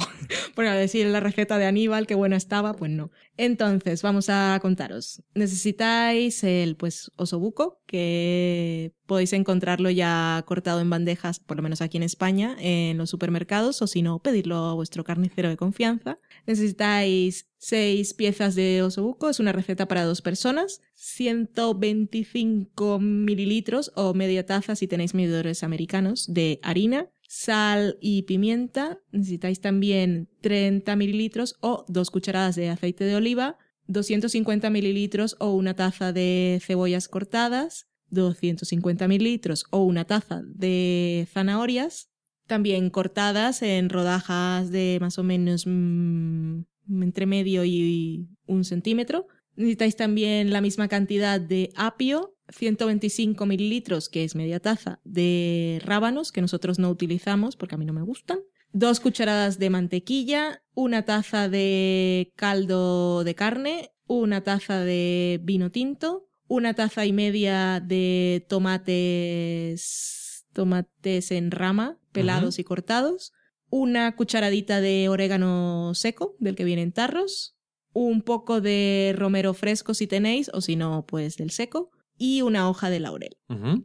por decir la receta de Aníbal, qué buena estaba, pues no. Entonces, vamos a contaros. Necesitáis el pues osobuco, que podéis encontrarlo ya cortado en bandejas, por lo menos aquí en España, en los supermercados, o si no, pedirlo a vuestro carnicero de confianza. Necesitáis seis piezas de osobuco, es una receta para dos personas, 125 mililitros o media taza si tenéis medidores americanos de harina, sal y pimienta. Necesitáis también 30 mililitros o dos cucharadas de aceite de oliva, 250 mililitros o una taza de cebollas cortadas, 250 mililitros o una taza de zanahorias, también cortadas en rodajas de más o menos mm, entre medio y un centímetro. Necesitáis también la misma cantidad de apio, 125 mililitros, que es media taza, de rábanos, que nosotros no utilizamos porque a mí no me gustan. Dos cucharadas de mantequilla, una taza de caldo de carne, una taza de vino tinto, una taza y media de tomates, tomates en rama, pelados y cortados, una cucharadita de orégano seco, del que vienen tarros, un poco de romero fresco si tenéis, o si no, pues del seco, y una hoja de laurel.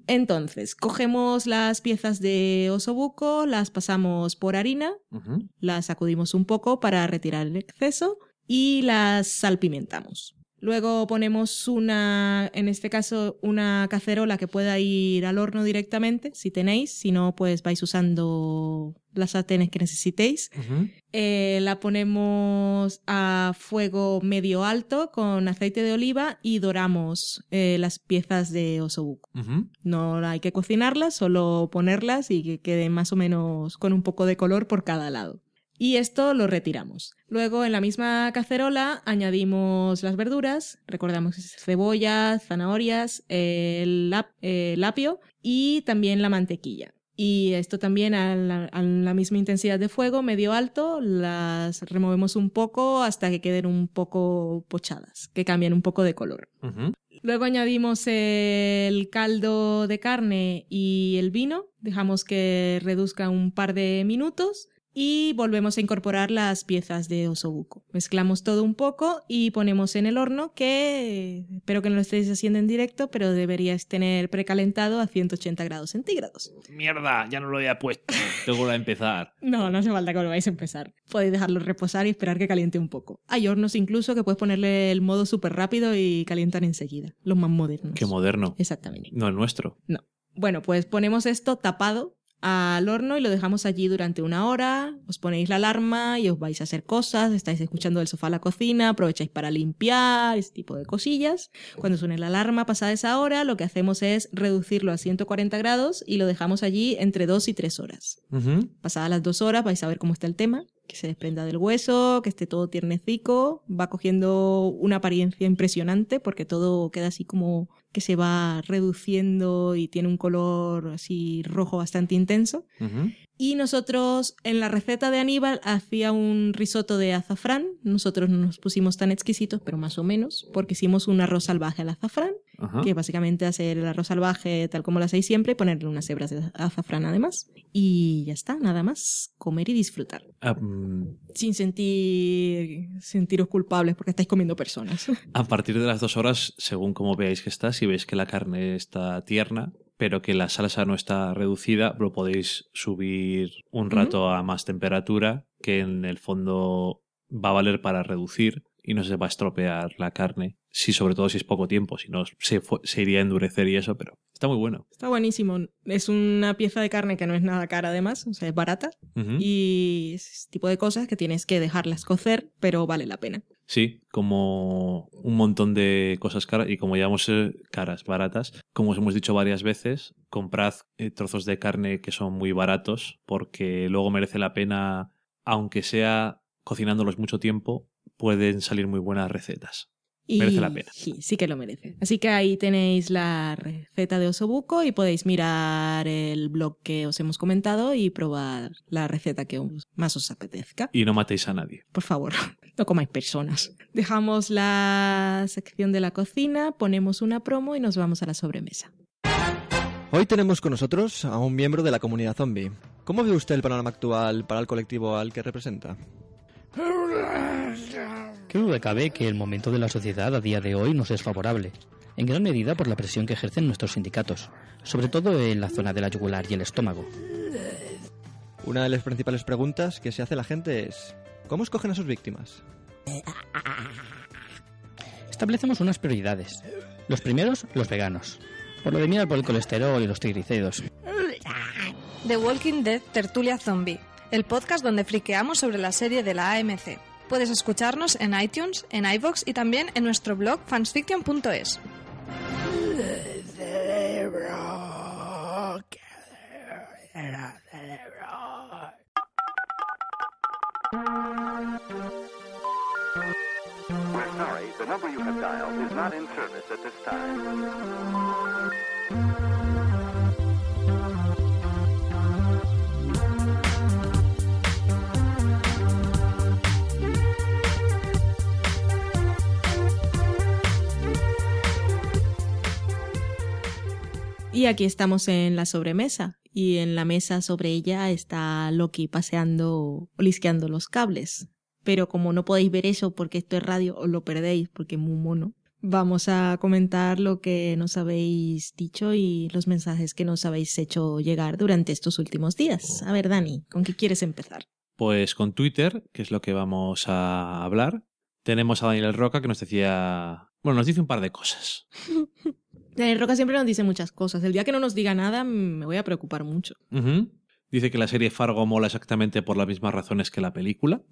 Entonces, cogemos las piezas de osobuco, las pasamos por harina, las sacudimos un poco para retirar el exceso y las salpimentamos. Luego ponemos una, en este caso, una cacerola que pueda ir al horno directamente, si tenéis, si no, pues vais usando las sartenes que necesitéis. Eh, la ponemos a fuego medio alto con aceite de oliva y doramos eh, las piezas de osobuco. No hay que cocinarlas, solo ponerlas y que queden más o menos con un poco de color por cada lado. Y esto lo retiramos. Luego en la misma cacerola añadimos las verduras, recordamos que es cebolla, zanahorias, el, ap- el apio y también la mantequilla. Y esto también a la, a la misma intensidad de fuego, medio alto, las removemos un poco hasta que queden un poco pochadas, que cambien un poco de color. Luego añadimos el caldo de carne y el vino, dejamos que reduzca un par de minutos y volvemos a incorporar las piezas de osobuco. Mezclamos todo un poco y ponemos en el horno que espero que no lo estéis haciendo en directo, pero deberíais tener precalentado a 180 grados centígrados. Mierda, ya no lo había puesto. Tengo que empezar. No, no hace falta que lo vais a empezar. Podéis dejarlo reposar y esperar que caliente un poco. Hay hornos incluso que puedes ponerle el modo súper rápido y calientan enseguida, los más modernos. Qué moderno. Exactamente. No el nuestro. Bueno, pues ponemos esto tapado al horno y lo dejamos allí durante una hora, os ponéis la alarma y os vais a hacer cosas, estáis escuchando del sofá a la cocina, aprovecháis para limpiar, ese tipo de cosillas. Cuando suene la alarma pasada esa hora, lo que hacemos es reducirlo a 140 grados y lo dejamos allí entre 2 y 3 horas. Pasadas las 2 horas vais a ver cómo está el tema, que se desprenda del hueso, que esté todo tiernecico, va cogiendo una apariencia impresionante porque todo queda así como que se va reduciendo y tiene un color así rojo bastante intenso. Y nosotros en la receta de Aníbal hacía un risotto de azafrán. Nosotros no nos pusimos tan exquisitos, pero más o menos, porque hicimos un arroz salvaje al azafrán, Ajá. que básicamente hacer el arroz salvaje tal como lo hacéis siempre y ponerle unas hebras de azafrán además. Y ya está, nada más, comer y disfrutar. Ah, mm, Sin sentir sentiros culpables porque estáis comiendo personas. A partir de las dos horas, según como veáis que está, si veis que la carne está tierna, pero que la salsa no está reducida, lo podéis subir un rato a más temperatura, que en el fondo va a valer para reducir y no se va a estropear la carne. Sí, sobre todo si es poco tiempo, si no se, se iría a endurecer y eso, pero está muy bueno. Está buenísimo. Es una pieza de carne que no es nada cara además, o sea, es barata. Y es ese tipo de cosas que tienes que dejarlas cocer, pero vale la pena. Sí, como un montón de cosas caras y como llamamos eh, caras, baratas, como os hemos dicho varias veces, comprad eh, trozos de carne que son muy baratos porque luego merece la pena, aunque sea cocinándolos mucho tiempo, pueden salir muy buenas recetas. Y Merece la pena. Sí, sí que lo merece. Así que ahí tenéis la receta de osobuco y podéis mirar el blog que os hemos comentado y probar la receta que os- más os apetezca. Y no matéis a nadie. Por favor, no comáis personas. Dejamos la sección de la cocina, ponemos una promo y nos vamos a la sobremesa. Hoy tenemos con nosotros a un miembro de la comunidad zombie. ¿Cómo ve usted el panorama actual para el colectivo al que representa? Qué duda cabe que el momento de la sociedad a día de hoy nos es favorable, en gran medida por la presión que ejercen nuestros sindicatos, sobre todo en la zona de la yugular y el estómago. Una de las principales preguntas que se hace la gente es ¿cómo escogen a sus víctimas? Establecemos unas prioridades. Los primeros, los veganos. Por lo de mirar por el colesterol y los triglicéridos. The Walking Dead Tertulia Zombie, el podcast donde friqueamos sobre la serie de la AMC. Puedes escucharnos en iTunes, en iVoox y también en nuestro blog fansfiction.es. Y aquí estamos en la sobremesa. Y en la mesa sobre ella está Loki paseando, olisqueando los cables. Pero como no podéis ver eso porque esto es radio, os lo perdéis porque es muy mono. Vamos a comentar lo que nos habéis dicho y los mensajes que nos habéis hecho llegar durante estos últimos días. A ver, Dani, ¿con qué quieres empezar? Pues con Twitter, que es lo que vamos a hablar, tenemos a Daniel Roca que nos decía. Bueno, nos dice un par de cosas. Daniel Roca siempre nos dice muchas cosas. El día que no nos diga nada me voy a preocupar mucho. Dice que la serie Fargo mola exactamente por las mismas razones que la película.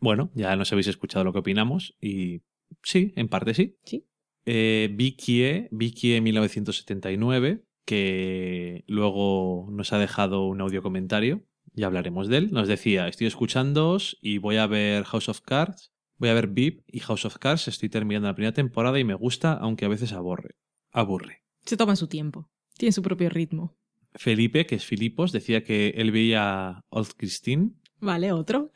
Bueno, ya nos habéis escuchado lo que opinamos y sí, en parte sí. Sí. Eh, Vicky E, Vicky E 1979, que luego nos ha dejado un audio comentario, ya hablaremos de él. Nos decía, estoy escuchándoos y voy a ver House of Cards, voy a ver VIP y House of Cards, estoy terminando la primera temporada y me gusta, aunque a veces aburre. Aburre. Se toma su tiempo. Tiene su propio ritmo. Felipe, que es Filipos, decía que él veía Old Christine Vale, otro.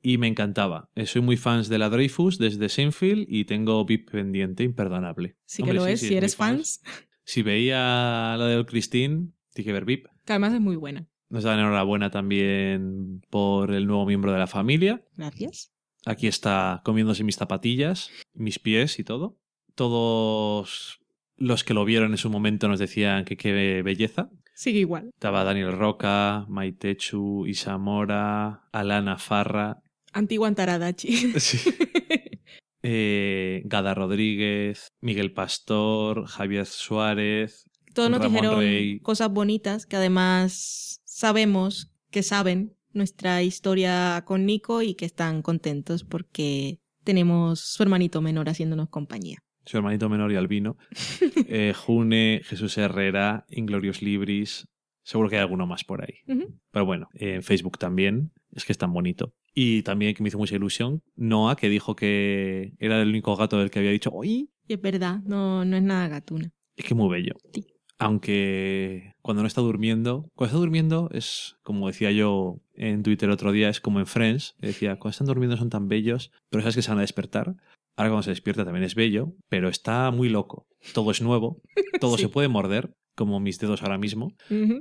y me encantaba. Eh, Soy muy fans de la Dreyfus desde Seinfeld y tengo VIP pendiente imperdonable. Sí que lo sí, es. sí, si eres fans, Si veía la de Old Christine, tiene que ver VIP. que además es muy buena. Nos dan enhorabuena también por el nuevo miembro de la familia. Gracias. Aquí está comiéndose mis zapatillas, mis pies y todo. Todos los que lo vieron en su momento nos decían que qué belleza. Sigue igual. Estaba Daniel Roca, Maitechu, Isamora, Alana Farra, Antigua Antaradachi. Sí. Eh, Gada Rodríguez, Miguel Pastor, Javier Suárez. Todos nos Ramón dijeron Rey. cosas bonitas que además sabemos que saben nuestra historia con Nico y que están contentos porque tenemos su hermanito menor haciéndonos compañía. Su hermanito menor y albino. Eh, June, Jesús Herrera, Inglorious Libris. Seguro que hay alguno más por ahí. Pero bueno, eh, en Facebook también. Es que es tan bonito. Y también que me hizo mucha ilusión, Noah, que dijo que era el único gato del que había dicho, ¡Oye! Y es verdad, no, no es nada gatuna. Es que muy bello. Sí. Aunque cuando no está durmiendo, cuando está durmiendo es, como decía yo en Twitter otro día, es como en Friends, decía, cuando están durmiendo son tan bellos, pero sabes que se van a despertar. Ahora cuando se despierta también es bello, pero está muy loco. Todo es nuevo, todo Sí. se puede morder, como mis dedos ahora mismo,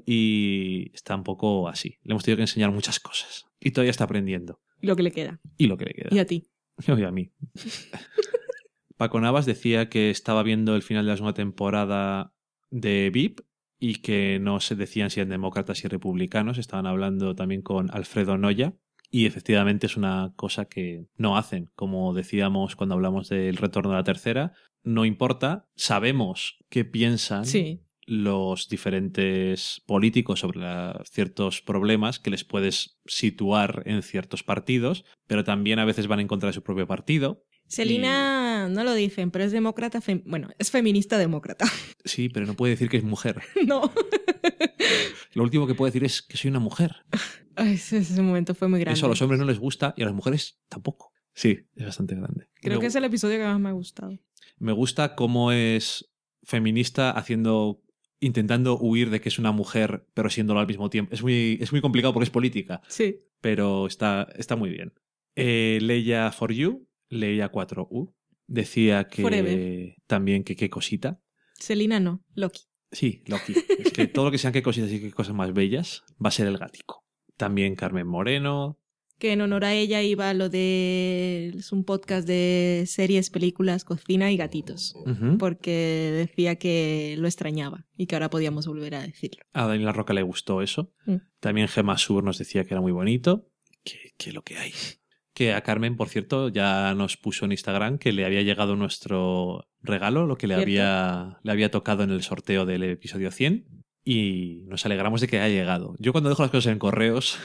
y está un poco así. Le hemos tenido que enseñar muchas cosas. Y todavía está aprendiendo. Lo que le queda. Y lo que le queda. Y a ti. Y a mí. Paco Navas decía que estaba viendo el final de la segunda temporada de VIP y que no se decían si eran demócratas y republicanos. Estaban hablando también con Alfredo Noya. Y efectivamente es una cosa que no hacen. Como decíamos cuando hablamos del retorno de la tercera, no importa. Sabemos qué piensan Sí. los diferentes políticos sobre la- ciertos problemas que les puedes situar en ciertos partidos, pero también a veces van en contra de su propio partido. Selina no lo dicen, pero es demócrata. fem- bueno, es feminista demócrata. Sí, pero no puede decir que es mujer. no. Lo último que puede decir es que soy una mujer. Ay, ese, ese momento fue muy grande. Eso a los hombres no les gusta y a las mujeres tampoco. Sí, es bastante grande. Creo me, que es el episodio que más me ha gustado. me gusta cómo es feminista haciendo intentando huir de que es una mujer, pero siéndolo al mismo tiempo. Es muy, es muy complicado porque es política, Sí. pero está, está muy bien. Eh, Leia for You, Leia 4U, decía que Forever. también que qué cosita. Selina no, Loki. Sí, Loki. Es que todo lo que sean qué cositas y qué cosas más bellas va a ser el gatico. También Carmen Moreno. Que en honor a ella iba lo de... Es un podcast de series, películas, cocina y gatitos. Porque decía que lo extrañaba y que ahora podíamos volver a decirlo. A Daniela Roca le gustó eso. Mm. También Gemma Sur nos decía que era muy bonito. Que, que lo que hay. Que a Carmen, por cierto, ya nos puso en Instagram que le había llegado nuestro regalo, lo que le había, le había tocado en el sorteo del episodio 100. Y nos alegramos de que haya llegado. Yo cuando dejo las cosas en correos,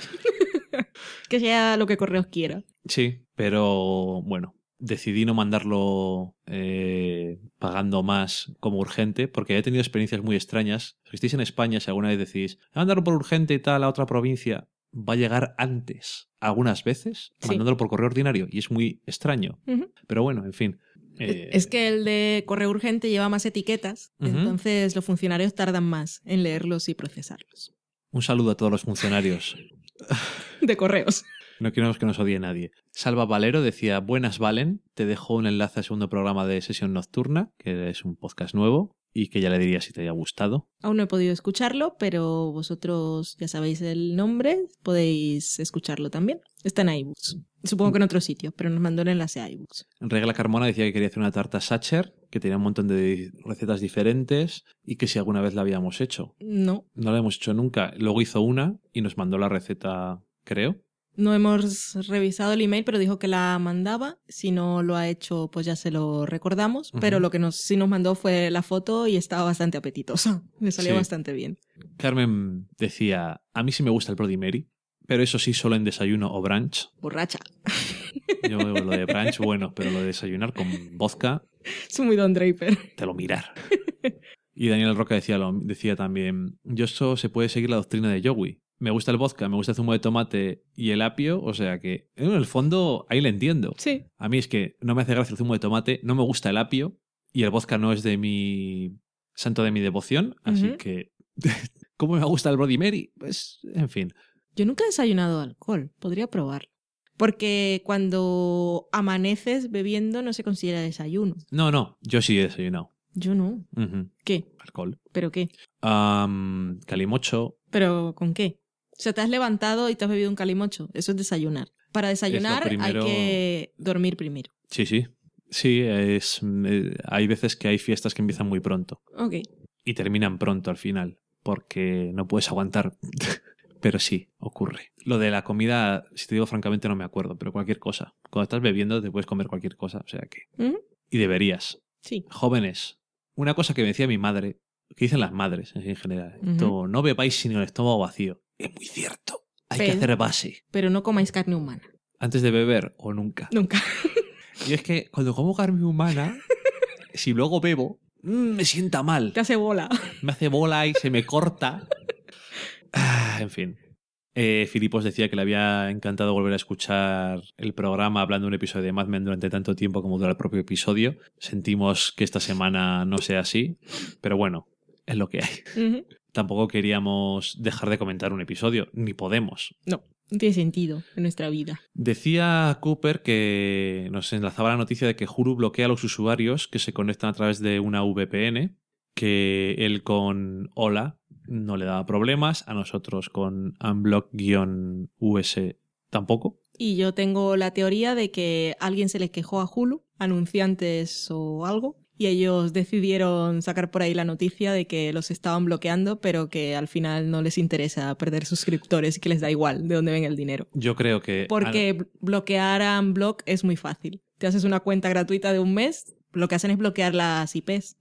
Que sea lo que Correos quiera. sí, pero bueno, decidí no mandarlo eh, pagando más como urgente, porque he tenido experiencias muy extrañas. Si estáis en España, si alguna vez decís, "Ah, mandarlo por urgente y tal a otra provincia, va a llegar antes, algunas veces, Sí. mandándolo por correo ordinario, y es muy extraño. Pero bueno, en fin. eh, Es que el de correo urgente lleva más etiquetas, entonces los funcionarios tardan más en leerlos y procesarlos. Un saludo a todos los funcionarios. De correos. No queremos que nos odie nadie. Salva Valero decía, buenas Valen, te dejo un enlace al segundo programa de Sesión Nocturna, que es un podcast nuevo, y que ya le diría si te haya gustado. Aún no he podido escucharlo, pero vosotros ya sabéis el nombre, podéis escucharlo también. Está en iBooks. Supongo que en otro sitio, pero nos mandó el enlace a iBooks. Regla Carmona decía que quería hacer una tarta Sacher, que tenía un montón de recetas diferentes, y que si alguna vez la habíamos hecho. No, No la hemos hecho nunca. Luego hizo una y nos mandó la receta, creo. No hemos revisado el email, pero dijo que la mandaba. Si no lo ha hecho, pues ya se lo recordamos. Pero lo que nos, sí nos mandó fue la foto y estaba bastante apetitosa. Le salió Sí. bastante bien. Carmen decía, a mí sí me gusta el Bloody Mary, pero eso sí solo en desayuno o brunch. Borracha. Yo lo de brunch, bueno, pero lo de desayunar con vodka, Es muy Don Draper. te lo mirar. Y Daniel Roca decía, lo, decía también, yo eso se puede seguir la doctrina de Joey. Me gusta el vodka, me gusta el zumo de tomate y el apio, o sea que en el fondo ahí le entiendo. Sí. A mí es que no me hace gracia el zumo de tomate, no me gusta el apio y el vodka no es de mi santo de mi devoción, así que ¿cómo me gusta el Bloody Mary? Pues, en fin. Yo nunca he desayunado alcohol. Podría probarlo. Porque cuando amaneces bebiendo no se considera desayuno. No, no, yo sí he desayunado. Yo no. ¿Qué? Alcohol. ¿Pero qué? Am, calimocho. ¿Pero con qué? O sea, te has levantado y te has bebido un calimocho. Eso es desayunar. Para desayunar primero- hay que dormir primero. Sí, sí. Sí, es, eh, hay veces que hay fiestas que empiezan muy pronto Ok. y terminan pronto al final, porque no puedes aguantar. pero sí, ocurre. Lo de la comida, si te digo francamente, no me acuerdo, pero cualquier cosa. Cuando estás bebiendo te puedes comer cualquier cosa, o sea que... Ujú. Y deberías. Sí. Jóvenes, una cosa que me decía mi madre, que dicen las madres en general, no bebáis sin el estómago vacío. Es muy cierto. Hay que hacer base. Pero no comáis carne humana. Antes de beber o nunca. Nunca. Y es que cuando como carne humana, si luego bebo, mm, me sienta mal. Te hace bola. Me hace bola y se me corta. Ah, en fin. Eh, Filipos decía que le había encantado volver a escuchar el programa hablando de un episodio de Mad Men durante tanto tiempo como dura el propio episodio. Sentimos que esta semana no sea así, pero bueno, es lo que hay. Tampoco queríamos dejar de comentar un episodio, ni podemos. No. No tiene sentido en nuestra vida. Decía Cooper que nos enlazaba la noticia de que Hulu bloquea a los usuarios que se conectan a través de una VPN, que él con Hola no le daba problemas, a nosotros con Unblock-US tampoco. Y yo tengo la teoría de que alguien se le quejó a Hulu, anunciantes o algo, y ellos decidieron sacar por ahí la noticia de que los estaban bloqueando, pero que al final no les interesa perder suscriptores y que les da igual de dónde ven el dinero. Yo creo que... Porque bl- bloquear a Unblock es muy fácil. Te haces una cuenta gratuita de un mes, lo que hacen es bloquear las IPs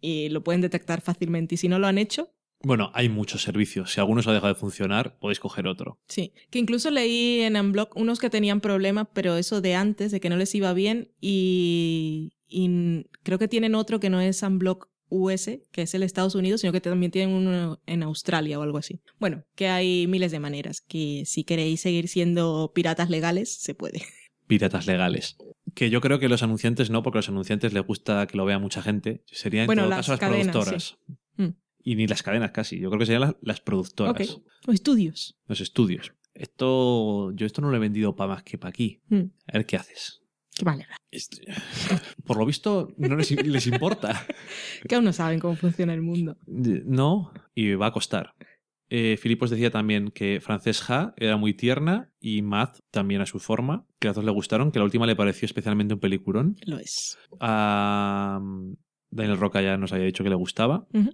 y lo pueden detectar fácilmente. Y si no lo han hecho, Bueno, hay muchos servicios. Si alguno se ha dejado de funcionar, podéis coger otro. Sí, que incluso leí en Unblock unos que tenían problemas, pero eso de antes, de que no les iba bien, y, y creo que tienen otro que no es Unblock US, que es el Estados Unidos, sino que también tienen uno en Australia o algo así. Bueno, que hay miles de maneras, que si queréis seguir siendo piratas legales, se puede. piratas legales. Que yo creo que los anunciantes no, porque a los anunciantes les gusta que lo vea mucha gente. Serían en Bueno, todo las caso las cadenas, productoras. Mm. Y ni las cadenas casi. Yo creo que serían las, las productoras, Ok. O estudios. los estudios. Esto, yo esto no lo he vendido para más que para aquí. Mm. A ver qué haces. Mal. Esto- Por lo visto, no les, les importa. Que aún no saben cómo funciona el mundo. No, y va a costar. Eh, Filipos decía también que Francesca era muy tierna y Matt también a su forma, que a los dos le gustaron, que la última le pareció especialmente un pelicurón. Lo es. A mm, Daniel Roca ya nos había dicho que le gustaba. Ujú.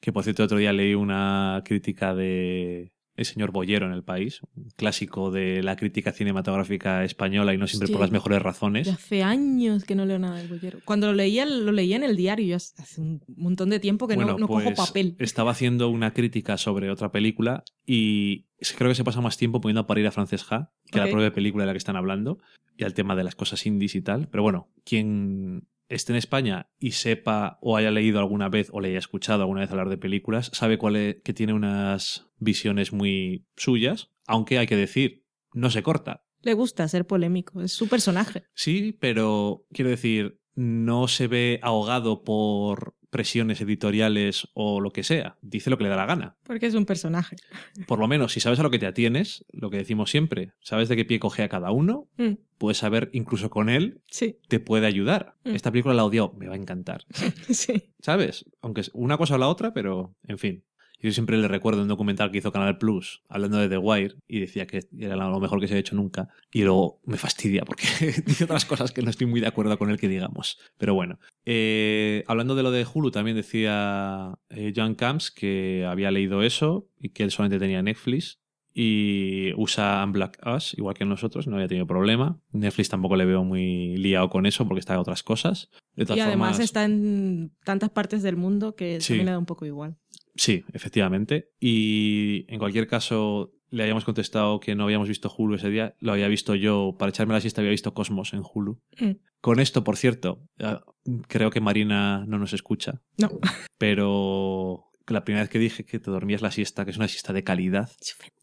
Que por cierto, otro día leí una crítica de el señor Bollero en el país, un clásico de la crítica cinematográfica española y no siempre por las mejores razones. Ya hace años que no leo nada del bollero. Cuando lo leía, lo leía en el diario. Hace hace un montón de tiempo que no, no cojo pues, papel. Estaba haciendo una crítica sobre otra película y creo que se pasa más tiempo poniendo a parir a Francesca que a Ok. la propia película de la que están hablando y al tema de las cosas indies y tal. Pero bueno, quien esté en España y sepa o haya leído alguna vez o le haya escuchado alguna vez hablar de películas, sabe cuál es, que tiene unas visiones muy suyas, aunque hay que decir, no se corta. Le gusta ser polémico. Es su personaje. Sí, pero quiero decir, no se ve ahogado por presiones editoriales o lo que sea. Dice lo que le da la gana. Porque es un personaje. Por lo menos, si sabes a lo que te atienes, lo que decimos siempre, sabes de qué pie coge a cada uno, Mm, puedes saber incluso con él, Sí, te puede ayudar. Mm. Esta película la odió, me va a encantar. sí. ¿Sabes? Aunque es una cosa o la otra, pero en fin. Yo siempre le recuerdo un documental que hizo Canal Plus hablando de The Wire y decía que era lo mejor que se ha hecho nunca. Y luego me fastidia porque dice otras cosas que no estoy muy de acuerdo con él que digamos. Pero bueno. Eh, hablando de lo de Hulu, también decía eh, John Camps que había leído eso y que él solamente tenía Netflix y usa Unblock Us, igual que nosotros, no había tenido problema. Netflix tampoco le veo muy liado con eso porque está en otras cosas. De todas Y además formas, está en tantas partes del mundo que Sí. también le da un poco igual. Sí, efectivamente. Y en cualquier caso, le habíamos contestado que no habíamos visto Hulu ese día. Lo había visto yo, para echarme la siesta había visto Cosmos en Hulu. Mm. Con esto, por cierto, eh, creo que Marina no nos escucha, No. pero la primera vez que dije que te dormías la siesta, que es una siesta de calidad,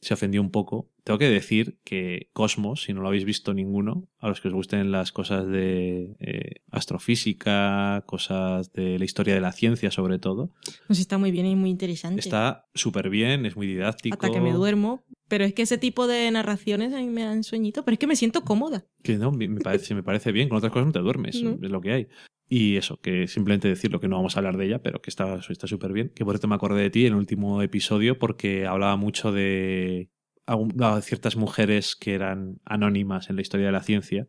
se ofendió un poco. Tengo que decir que Cosmos, si no lo habéis visto ninguno, a los que os gusten las cosas de eh, astrofísica, cosas de la historia de la ciencia sobre todo, Pues está muy bien y muy interesante. Está súper bien, es muy didáctico. Hasta que me duermo. Pero es que ese tipo de narraciones a mí me dan sueñito. Pero es que me siento cómoda. Que no, me me parece, me parece bien, con otras cosas no te duermes, No. es lo que hay. Y eso, que simplemente decirlo, que no vamos a hablar de ella, pero que está está súper bien. Que por esto me acordé de ti en el último episodio porque hablaba mucho de a ciertas mujeres que eran anónimas en la historia de la ciencia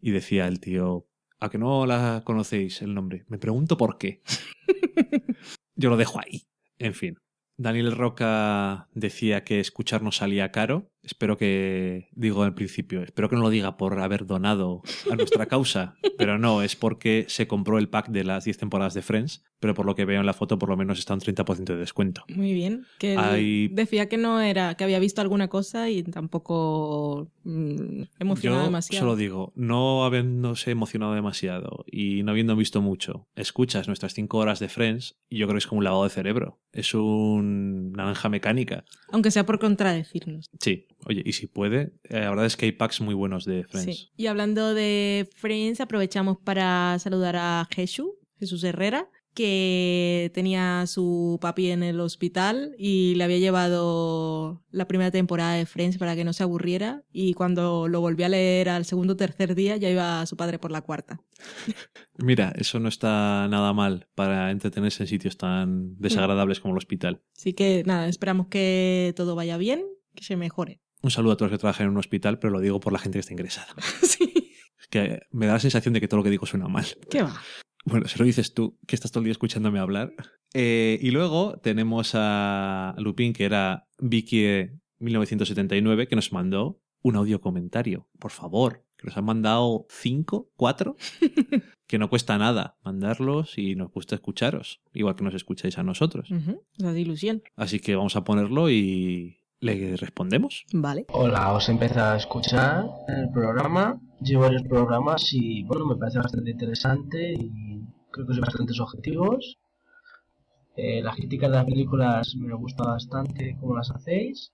y decía el tío, ¿a que no la conocéis el nombre? Me pregunto por qué. Yo lo dejo ahí. En fin. Daniel Roca decía que escucharnos salía caro. Espero que, digo al principio, espero que no lo diga por haber donado a nuestra causa, pero no, es porque se compró el pack de las 10 temporadas de Friends, pero por lo que veo en la foto por lo menos está un 30% de descuento. Muy bien. Que él Hay- decía que no era, que había visto alguna cosa y tampoco mm, emocionado Yo demasiado. solo digo, no habiéndose emocionado demasiado y no habiendo visto mucho, escuchas nuestras 5 horas de Friends y yo creo que es como un lavado de cerebro. Es un naranja mecánica. Aunque sea por contradecirnos. Sí, oye, y si puede, eh, la verdad es que hay packs muy buenos de Friends. Sí. Y hablando de Friends, aprovechamos para saludar a Jesús, Jesús Herrera, que tenía su papi en el hospital y le había llevado la primera temporada de Friends para que no se aburriera y cuando lo volví a leer al segundo o tercer día ya iba su padre por la cuarta. Mira, eso no está nada mal para entretenerse en sitios tan desagradables como el hospital. Así que nada, esperamos que todo vaya bien, que se mejore. Un saludo a todos los que trabajan en un hospital, pero lo digo por la gente que está ingresada. sí, Es que me da la sensación de que todo lo que digo suena mal. ¿qué va? Bueno, se lo dices tú, que estás todo el día escuchándome hablar. Eh, y luego tenemos a Lupin, que era Vicky de 1979, que nos mandó un audio comentario. Por favor, que nos han mandado cinco, cuatro, que no cuesta nada mandarlos y nos gusta escucharos, igual que nos escucháis a nosotros. Es ilusión. Así que vamos a ponerlo y le respondemos. Vale. Hola, os empecé a escuchar el programa, llevo varios programas y bueno, me parece bastante interesante y creo que sois bastantes objetivos. Eh, las críticas de las películas me gusta bastante cómo las hacéis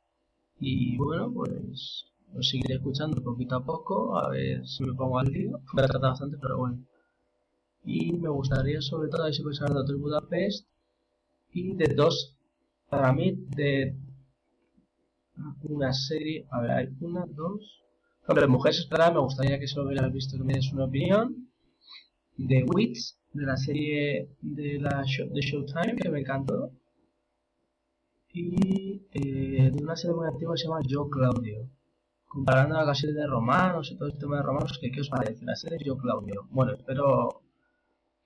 y bueno, pues Lo seguiré escuchando poquito a poco, a ver si me pongo al día. Me ha tratado bastante, pero bueno. Y me gustaría sobre todo, a ver si puedes hablar de Hotel Budapest y de dos, para mí, de una serie, a ver, hay una, dos... Hombre, Mujeres Esperadas me gustaría que se lo hubieras visto, que me des una opinión. De Wits, de la serie de la show, de Showtime, que me encantó. Y eh, de una serie muy antigua que se llama Yo Claudio. Comparando la serie de romanos y todo el tema de romanos, ¿qué, ¿qué os parece? La serie Yo Claudio. Bueno, espero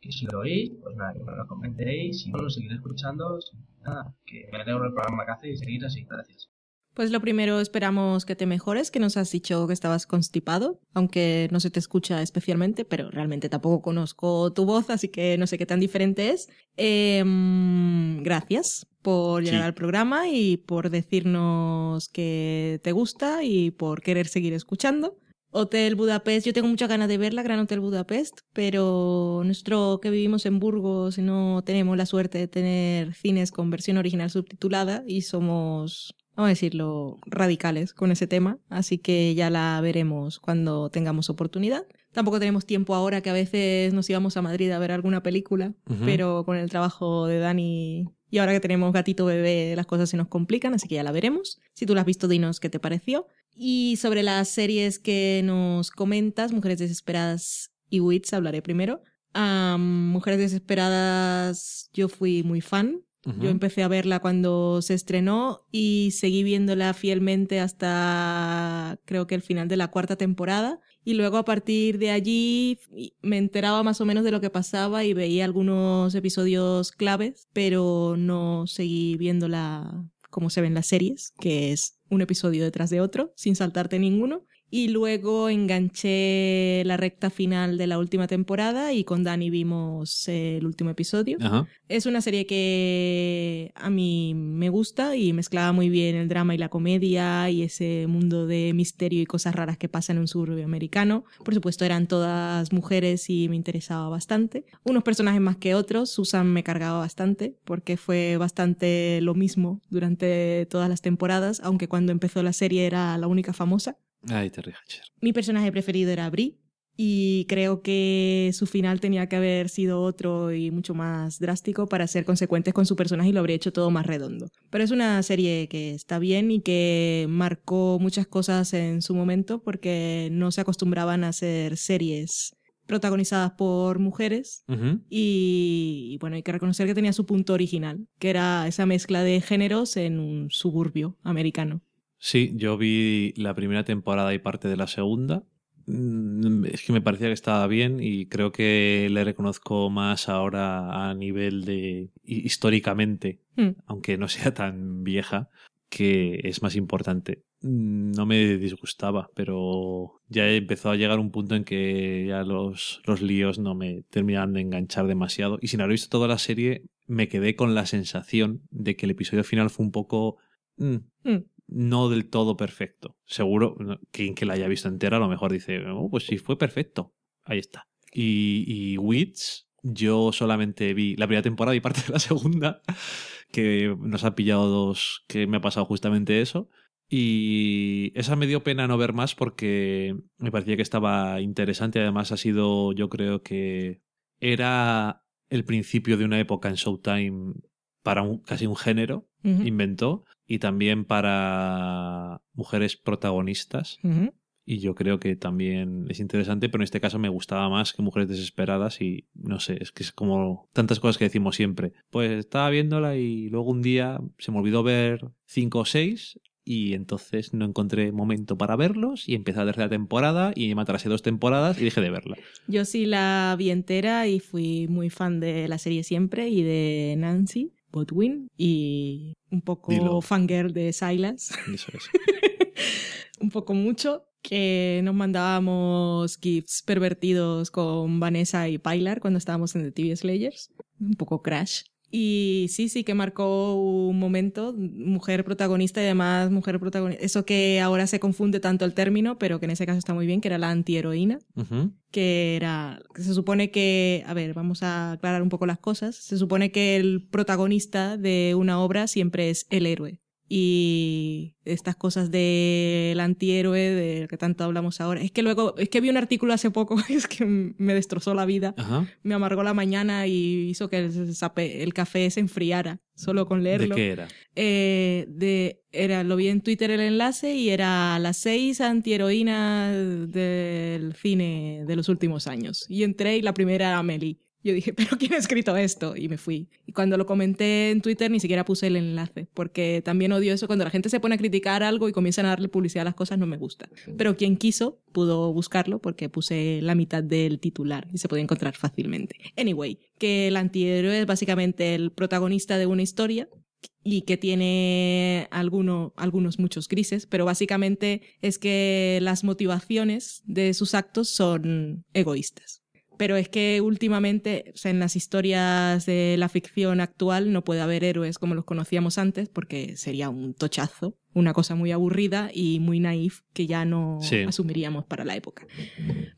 que si lo oís, pues nada, que me lo comentéis. Si no, lo seguiré escuchando. Nada, que me alegro del programa que hacéis y seguir así. Gracias. Pues lo primero esperamos que te mejores, que nos has dicho que estabas constipado, aunque no se te escucha especialmente, pero realmente tampoco conozco tu voz, así que no sé qué tan diferente es. Em, gracias por llegar Sí. al programa y por decirnos que te gusta y por querer seguir escuchando. Hotel Budapest, yo tengo muchas ganas de verla, Gran Hotel Budapest, pero nuestro que vivimos en Burgos no tenemos la suerte de tener cines con versión original subtitulada y somos, vamos a decirlo, radicales con ese tema, así que ya la veremos cuando tengamos oportunidad. Tampoco tenemos tiempo ahora que a veces nos íbamos a Madrid a ver alguna película, pero con el trabajo de Dani y ahora que tenemos gatito bebé las cosas se nos complican, así que ya la veremos. Si tú la has visto, dinos qué te pareció. Y sobre las series que nos comentas, Mujeres Desesperadas y Wits, hablaré primero. Am, Mujeres Desesperadas, yo fui muy fan. Yo empecé a verla cuando se estrenó y seguí viéndola fielmente hasta creo que el final de la cuarta temporada. Y luego a partir de allí me enteraba más o menos de lo que pasaba y veía algunos episodios claves, pero no seguí viéndola como se ven las series, que es un episodio detrás de otro, sin saltarte ninguno. Y luego enganché la recta final de la última temporada y con Dani vimos el último episodio. Ajá. Es una serie que a mí me gusta y mezclaba muy bien el drama y la comedia y ese mundo de misterio y cosas raras que pasan en un suburbio americano. Por supuesto eran todas mujeres y me interesaba bastante. Unos personajes más que otros. Susan me cargaba bastante porque fue bastante lo mismo durante todas las temporadas, aunque cuando empezó la serie era la única famosa. Ay, Terry Hatcher. Mi personaje preferido era Brie y creo que su final tenía que haber sido otro y mucho más drástico para ser consecuentes con su personaje y lo habría hecho todo más redondo. Pero es una serie que está bien y que marcó muchas cosas en su momento porque no se acostumbraban a hacer series protagonizadas por mujeres y, y bueno, hay que reconocer que tenía su punto original, que era esa mezcla de géneros en un suburbio americano. Sí, yo vi la primera temporada y parte de la segunda. Mm, Es que me parecía que estaba bien y creo que le reconozco más ahora a nivel de hi- históricamente, Hmm. aunque no sea tan vieja, que es más importante. Mm, No me disgustaba, pero ya empezó a llegar un punto en que ya los, los líos no me terminaban de enganchar demasiado. Y sin haber visto toda la serie, me quedé con la sensación de que el episodio final fue un poco... mm, Mm. No del todo perfecto. Seguro quien que la haya visto entera a lo mejor dice, oh, pues sí, fue perfecto. Ahí está. Y, y Wits, yo solamente vi la primera temporada y parte de la segunda, que nos ha pillado dos, que me ha pasado justamente eso. Y esa me dio pena no ver más porque me parecía que estaba interesante. Además, ha sido, yo creo que era el principio de una época en Showtime para un, casi un género inventó y también para mujeres protagonistas. Y yo creo que también es interesante pero en este caso me gustaba más que mujeres desesperadas y no sé es que es como tantas cosas que decimos siempre. Pues estaba viéndola y luego un día se me olvidó ver cinco o seis y entonces no encontré momento para verlos y empecé la tercera temporada y me atrasé dos temporadas y dejé de verla. Yo sí la vi entera y fui muy fan de la serie siempre y de Nancy Botwin y un poco Dilo. fangirl de Silas, eso es un poco mucho, que nos mandábamos gifs pervertidos con Vanessa y Pilar cuando estábamos en The TV Slayers, un poco crash. Y sí, sí que marcó un momento, mujer protagonista y además mujer protagonista, eso que ahora se confunde tanto el término, pero que en ese caso está muy bien, que era la antiheroína que era que se supone que a ver vamos a aclarar un poco las cosas se supone que el protagonista de una obra siempre es el héroe y estas cosas del antihéroe del que tanto hablamos ahora. Es que luego, es que vi un artículo hace poco es que me destrozó la vida, Ajá. me amargó la mañana y hizo que el, el café se enfriara solo con ¿De leerlo. qué era? Eh, de, era, lo vi en Twitter el enlace y era las seis antiheroínas del cine de los últimos años. Y entré y la primera era Amelie. Yo dije, ¿pero quién ha escrito esto? Y me fui. Y cuando lo comenté en Twitter ni siquiera puse el enlace, porque también odio eso cuando la gente se pone a criticar algo y comienzan a darle publicidad a las cosas, no me gusta. Pero quien quiso pudo buscarlo porque puse la mitad del titular y se podía encontrar fácilmente. Anyway, que el antihéroe es básicamente el protagonista de una historia y que tiene alguno, algunos muchos grises, pero básicamente es que las motivaciones de sus actos son egoístas. Pero es que últimamente, o sea, en las historias de la ficción actual no puede haber héroes como los conocíamos antes, porque sería un tochazo, una cosa muy aburrida y muy naif que ya no Sí. asumiríamos para la época.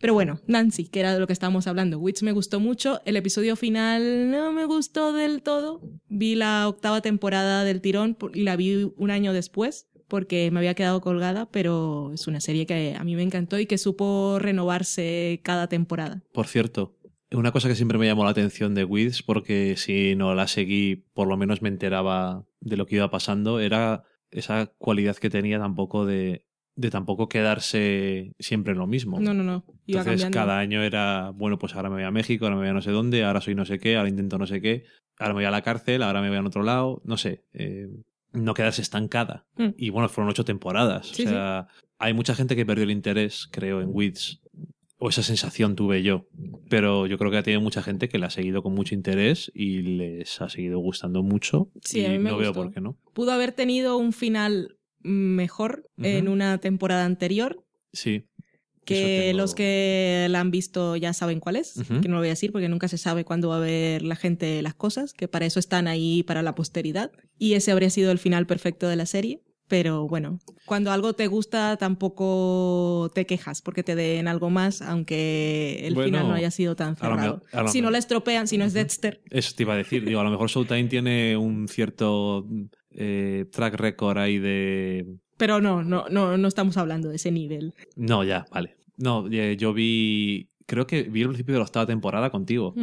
Pero bueno, Nancy, que era de lo que estábamos hablando. Wits me gustó mucho. El episodio final no me gustó del todo. Vi la octava temporada del tirón y la vi un año después porque me había quedado colgada, pero es una serie que a mí me encantó y que supo renovarse cada temporada. Por cierto, una cosa que siempre me llamó la atención de Wiz, porque si no la seguí, por lo menos me enteraba de lo que iba pasando, era esa cualidad que tenía tampoco de, de tampoco quedarse siempre en lo mismo. No, no, no. Iba Entonces cambiando. cada año era, bueno, pues ahora me voy a México, ahora me voy a no sé dónde, ahora soy no sé qué, ahora intento no sé qué, ahora me voy a la cárcel, ahora me voy a otro lado, no sé. eh, no quedarse estancada. Mm. Y bueno, fueron ocho temporadas. Sí, o sea, hay mucha gente que perdió el interés, creo, en Wiz. O esa sensación tuve yo. Pero yo creo que ha tenido mucha gente que la ha seguido con mucho interés y les ha seguido gustando mucho. Sí, y a mí me no veo por qué no. Pudo haber tenido un final mejor en una temporada anterior, Sí. Que tengo- los que la han visto ya saben cuál es, que no lo voy a decir porque nunca se sabe cuándo va a ver la gente las cosas, que para eso están ahí para la posteridad. Y ese habría sido el final perfecto de la serie. Pero bueno, cuando algo te gusta tampoco te quejas porque te den algo más, aunque el Bueno, final no haya sido tan cerrado. mejor- Si no la estropean, si no es. Dexter, Eso te iba a decir. Digo, a lo mejor Showtime tiene un cierto eh, track record ahí de. Pero no, no, no, no estamos hablando de ese nivel. No, ya, vale. No, eh, yo vi. Creo que vi el principio de la octava temporada contigo.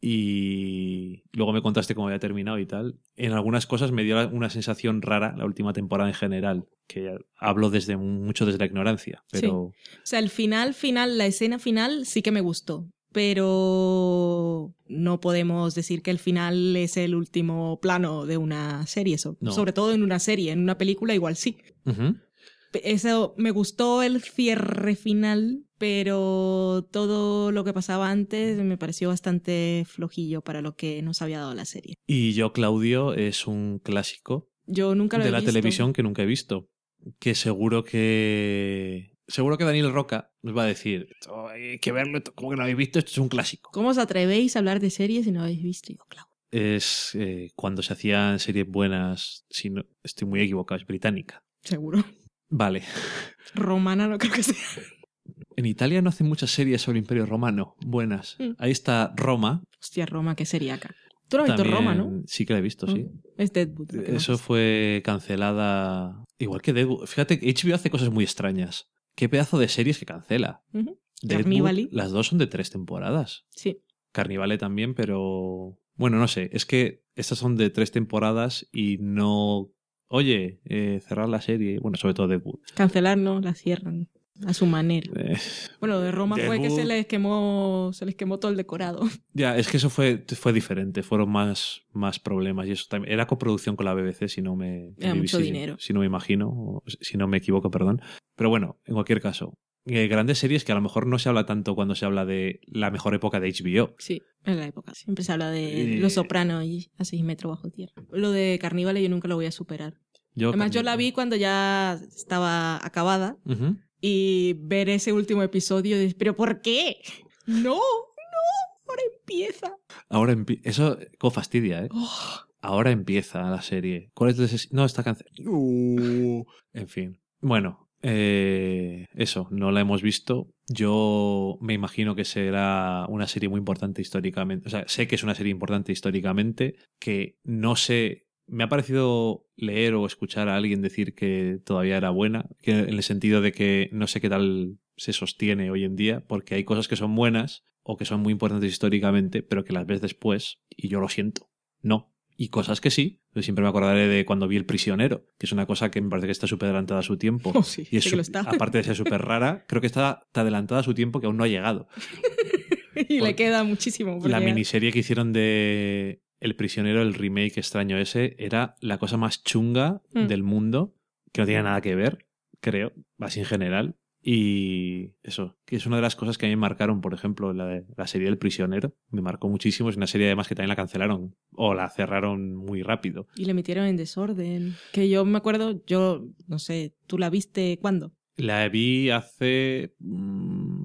Y luego me contaste cómo había terminado y tal. En algunas cosas me dio una sensación rara la última temporada en general, que hablo desde mucho desde la ignorancia, pero O sea, el final, final, la escena final sí que me gustó. Pero no podemos decir que el final es el último plano de una serie. so- No. Sobre todo en una serie. En una película igual sí. Eso me gustó el cierre final, pero todo lo que pasaba antes me pareció bastante flojillo para lo que nos había dado la serie. y yo Claudio es un clásico Yo nunca lo de he la visto. televisión que nunca he visto, que seguro que seguro que Daniel Roca nos va a decir, "Oh, hay que verlo, como que no habéis visto, esto es un clásico. ¿Cómo os atrevéis a hablar de series si no habéis visto? Yo, claro. Es eh, cuando se hacían series buenas, si no estoy muy equivocado, es británica. Seguro. Vale. Romana no creo que sea. En Italia no hacen muchas series sobre Imperio Romano buenas. Mm. Ahí está Roma. Hostia, Roma, qué sería acá. Tú no has visto Roma, ¿no? Sí que la he visto, sí. Es Deadwood. Eso fue cancelada. Igual que Deadwood. Fíjate que HBO hace cosas muy extrañas. Qué pedazo de series que cancela. Deadwood, Carnivali. las dos son de tres temporadas. Sí. Carnivale también, pero. Bueno, no sé. Es que estas son de tres temporadas y no. Oye, eh, cerrar la serie. Bueno, sobre todo Deadwood. Cancelar, no, la cierran. A su manera. Eh, Bueno, de Roma fue que se les quemó, se les quemó todo el decorado. ya, es que eso fue, fue diferente. Fueron más, más problemas y eso también. Era coproducción con la BBC, si no me. Era mucho si- dinero. Si no me imagino, o si no me equivoco, perdón. Pero bueno, en cualquier caso. eh, grandes series que a lo mejor no se habla tanto cuando se habla de la mejor época de HBO. Sí, en la época. Siempre se habla de Eh. Los Sopranos y a seis metros bajo tierra. Lo de Carnívale yo nunca lo voy a superar. Yo, Además, yo la vi cuando ya estaba acabada. Y ver ese último episodio, y, ¿pero por qué? No, no, ahora empieza. Ahora empie- Eso como fastidia, ¿eh? Oh, Ahora empieza la serie. ¿Cuál es el No, está cancelada. En fin. Bueno, eh, eso, no la hemos visto. Yo me imagino que será una serie muy importante históricamente. O sea, sé que es una serie importante históricamente, que no sé Me ha parecido leer o escuchar a alguien decir que todavía era buena, que en el sentido de que no sé qué tal se sostiene hoy en día, porque hay cosas que son buenas o que son muy importantes históricamente, pero que las ves después y yo lo siento. No. Y cosas que sí. Siempre me acordaré de cuando vi El prisionero, que es una cosa que me parece que está súper adelantada a su tiempo. Oh, sí, y es que lo está. aparte de ser súper rara, creo que está adelantada a su tiempo que aún no ha llegado. y le queda muchísimo. por La llegar. miniserie que hicieron de El prisionero, el remake extraño ese, era la cosa más chunga Mm. del mundo, que no tiene nada que ver, creo, así en general. Y eso, que es una de las cosas que a mí me marcaron, por ejemplo, la, de- la serie del prisionero. Me marcó muchísimo. Es una serie además que también la cancelaron o la cerraron muy rápido. Y le metieron en desorden. Que yo me acuerdo, yo, no sé, ¿tú la viste cuándo? La vi hace... mm,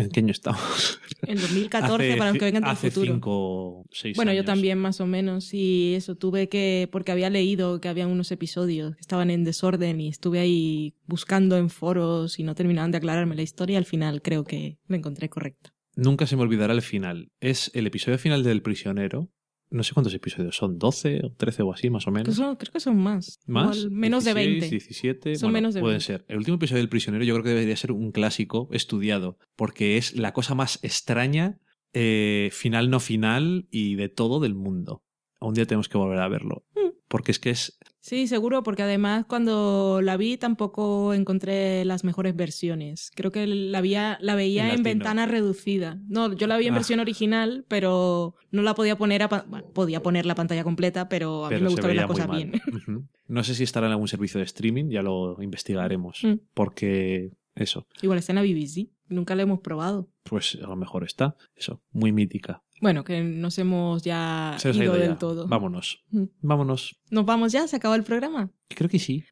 ¿En qué año estamos? En 2014, Hace para los que vengan del Hace futuro. cinco, seis Bueno, yo también más o menos y eso tuve que porque había leído que había unos episodios que estaban en desorden y estuve ahí buscando en foros y no terminaban de aclararme la historia, al final creo que lo encontré correcto. Nunca se me olvidará el final. Es el episodio final del prisionero. No sé cuántos episodios son, 12 o 13 o así, más o menos. son- creo que son más. ¿Más? Igual menos 16, de 20. 17. Son bueno, menos de pueden 20. ser. El último episodio del prisionero yo creo que debería ser un clásico estudiado, porque es la cosa más extraña, eh, final no final y de todo del mundo. Un día tenemos que volver a verlo. Mm. Porque es que es. Sí, seguro, porque además cuando la vi tampoco encontré las mejores versiones. Creo que la, veía, la veía En ventana reducida. No, yo la vi en Ah. versión original, pero no la podía poner a... Bueno, podía poner la pantalla completa, pero a pero mí me gusta ver las cosas bien. No sé si estará en algún servicio de streaming, ya lo investigaremos. Mm. Porque eso, Igual está en la BBC. Nunca la hemos probado. pues a lo mejor está. Eso, muy mítica. Bueno, que nos hemos ya Se ido del todo. Vámonos. Mm. Vámonos. ¿Nos vamos ya? ¿Se acabó el programa? Creo que sí.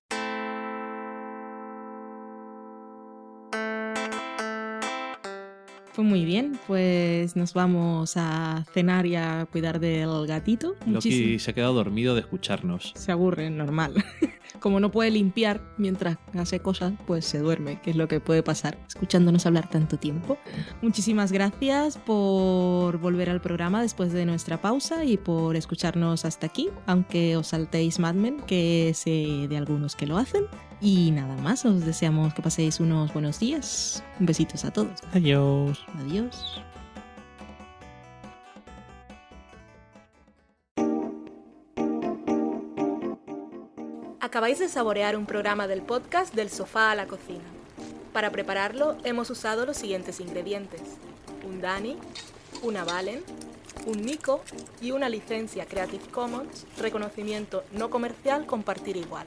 Pues muy bien, pues nos vamos a cenar y a cuidar del gatito. Loki Muchísimo. se ha quedado dormido de escucharnos. Se aburre, normal. Como no puede limpiar mientras hace cosas, pues se duerme, que es lo que puede pasar escuchándonos hablar tanto tiempo. Muchísimas gracias por volver al programa después de nuestra pausa y por escucharnos hasta aquí, aunque os saltéis Mad Men, que sé de algunos que lo hacen. Y nada más, os deseamos que paséis unos buenos días. Besitos a todos. Adiós. Adiós. Acabáis de saborear un programa del podcast Del sofá a la cocina. Para prepararlo hemos usado los siguientes ingredientes. Un Dani, una Valen, un Nico y una licencia Creative Commons, reconocimiento no comercial compartir igual.